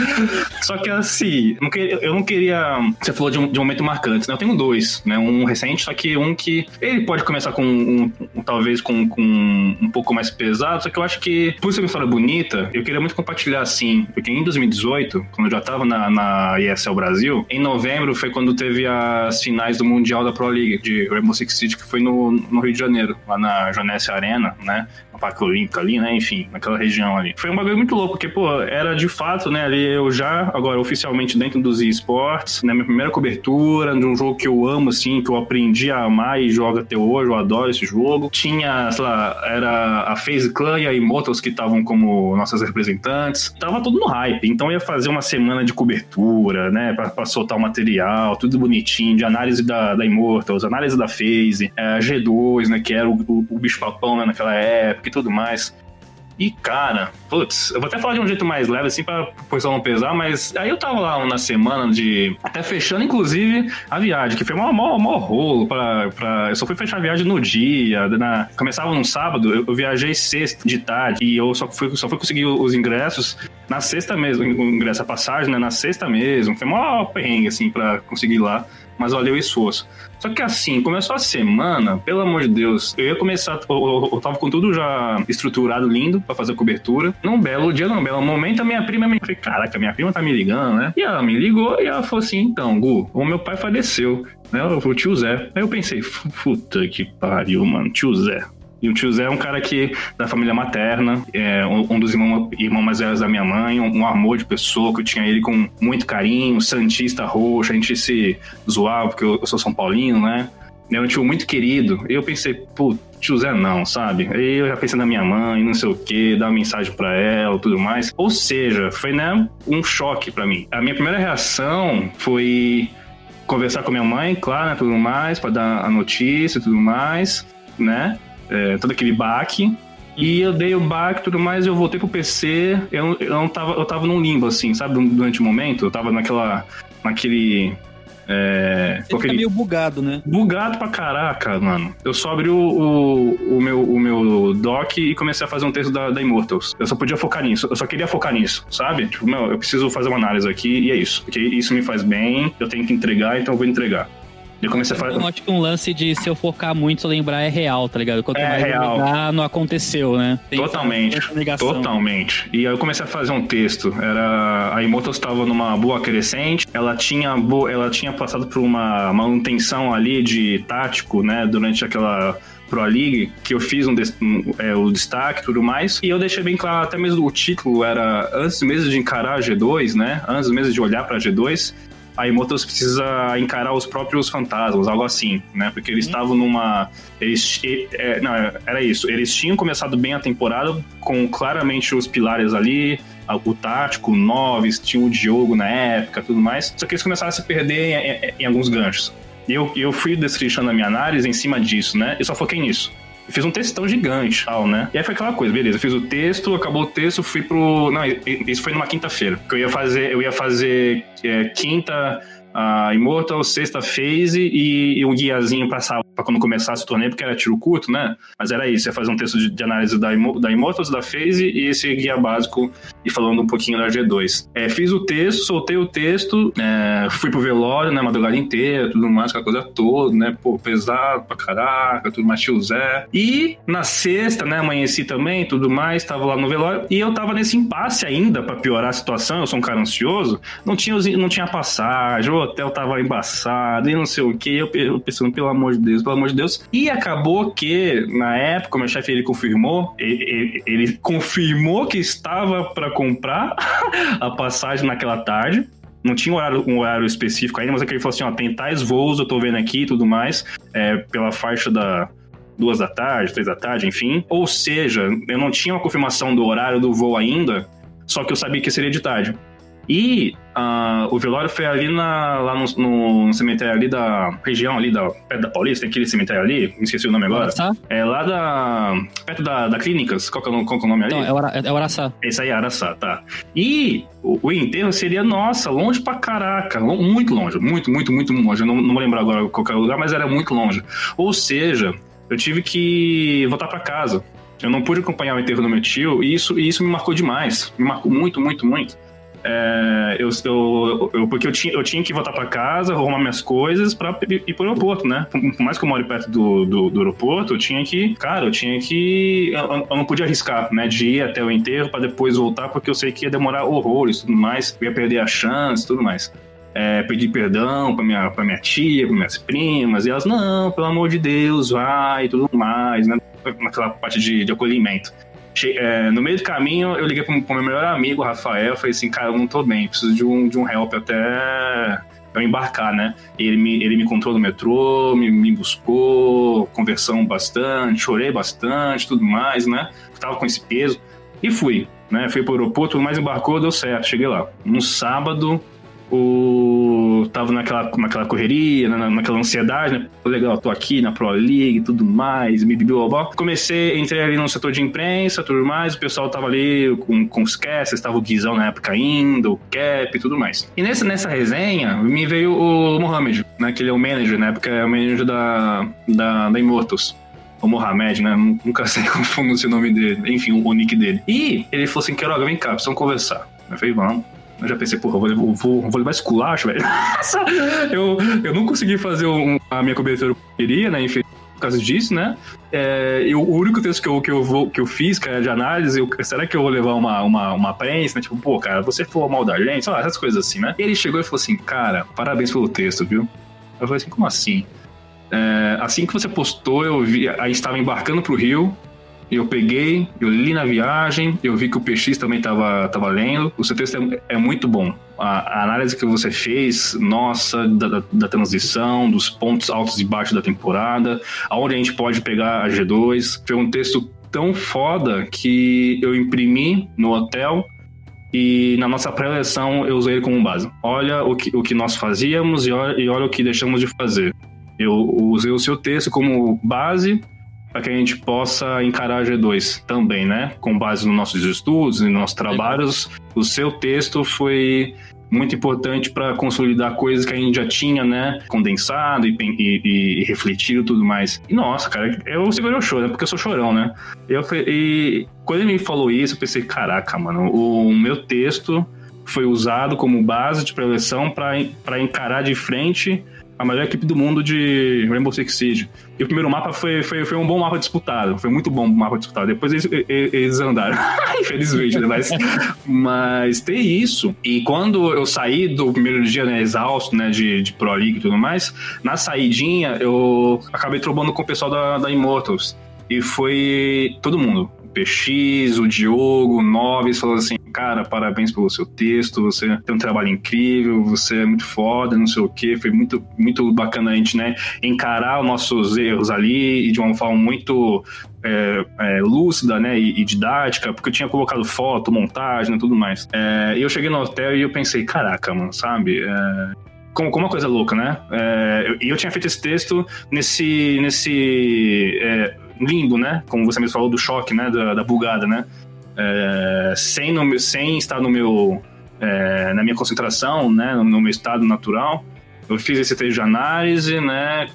Só que assim, eu não queria. Você falou de um, de um momento marcante, né? Eu tenho dois, né? Um recente, só que um que ele pode começar com um, um, talvez com, com um pouco mais pesado, só que eu acho que, por ser uma história bonita, eu queria muito compartilhar assim, porque em 2018, quando eu já tava na, na ESL Brasil, em novembro foi quando teve as finais do Mundial da Pro League de Rainbow Six Siege, que foi no, no Rio de Janeiro, lá na Jonessi Arena, né? No Parque Olímpico ali, né? Enfim, naquela região ali. Foi um bagulho muito louco, porque, pô, era de fato, né? Ali eu já, agora oficialmente dentro dos esportes, né? Minha primeira cobertura de um jogo que eu amo, assim, que eu aprendi a amar e jogo até hoje, eu adoro esse jogo. Tinha, sei lá, era a FaZe Clan e a Immortals que estavam como nossas representantes. Tava tudo no hype, então ia fazer uma semana de cobertura, né, pra, pra soltar o material, tudo bonitinho, de análise da, da Immortals, análise da FaZe, é, G2, né, que era o, o, o bicho-papão né, naquela época e tudo mais. E, cara, putz, eu vou até falar de um jeito mais leve, assim, pra o pessoal não pesar, mas aí eu tava lá na semana de. Até fechando, inclusive, a viagem, que foi um maior, maior rolo pra, pra. Eu só fui fechar a viagem no dia. Na... Começava no sábado, eu, eu viajei sexta de tarde e eu só fui, só fui conseguir os ingressos na sexta mesmo. O ingresso, a passagem, né? Na sexta mesmo. Foi maior perrengue, assim, pra conseguir ir lá mas valeu o esforço. Só que assim, começou a semana, pelo amor de Deus, eu ia começar, eu, eu tava com tudo já estruturado, lindo, pra fazer a cobertura. Num belo dia, num belo momento, a minha prima me falei, caraca, minha prima tá me ligando, né? E ela me ligou e ela falou assim, então, Gu, o meu pai faleceu, né? O tio Zé. Aí eu pensei, puta que pariu, mano, tio Zé. E o tio Zé é um cara que, da família materna, é um, dos irmãos, irmãos mais velhos da minha mãe, um, um, amor de pessoa, que eu tinha ele com muito carinho, santista roxo, a gente se zoava, porque eu, eu sou São Paulino, né? É um tio muito querido. E eu pensei, pô, tio Zé não, sabe? Aí eu já pensei na minha mãe, não sei o que, dar uma mensagem para ela, tudo mais. Ou seja, foi, né, um choque para mim. A minha primeira reação foi conversar com minha mãe, claro, né, tudo mais, para dar a notícia e tudo mais, né? É, todo aquele baque. E eu dei o baque e tudo mais, eu voltei pro PC, eu, eu não tava, eu tava num limbo, assim, sabe, durante o momento, eu tava naquela, naquele... É, Você aquele... meio bugado, né? Bugado pra caraca, mano. Eu só abri o, o, o, meu, o meu doc e comecei a fazer um texto da, da Immortals. Eu só podia focar nisso, eu só queria focar nisso, sabe? Tipo, meu, eu preciso fazer uma análise aqui e é isso. Porque isso me faz bem, eu tenho que entregar, então eu vou entregar. Eu comecei a fazer. Eu que um lance de se eu focar muito, lembrar é real, tá ligado? Quanto é mais real. Lembrar, não aconteceu, né? Tem totalmente. Totalmente. E aí eu comecei a fazer um texto. Era. A Immortals estava numa boa crescente. Ela tinha, bo... ela tinha passado por uma manutenção ali de tático, né? Durante aquela. Pro League, que eu fiz um, é, o destaque e tudo mais. E eu deixei bem claro, até mesmo o título era antes mesmo de encarar a G2, né? Antes mesmo de olhar para a G2, a Immortals precisa encarar os próprios fantasmas, algo assim, né? Porque eles estavam numa. Eles, é, não, era isso. Eles tinham começado bem a temporada com claramente os pilares ali, o tático, o Noves, tinha o Diogo na época tudo mais. Só que eles começaram a se perder em, em, em alguns ganchos. E eu, eu fui destrinchando a minha análise em cima disso, né? Eu só foquei nisso. Fiz um textão gigante, tal, né? E aí foi aquela coisa, beleza. Fiz o texto, acabou o texto, fui pro. Não, isso foi numa quinta-feira. Eu ia fazer, eu ia fazer é, quinta a Immortal, sexta phase e, e um guiazinho pra, pra quando começasse o torneio, porque era tiro curto, né? Mas era isso, ia fazer um texto de, de análise da, da Immortals, da phase e esse guia básico e falando um pouquinho da G2. É, fiz o texto, soltei o texto, é, fui pro velório, né, madrugada inteira, tudo mais, aquela coisa toda, né, pô, pesado pra caraca, tudo mais, tio Zé. E na sexta, né, amanheci também, tudo mais, tava lá no velório, e eu tava nesse impasse ainda, pra piorar a situação, eu sou um cara ansioso, não tinha, não tinha passagem, o hotel tava embaçado e não sei o que, eu pensando, pelo amor de Deus, pelo amor de Deus. E acabou que, na época, meu chefe, ele confirmou, ele, ele confirmou que estava para comprar *laughs* a passagem naquela tarde. Não tinha um horário, um horário específico ainda, mas é que ele falou assim, ó, tem tais voos, eu tô vendo aqui e tudo mais, é, pela faixa da duas da tarde, três da tarde, enfim. Ou seja, eu não tinha uma confirmação do horário do voo ainda, só que eu sabia que seria de tarde. E uh, o velório foi ali na, lá no, no, no, cemitério ali da região ali da perto da Paulista, tem aquele cemitério ali, me esqueci o nome agora. Araçá? É lá da perto da, da Clínicas, qual que, é o, qual que é o nome ali? Não, é o, é o Araçá. Esse aí é Araçá, tá. E o, o, enterro seria, nossa, longe pra caraca, muito longe, muito, muito, muito longe. Eu não, não vou lembrar agora qualquer lugar, mas era muito longe. Ou seja, eu tive que voltar para casa. Eu não pude acompanhar o enterro do meu tio e isso, e isso me marcou demais. Me marcou muito, muito, muito. É, eu, eu, eu, porque eu tinha, eu tinha que voltar para casa, arrumar minhas coisas para ir pro aeroporto, né? Por mais que eu moro perto do, do, do aeroporto, eu tinha que, cara, eu tinha que. Eu, eu não podia arriscar, né? De ir até o enterro para depois voltar, porque eu sei que ia demorar horrores tudo mais, eu ia perder a chance tudo mais. É, pedir perdão pra minha, pra minha tia, pra minhas primas, e elas, não, pelo amor de Deus, vai e tudo mais, né? Naquela parte de, de acolhimento. É, no meio do caminho, eu liguei pro, pro meu melhor amigo, Rafael, falei assim, cara, eu não tô bem, preciso de um, de um help até eu embarcar, né? Ele me, ele me encontrou no metrô, me, me buscou, conversamos bastante, chorei bastante, tudo mais, né? tava com esse peso. E fui, né? Fui pro aeroporto, tudo mais embarcou, deu certo, cheguei lá. No sábado, o tava naquela, naquela correria, na, naquela ansiedade, né? Legal, tô aqui na Pro League e tudo mais, me blá. Comecei, entrei ali no setor de imprensa, tudo mais, o pessoal tava ali com, com os casts, estava o Guizão na época ainda, o Cap e tudo mais. E nessa, nessa resenha, me veio o Mohamed, né? Que ele é o manager, na época é o manager da, da, da Immortals o Mohamed, né? Nunca *laughs* sei como pronuncia o nome dele, enfim, o, o nick dele. E ele falou assim: Quero, vem cá, precisamos conversar. Eu falei, vamos. Eu já pensei, porra, vou, vou, vou levar esculacho, velho. eu, eu não consegui fazer um, a minha cobertura que eu queria, né? Enfim, por causa disso, né? É, eu, o único texto que eu, que eu, vou, que eu fiz, cara, de análise, eu, será que eu vou levar uma, uma, uma prensa, né? Tipo, pô, cara, você falou mal da gente, sei lá, essas coisas assim, né? Ele chegou e falou assim, cara, parabéns pelo texto, viu? Eu falei assim, como assim? É, assim que você postou, eu vi, a gente estava embarcando pro Rio, eu peguei, eu li na viagem, eu vi que o PX também estava tava lendo. O seu texto é, é muito bom. A, a, análise que você fez, nossa, da, da, transição, dos pontos altos e baixos da temporada, aonde a gente pode pegar a G2. Foi um texto tão foda que eu imprimi no hotel e na nossa pré-eleição eu usei ele como base. Olha o que, o que nós fazíamos e olha, e olha o que deixamos de fazer. Eu usei o seu texto como base para que a gente possa encarar a G2 também, né? Com base nos nossos estudos e nos nossos trabalhos. O seu texto foi muito importante para consolidar coisas que a gente já tinha, né? Condensado e, e, e refletido e tudo mais. E nossa, cara, eu segurei o choro, né? Porque eu sou chorão, né? Eu, e quando ele me falou isso, eu pensei, caraca, mano, o meu texto foi usado como base de preleção para encarar de frente a melhor equipe do mundo de Rainbow Six Siege. E o primeiro mapa foi, foi, foi um bom mapa disputado, foi muito bom o mapa disputado. Depois eles, eles andaram, *laughs* infelizmente, né? Mas, mas tem isso. E quando eu saí do primeiro dia, né, exausto, né, de, de Pro League e tudo mais, na saidinha eu acabei trombando com o pessoal da, da Immortals. E foi todo mundo PX, o Diogo, o Noves, falou assim, cara, parabéns pelo seu texto, você tem um trabalho incrível, você é muito foda, não sei o quê. Foi muito, muito bacana a gente, né, encarar os nossos erros ali e de uma forma muito é, é, lúcida, né, e, e, didática, porque eu tinha colocado foto, montagem e tudo mais. É, e eu cheguei no hotel e eu pensei, caraca, mano, sabe? É, como, como uma coisa louca, né? É, e eu, eu tinha feito esse texto nesse, nesse é, limbo, né? Como você mesmo falou do choque, né? Da, da bugada, né? É, sem, no, sem estar no meu, é, na minha concentração, né? No, no, meu estado natural. Eu fiz esse texto de análise, né?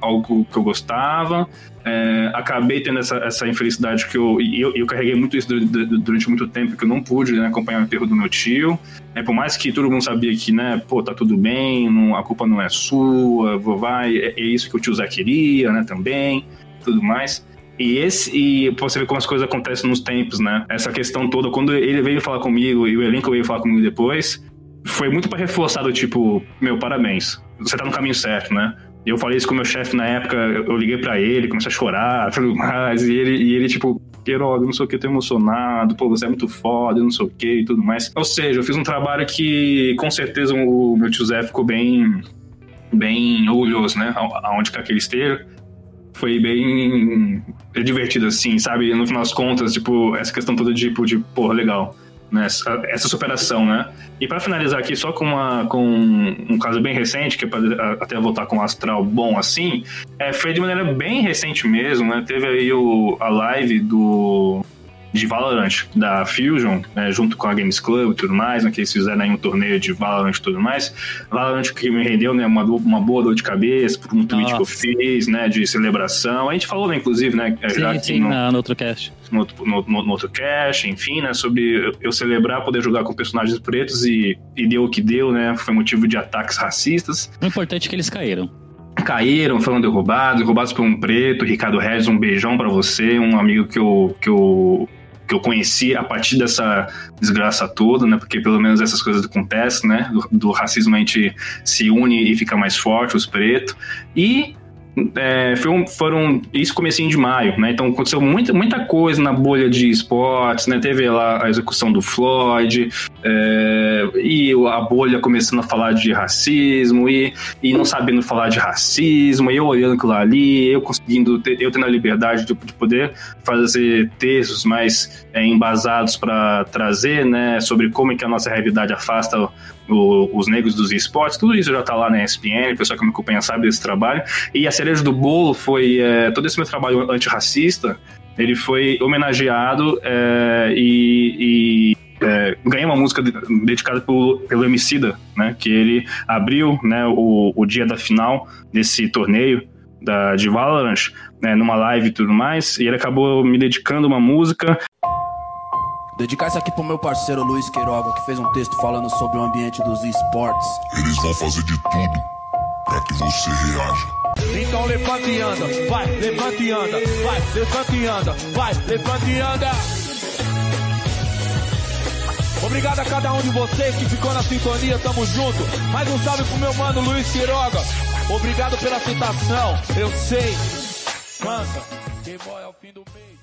Algo que eu gostava. É, acabei tendo essa, essa infelicidade que eu, eu, eu carreguei muito isso durante muito tempo, que eu não pude né, acompanhar o enterro do meu tio. É, por mais que todo mundo sabia que, né, pô, tá tudo bem, não, a culpa não é sua, vai, é, é isso que o tio Zé queria, né, também, tudo mais. E esse e você vê como as coisas acontecem nos tempos, né? Essa questão toda, quando ele veio falar comigo e o elenco veio falar comigo depois, foi muito para reforçar do tipo, meu, parabéns. Você tá no caminho certo, né? Eu falei isso com o meu chefe na época, eu liguei para ele, comecei a chorar, *laughs* tudo mais, e ele, e ele tipo, Queiroga, não sei o que, tô emocionado, pô, você é muito foda, não sei o que e tudo mais. Ou seja, eu fiz um trabalho que com certeza o meu tio Zé ficou bem, bem orgulhoso, né, aonde quer que ele esteja. Foi bem divertido, assim, sabe? No final das contas, tipo, essa questão toda de, tipo, de, porra, legal né, essa, essa superação, né? E para finalizar aqui, só com, uma, com um caso bem recente, que é para até voltar com um astral bom assim, é, foi de maneira bem recente mesmo, né? Teve aí o, a live do de Valorant da Fusion, né, junto com a Games Club e tudo mais, né, que eles fizeram aí um torneio de Valorant e tudo mais. Valorant que me rendeu né, uma, uma boa dor de cabeça por um tweet Nossa. que eu fiz, né, de celebração. A gente falou, né, inclusive, né, sim, já sim, no, no outro cast. No, no, no, no, outro cast, enfim, né, sobre eu celebrar poder jogar com personagens pretos e, e deu o que deu, né, foi motivo de ataques racistas. O importante é que eles caíram caíram, foram derrubados, derrubados por um preto. Ricardo Regis, um beijão para você, um amigo que eu, que eu que eu conheci a partir dessa desgraça toda, né? Porque pelo menos essas coisas acontecem, né? Do, do racismo a gente se une e fica mais forte, os pretos. E é, um, foram isso comecinho de maio, né? Então aconteceu muita, muita coisa na bolha de esportes, né? Teve lá a execução do Floyd é, e a bolha começando a falar de racismo e, e não sabendo falar de racismo, eu olhando aquilo ali, eu conseguindo, ter, eu tendo a liberdade de, de poder fazer textos mais é, embasados para trazer, né? Sobre como é que a nossa realidade afasta o, os negros dos esportes, tudo isso já está lá na ESPN, o pessoal que me acompanha sabe desse trabalho. E a cereja do bolo foi é, todo esse meu trabalho antirracista, ele foi homenageado é, e, e é, ganhei uma música dedicada pelo, pelo Emicida, né, que ele abriu né, o, o dia da final desse torneio da, de Valorant, né, numa live e tudo mais, e ele acabou me dedicando uma música Dedicar isso aqui pro meu parceiro Luiz Queiroga, que fez um texto falando sobre o ambiente dos esportes. Eles vão fazer de tudo para que você reaja. Então levanta e anda, vai, levanta e anda, vai, levanta e anda, vai, levanta e anda. Obrigado a cada um de vocês que ficou na sintonia, tamo junto. Mais um salve pro meu mano Luiz Queiroga. Obrigado pela aceitação, eu sei. Canta, que boy é o fim do mês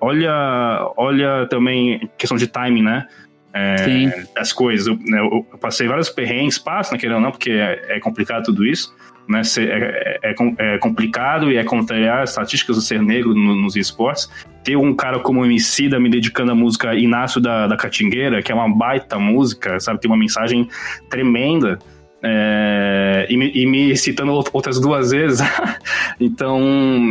olha, olha também questão de timing, né? É, as coisas. Eu, né, eu, passei vários perrengues, passo, né, querendo não, porque é, é complicado tudo isso. Né, é, é, é, complicado e é contrariar as estatísticas do ser negro no, nos esportes. Ter um cara como o Emicida me dedicando a música Inácio da, da Catingueira, que é uma baita música, sabe? Tem uma mensagem tremenda. É, e, me, e, me, citando outras duas vezes. *laughs* então.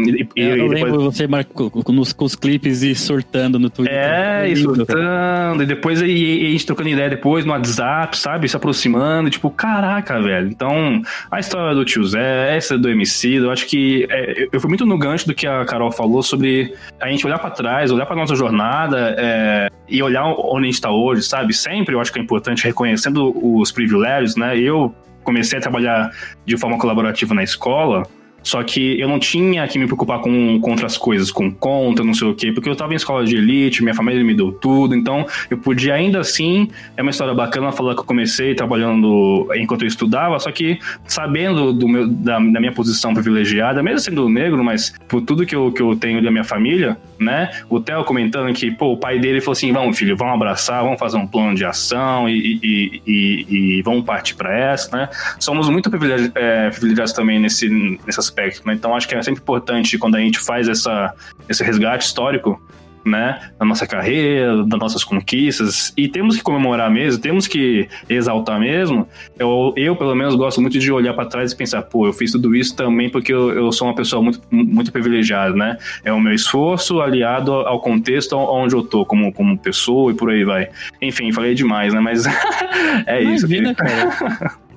E, é, eu depois... lembro você marcou nos, com os clipes e surtando no Twitter. É, e surtando, e depois e, e, a gente trocando ideia depois no WhatsApp, sabe? Se aproximando, tipo, caraca, velho. Então, a história do tio Zé, essa do MC, eu acho que é, eu fui muito no gancho do que a Carol falou sobre a gente olhar para trás, olhar para nossa jornada é, e olhar onde a gente tá hoje, sabe? Sempre eu acho que é importante reconhecendo os privilégios, né? Eu comecei a trabalhar de forma colaborativa na escola, Só que eu não tinha que me preocupar com, com outras coisas, com conta, não sei o quê, porque eu tava em escola de elite, minha família me deu tudo, então eu podia ainda assim. É uma história bacana falar que eu comecei trabalhando enquanto eu estudava, só que sabendo do meu, da, da minha posição privilegiada, mesmo sendo negro, mas por tudo que eu, que eu tenho da minha família, né? O Theo comentando que, pô, o pai dele falou assim: vamos, filho, vamos abraçar, vamos fazer um plano de ação e, e, e, e vamos partir para essa, né? Somos muito privilegiados, é, privilegiados também nesse, nesse aspecto, né? Então acho que é sempre importante quando a gente faz essa, esse resgate histórico né, da nossa carreira, das nossas conquistas, e temos que comemorar mesmo, temos que exaltar mesmo. Eu, eu pelo menos, gosto muito de olhar para trás e pensar, pô, eu fiz tudo isso também porque eu, eu sou uma pessoa muito, muito privilegiada, né? É o meu esforço aliado ao contexto onde eu tô, como, como pessoa e por aí vai. Enfim, falei demais, né? Mas *laughs* é isso. Imagina, cara. *laughs*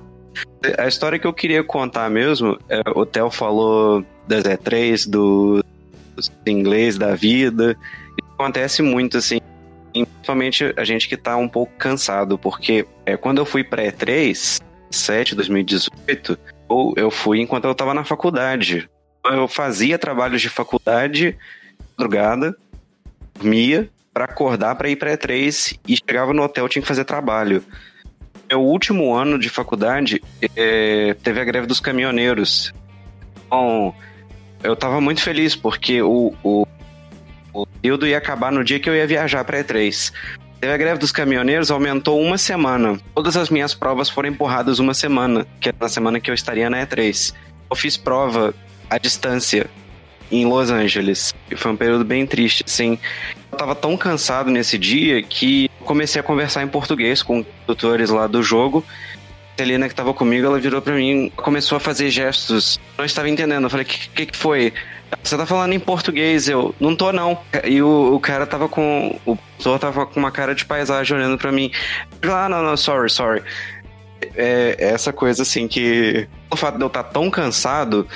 A história que eu queria contar mesmo, é, o Theo falou das E3, do, do inglês da vida, acontece muito, assim, principalmente a gente que tá um pouco cansado, porque é, quando eu fui pré 3, 7, 2018, ou eu fui enquanto eu tava na faculdade. Eu fazia trabalhos de faculdade, madrugada, dormia para acordar para ir pré 3 e chegava no hotel tinha que fazer trabalho. Meu último ano de faculdade é, teve a greve dos caminhoneiros. Então, eu tava muito feliz porque o, o o período ia acabar no dia que eu ia viajar para E3. Teve a greve dos caminhoneiros, aumentou uma semana. Todas as minhas provas foram empurradas uma semana, que era na semana que eu estaria na E3. Eu fiz prova à distância em Los Angeles. Foi um período bem triste, assim. Eu tava tão cansado nesse dia que comecei a conversar em português com tutores lá do jogo. A Celina que tava comigo, ela virou para mim, começou a fazer gestos. Não estava entendendo. Eu falei: "O que, que, que foi?" Você tá falando em português, eu não tô não. E o, o cara tava com. O professor tava com uma cara de paisagem olhando pra mim. Ah, não, não, sorry, sorry. É, é essa coisa assim que. O fato de eu estar tá tão cansado,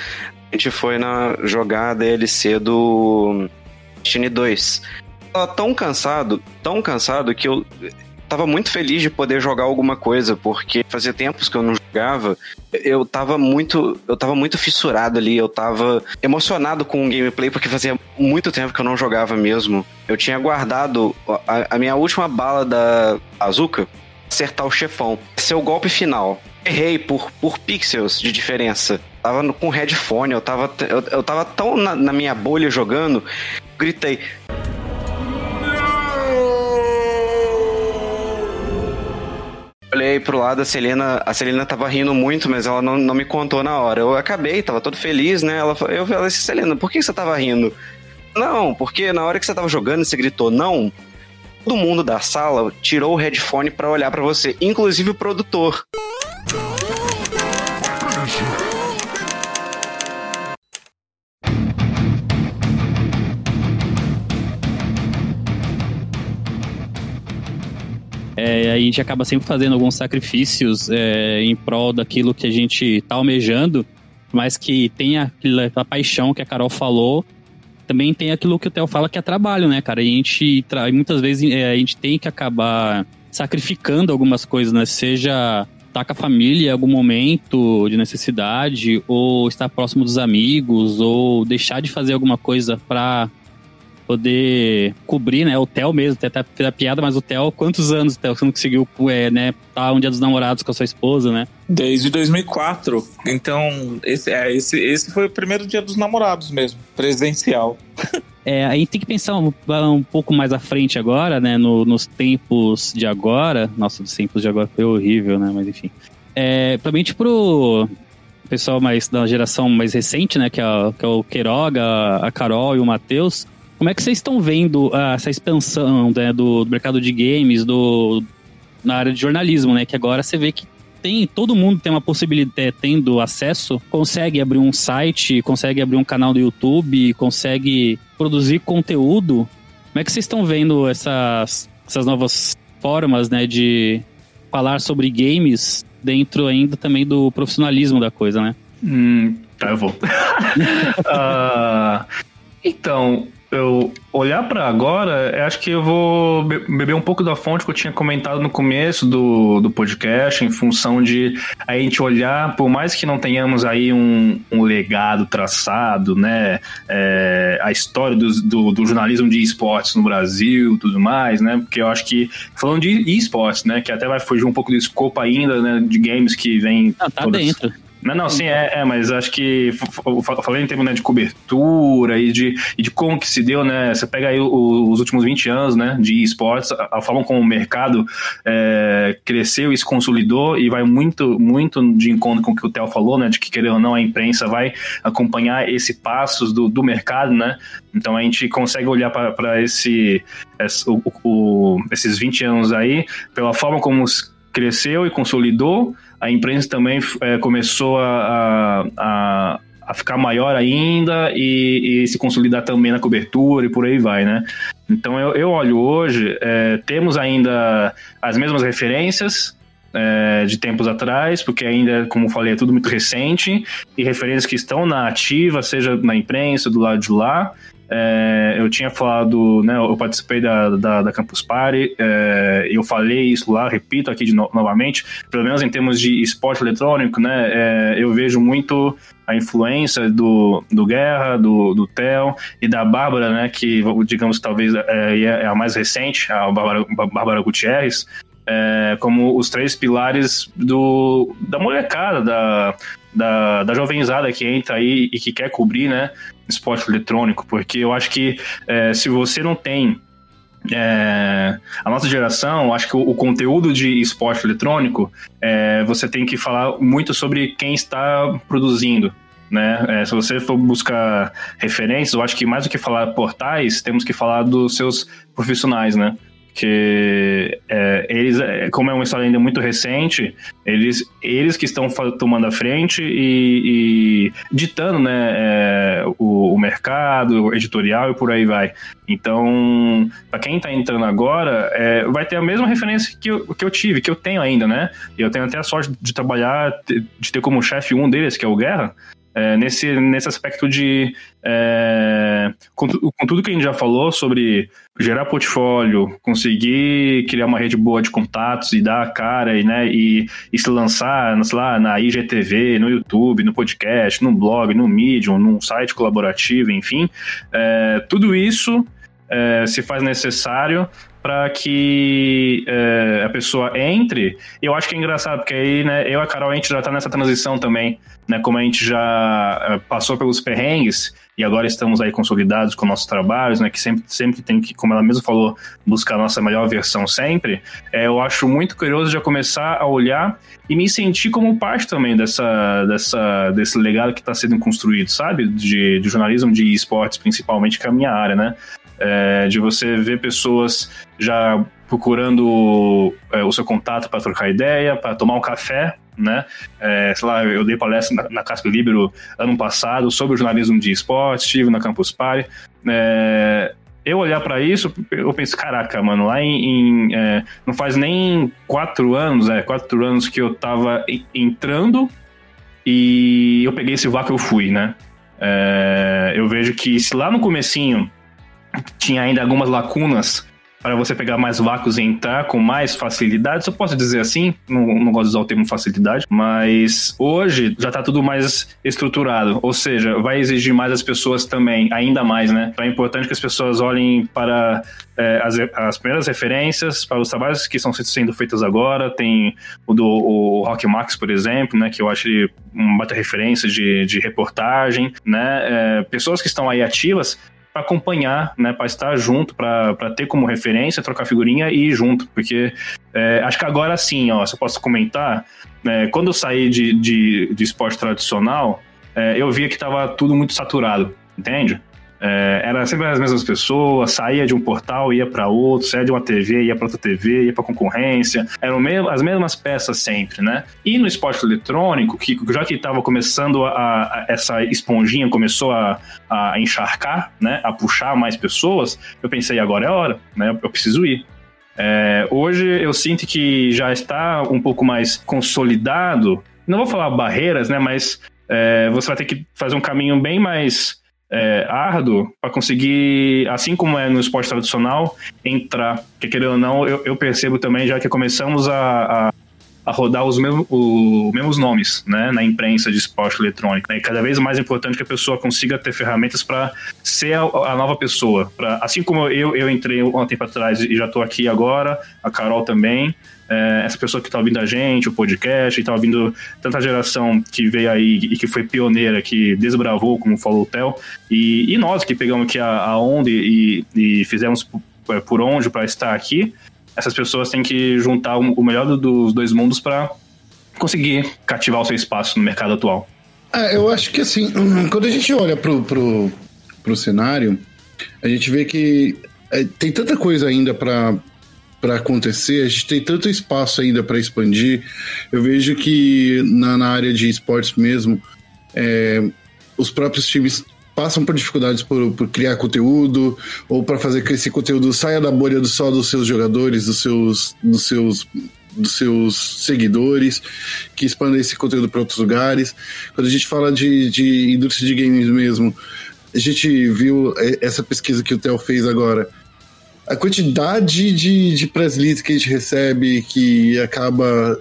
a gente foi na jogar a DLC do Destiny 2. Eu tava tão cansado, tão cansado que eu tava muito feliz de poder jogar alguma coisa, porque fazia tempos que eu não jogava. Eu tava muito, eu tava muito fissurado ali, eu tava emocionado com o gameplay porque fazia muito tempo que eu não jogava mesmo. Eu tinha guardado a, a minha última bala da Azuka, acertar o chefão. Seu golpe final. Errei por, por pixels de diferença. Tava com headphone, eu tava, eu, eu tava tão na, na minha bolha jogando, gritei. Olhei pro lado, a Celina, a Celina tava rindo muito, mas ela não, não me contou na hora. Eu acabei, tava todo feliz, né? Ela, eu falei assim, Celina, por que você tava rindo? Não, porque na hora que você tava jogando, você gritou não. Todo mundo da sala tirou o headphone para olhar para você, inclusive o produtor. É, a gente acaba sempre fazendo alguns sacrifícios é, em prol daquilo que a gente tá almejando, mas que tem aquela, a paixão que a Carol falou. Também tem aquilo que o Theo fala que é trabalho, né, cara? a gente muitas vezes é, a gente tem que acabar sacrificando algumas coisas, né? Seja estar com a família em algum momento de necessidade, ou estar próximo dos amigos, ou deixar de fazer alguma coisa para poder cobrir, né? O Theo mesmo, até fez a piada, mas o Theo, quantos anos, Theo, você não conseguiu, é, né, tá um dia dos namorados com a sua esposa, né? Desde 2004. Então, esse, é, esse, esse foi o primeiro dia dos namorados mesmo, presencial. *laughs* É, a gente tem que pensar um, um pouco mais à frente agora, né? No, nos tempos de agora. Nossa, os tempos de agora foi horrível, né? Mas enfim. É, principalmente pro pessoal mais da geração mais recente, né? Que é, que é o Queiroga, a Carol e o Matheus como é que vocês estão vendo uh, essa expansão né, do, do, mercado de games, do, na área de jornalismo, né? Que agora você vê que tem todo mundo tem uma possibilidade, é, tendo acesso, consegue abrir um site, consegue abrir um canal do YouTube, consegue produzir conteúdo. Como é que vocês estão vendo essas, essas novas formas, né, de falar sobre games dentro ainda também do profissionalismo da coisa, né? Hum, tá, eu vou. uh, *laughs* então, eu olhar para agora, eu acho que eu vou be- beber um pouco da fonte que eu tinha comentado no começo do, do podcast, em função de a gente olhar, por mais que não tenhamos aí um, um legado traçado, né? é, a história dos- do, do jornalismo de esportes no Brasil tudo mais, né? Porque eu acho que, falando de esportes, né? Que até vai fugir um pouco do escopo ainda, né? De games que vem. Não, tá todas- dentro. Não, não, sim, é, é, mas acho que f- f- eu fa- falei em termos né, de cobertura e de, e de como que se deu, né? Você pega aí o- os últimos 20 anos, né, de esportes, a, a forma como o mercado é, cresceu e se consolidou e vai muito, muito de encontro com o que o Theo falou, né? De que, querendo ou não, a imprensa vai acompanhar esse passos do, do mercado, né? Então a gente consegue olhar para esse, esse- o- o- esses 20 anos aí, pela forma como s- cresceu e consolidou, a imprensa também eh, começou a, a, a, ficar maior ainda e, e se consolidar também na cobertura e por aí vai, né? Então eu, eu olho hoje, eh, temos ainda as mesmas referências, eh, de tempos atrás, porque ainda, como falei, é tudo muito recente, e referências que estão na ativa, seja na imprensa, do lado de lá. É, eu tinha falado, né, eu participei da, da, da Campus Party, é, eu falei isso lá, repito aqui de no- novamente, pelo menos em termos de esporte eletrônico, né, é, eu vejo muito a influência do, do Guerra, do, do Theo e da Bárbara, né, que, digamos, talvez é, é a mais recente, a Bárbara, Bárbara Gutierrez, é, como os três pilares do, da molecada, da, da, da jovenzada que entra aí e que quer cobrir, né, esporte eletrônico, porque eu acho que é, se você não tem é, a nossa geração, acho que o, o conteúdo de esporte eletrônico, é, você tem que falar muito sobre quem está produzindo. Né? É, se você for buscar referências, eu acho que mais do que falar portais, temos que falar dos seus profissionais, né? Porque é, eles, é, como é uma história ainda muito recente, eles, eles que estão tomando a frente e, e ditando né, é, o, o mercado, o editorial e por aí vai. Então, para quem está entrando agora, é, vai ter a mesma referência que eu, que eu tive, que eu tenho ainda, né? Eu tenho até a sorte de trabalhar, de ter como chefe um deles, que é o Guerra, é, nesse, nesse aspecto de. é, com, com tudo que a gente já falou sobre gerar portfólio, conseguir criar uma rede boa de contatos e dar a cara e, né, e, e se lançar sei lá, na IGTV, no YouTube, no podcast, no blog, no Medium, num site colaborativo, enfim. é, tudo isso é, se faz necessário para que é, a pessoa entre. Eu acho que é engraçado, porque aí, né, eu e a Carol, a gente já tá nessa transição também, né? Como a gente já é, passou pelos perrengues e agora estamos aí consolidados com nossos trabalhos, né? Que sempre, sempre tem que, como ela mesma falou, buscar a nossa melhor versão sempre. É, eu acho muito curioso já começar a olhar e me sentir como parte também dessa, dessa, desse legado que está sendo construído, sabe? De, de jornalismo de esportes, principalmente, que é a minha área, né? É, de você ver pessoas já procurando é, o seu contato para trocar ideia, para tomar um café, né? É, sei lá, eu dei palestra na, na Casper Libero ano passado sobre o jornalismo de esportes, estive na Campus Party. É, eu olhar para isso, eu penso, caraca, mano, lá em. em, é, não faz nem quatro anos, é, quatro anos que eu tava en- entrando e eu peguei esse vácuo e eu fui, né? É, eu vejo que se lá no comecinho tinha ainda algumas lacunas para você pegar mais vácuos e entrar com mais facilidade, se eu posso dizer assim, não, não gosto de usar o termo facilidade, mas hoje já está tudo mais estruturado, ou seja, vai exigir mais as pessoas também, ainda mais, né? Então é importante que as pessoas olhem para é, as, as primeiras referências, para os trabalhos que estão sendo feitos agora, tem o do o Rock Max, por exemplo, né, que eu acho uma baita referência de, de reportagem, né? É, pessoas que estão aí ativas para acompanhar, né, para estar junto, para ter como referência, trocar figurinha e ir junto, porque é, acho que agora sim, ó, se eu posso comentar, né, quando eu saí de, de, de esporte tradicional, é, eu via que estava tudo muito saturado, entende? É, era sempre as mesmas pessoas, saía de um portal, ia para outro, saía de uma TV, ia para outra TV, ia para concorrência. Eram as mesmas peças sempre, né? E no esporte eletrônico, que já que estava começando a, a- essa esponjinha começou a, a encharcar, né? A puxar mais pessoas, eu pensei, agora é hora, né? Eu preciso ir. É, hoje eu sinto que já está um pouco mais consolidado. Não vou falar barreiras, né? Mas é, você vai ter que fazer um caminho bem mais é, árduo para conseguir, assim como é no esporte tradicional, entrar. Porque querendo ou não, eu, eu percebo também, já que começamos a, a a rodar os mesmos, os mesmos nomes né, na imprensa de esporte eletrônico. E cada vez mais importante que a pessoa consiga ter ferramentas para ser a, a, nova pessoa. Pra, assim como eu, eu entrei um tempo atrás e já estou aqui agora, a Carol também. É, essa pessoa que está ouvindo a gente, o podcast, e está ouvindo tanta geração que veio aí e que foi pioneira, que desbravou, como falou o Theo, e, e nós que pegamos aqui a, a onda e, e fizemos por, por onde para estar aqui, essas pessoas têm que juntar o melhor dos dois mundos para conseguir cativar o seu espaço no mercado atual. É, eu acho que assim, quando a gente olha pro, pro, pro cenário, a gente vê que é, tem tanta coisa ainda para para acontecer, a gente tem tanto espaço ainda para expandir. Eu vejo que na, na área de esportes mesmo, é, os próprios times passam por dificuldades por, por criar conteúdo ou para fazer que esse conteúdo saia da bolha do só dos seus jogadores, dos seus, dos seus dos seus seguidores, que expandem esse conteúdo para outros lugares. Quando a gente fala de, de indústria de games mesmo, a gente viu essa pesquisa que o Theo fez agora. A quantidade de, de press leads que a gente recebe que acaba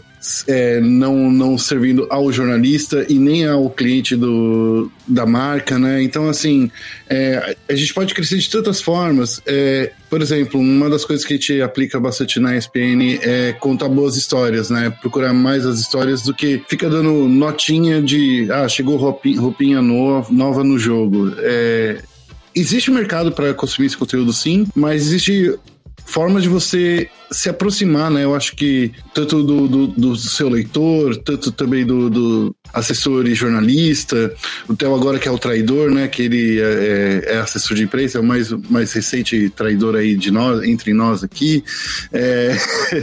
é, não, não servindo ao jornalista e nem ao cliente do, da marca, né? Então, assim, é, a gente pode crescer de tantas formas. É, por exemplo, uma das coisas que a gente aplica bastante na ESPN é contar boas histórias, né? Procurar mais as histórias do que fica dando notinha de ah, chegou roupinha, roupinha nova, nova no jogo. É, existe um mercado para consumir esse conteúdo, sim, mas existe formas de você se aproximar, né? Eu acho que tanto do, do, do seu leitor, tanto também do, do, assessor e jornalista, o Theo agora que é o traidor, né? Que ele é, é, é assessor de imprensa, é o mais, mais recente traidor aí de nós, entre nós aqui. É,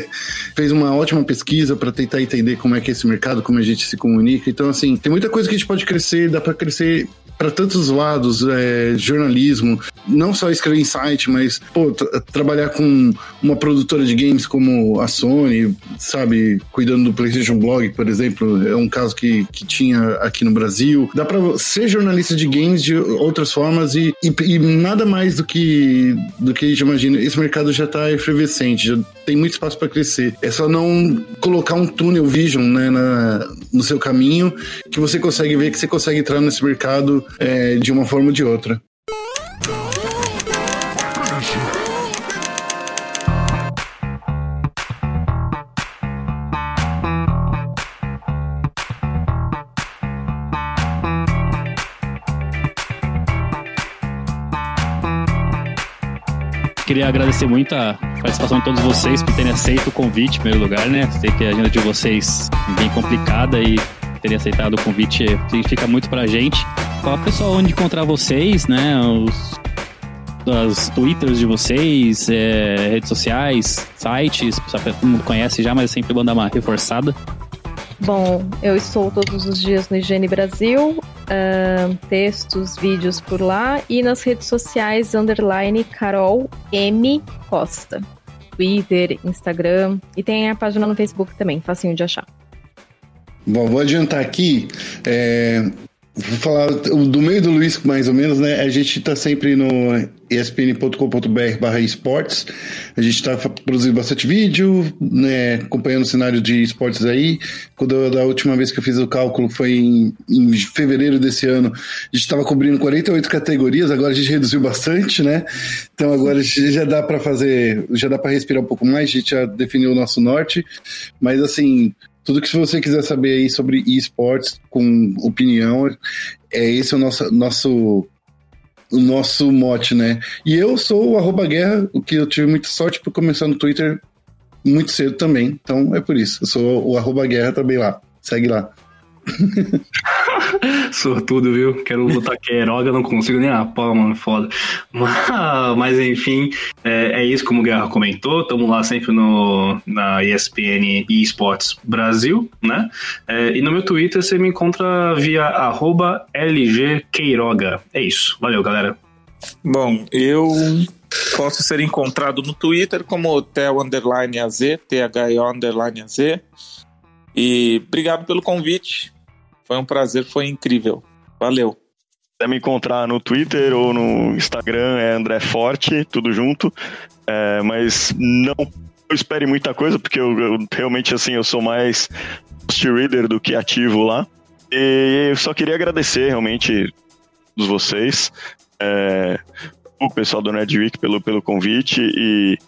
*laughs* fez uma ótima pesquisa para tentar entender como é que é esse mercado, como a gente se comunica. Então, assim, tem muita coisa que a gente pode crescer, dá para crescer para tantos lados, é, jornalismo, não só escrever em site, mas pô, trabalhar com uma produtora de games como a Sony, sabe, cuidando do PlayStation Blog, por exemplo, é um caso que, que tinha aqui no Brasil. Dá para ser jornalista de games de outras formas e, e, e, nada mais do que do que a gente imagina. Esse mercado já está efervescente, já tem muito espaço para crescer. É só não colocar um túnel vision né, na, no seu caminho que você consegue ver que você consegue entrar nesse mercado é, de uma forma ou de outra. Queria agradecer muito a participação de todos vocês por terem aceito o convite, em primeiro lugar, né? Sei que a agenda de vocês é bem complicada e terem aceitado o convite significa muito pra gente. Qual pessoal onde encontrar vocês, né? Os, as twitters de vocês, é, redes sociais, sites, todo mundo conhece já, mas é sempre bom dar uma reforçada. Bom, eu estou todos os dias no Higiene Brasil, uh, textos, vídeos por lá e nas redes sociais, underline Carol M Costa. Twitter, Instagram e tem a página no Facebook também, facinho de achar. Bom, vou adiantar aqui. É, Vou falar do meio do Luiz, mais ou menos, né? A gente está sempre no espn.com.br barra esportes. A gente está produzindo bastante vídeo, né? Acompanhando o cenário de esportes aí. Quando da última vez que eu fiz o cálculo foi em, em fevereiro desse ano, a gente estava cobrindo 48 categorias, agora a gente reduziu bastante, né? Então agora já dá para fazer, já dá para respirar um pouco mais, a gente já definiu o nosso norte. Mas assim, tudo que você quiser saber aí sobre esportes com opinião, é esse o nosso, nosso, o nosso mote, né? E eu sou o guerra, o que eu tive muita sorte por começar no Twitter muito cedo também. Então é por isso. Eu sou o guerra também lá. Segue lá. *laughs* Sortudo, viu? Quero lutar Queiroga, não consigo nem a pau, mano, foda. Mas, *laughs* mas enfim, é, é, isso como o Guerra comentou. Estamos lá sempre no, na ESPN eSports Brasil, né? É, e no meu Twitter você me encontra via LGQueiroga. É isso. Valeu, galera. Bom, eu posso ser encontrado no Twitter como Theo Underline AZ, THO Underline AZ. E obrigado pelo convite. Foi um prazer, foi incrível. Valeu. quiser me encontrar no Twitter ou no Instagram é André Forte, tudo junto. É, mas não espere muita coisa, porque eu, eu realmente assim eu sou mais reader do que ativo lá. E eu só queria agradecer realmente dos vocês, é, o pessoal do Nerdweek pelo, pelo convite e,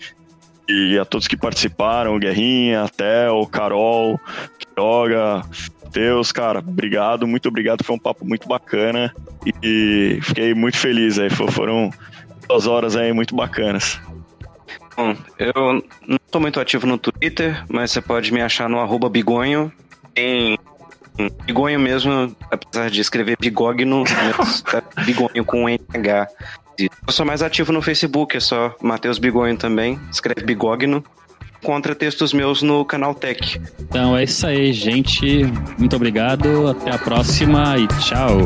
e a todos que participaram, Guerrinha, Theo, Carol, Quiroga, Deus, cara, obrigado, muito obrigado, foi um papo muito bacana e, fiquei muito feliz aí, foram duas horas aí muito bacanas. Bom, eu não tô muito ativo no Twitter, mas você pode me achar no arroba bigonho. Tem bigonho mesmo, apesar de escrever bigogno, *laughs* tá bigonho com NH. Eu sou mais ativo no Facebook, é só Matheus Bigonho também, escreve bigogno. Encontra textos meus no canal Tech. Então é isso aí, gente. Muito obrigado, até a próxima e tchau.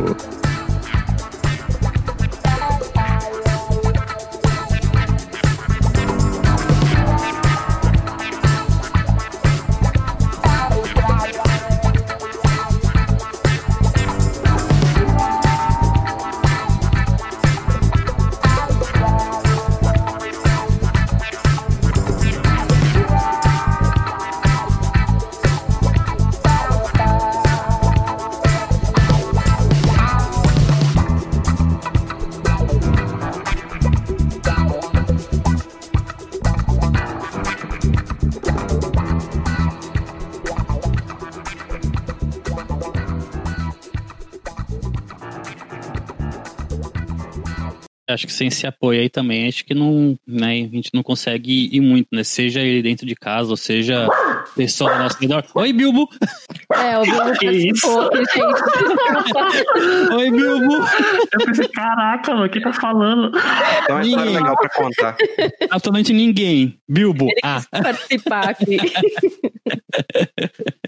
Acho que sem esse apoio aí também, acho que não, né, a gente não consegue ir muito, né? Seja ele dentro de casa, ou seja pessoal ao nosso redor. Oi, Bilbo! É, o Bilbo *laughs* participou aqui, gente. *laughs* Oi, Bilbo! Eu pensei, caraca, mano, o que tá falando? Tem uma história legal pra contar. Absolutamente ninguém. Bilbo. Ah. Participar aqui. *laughs*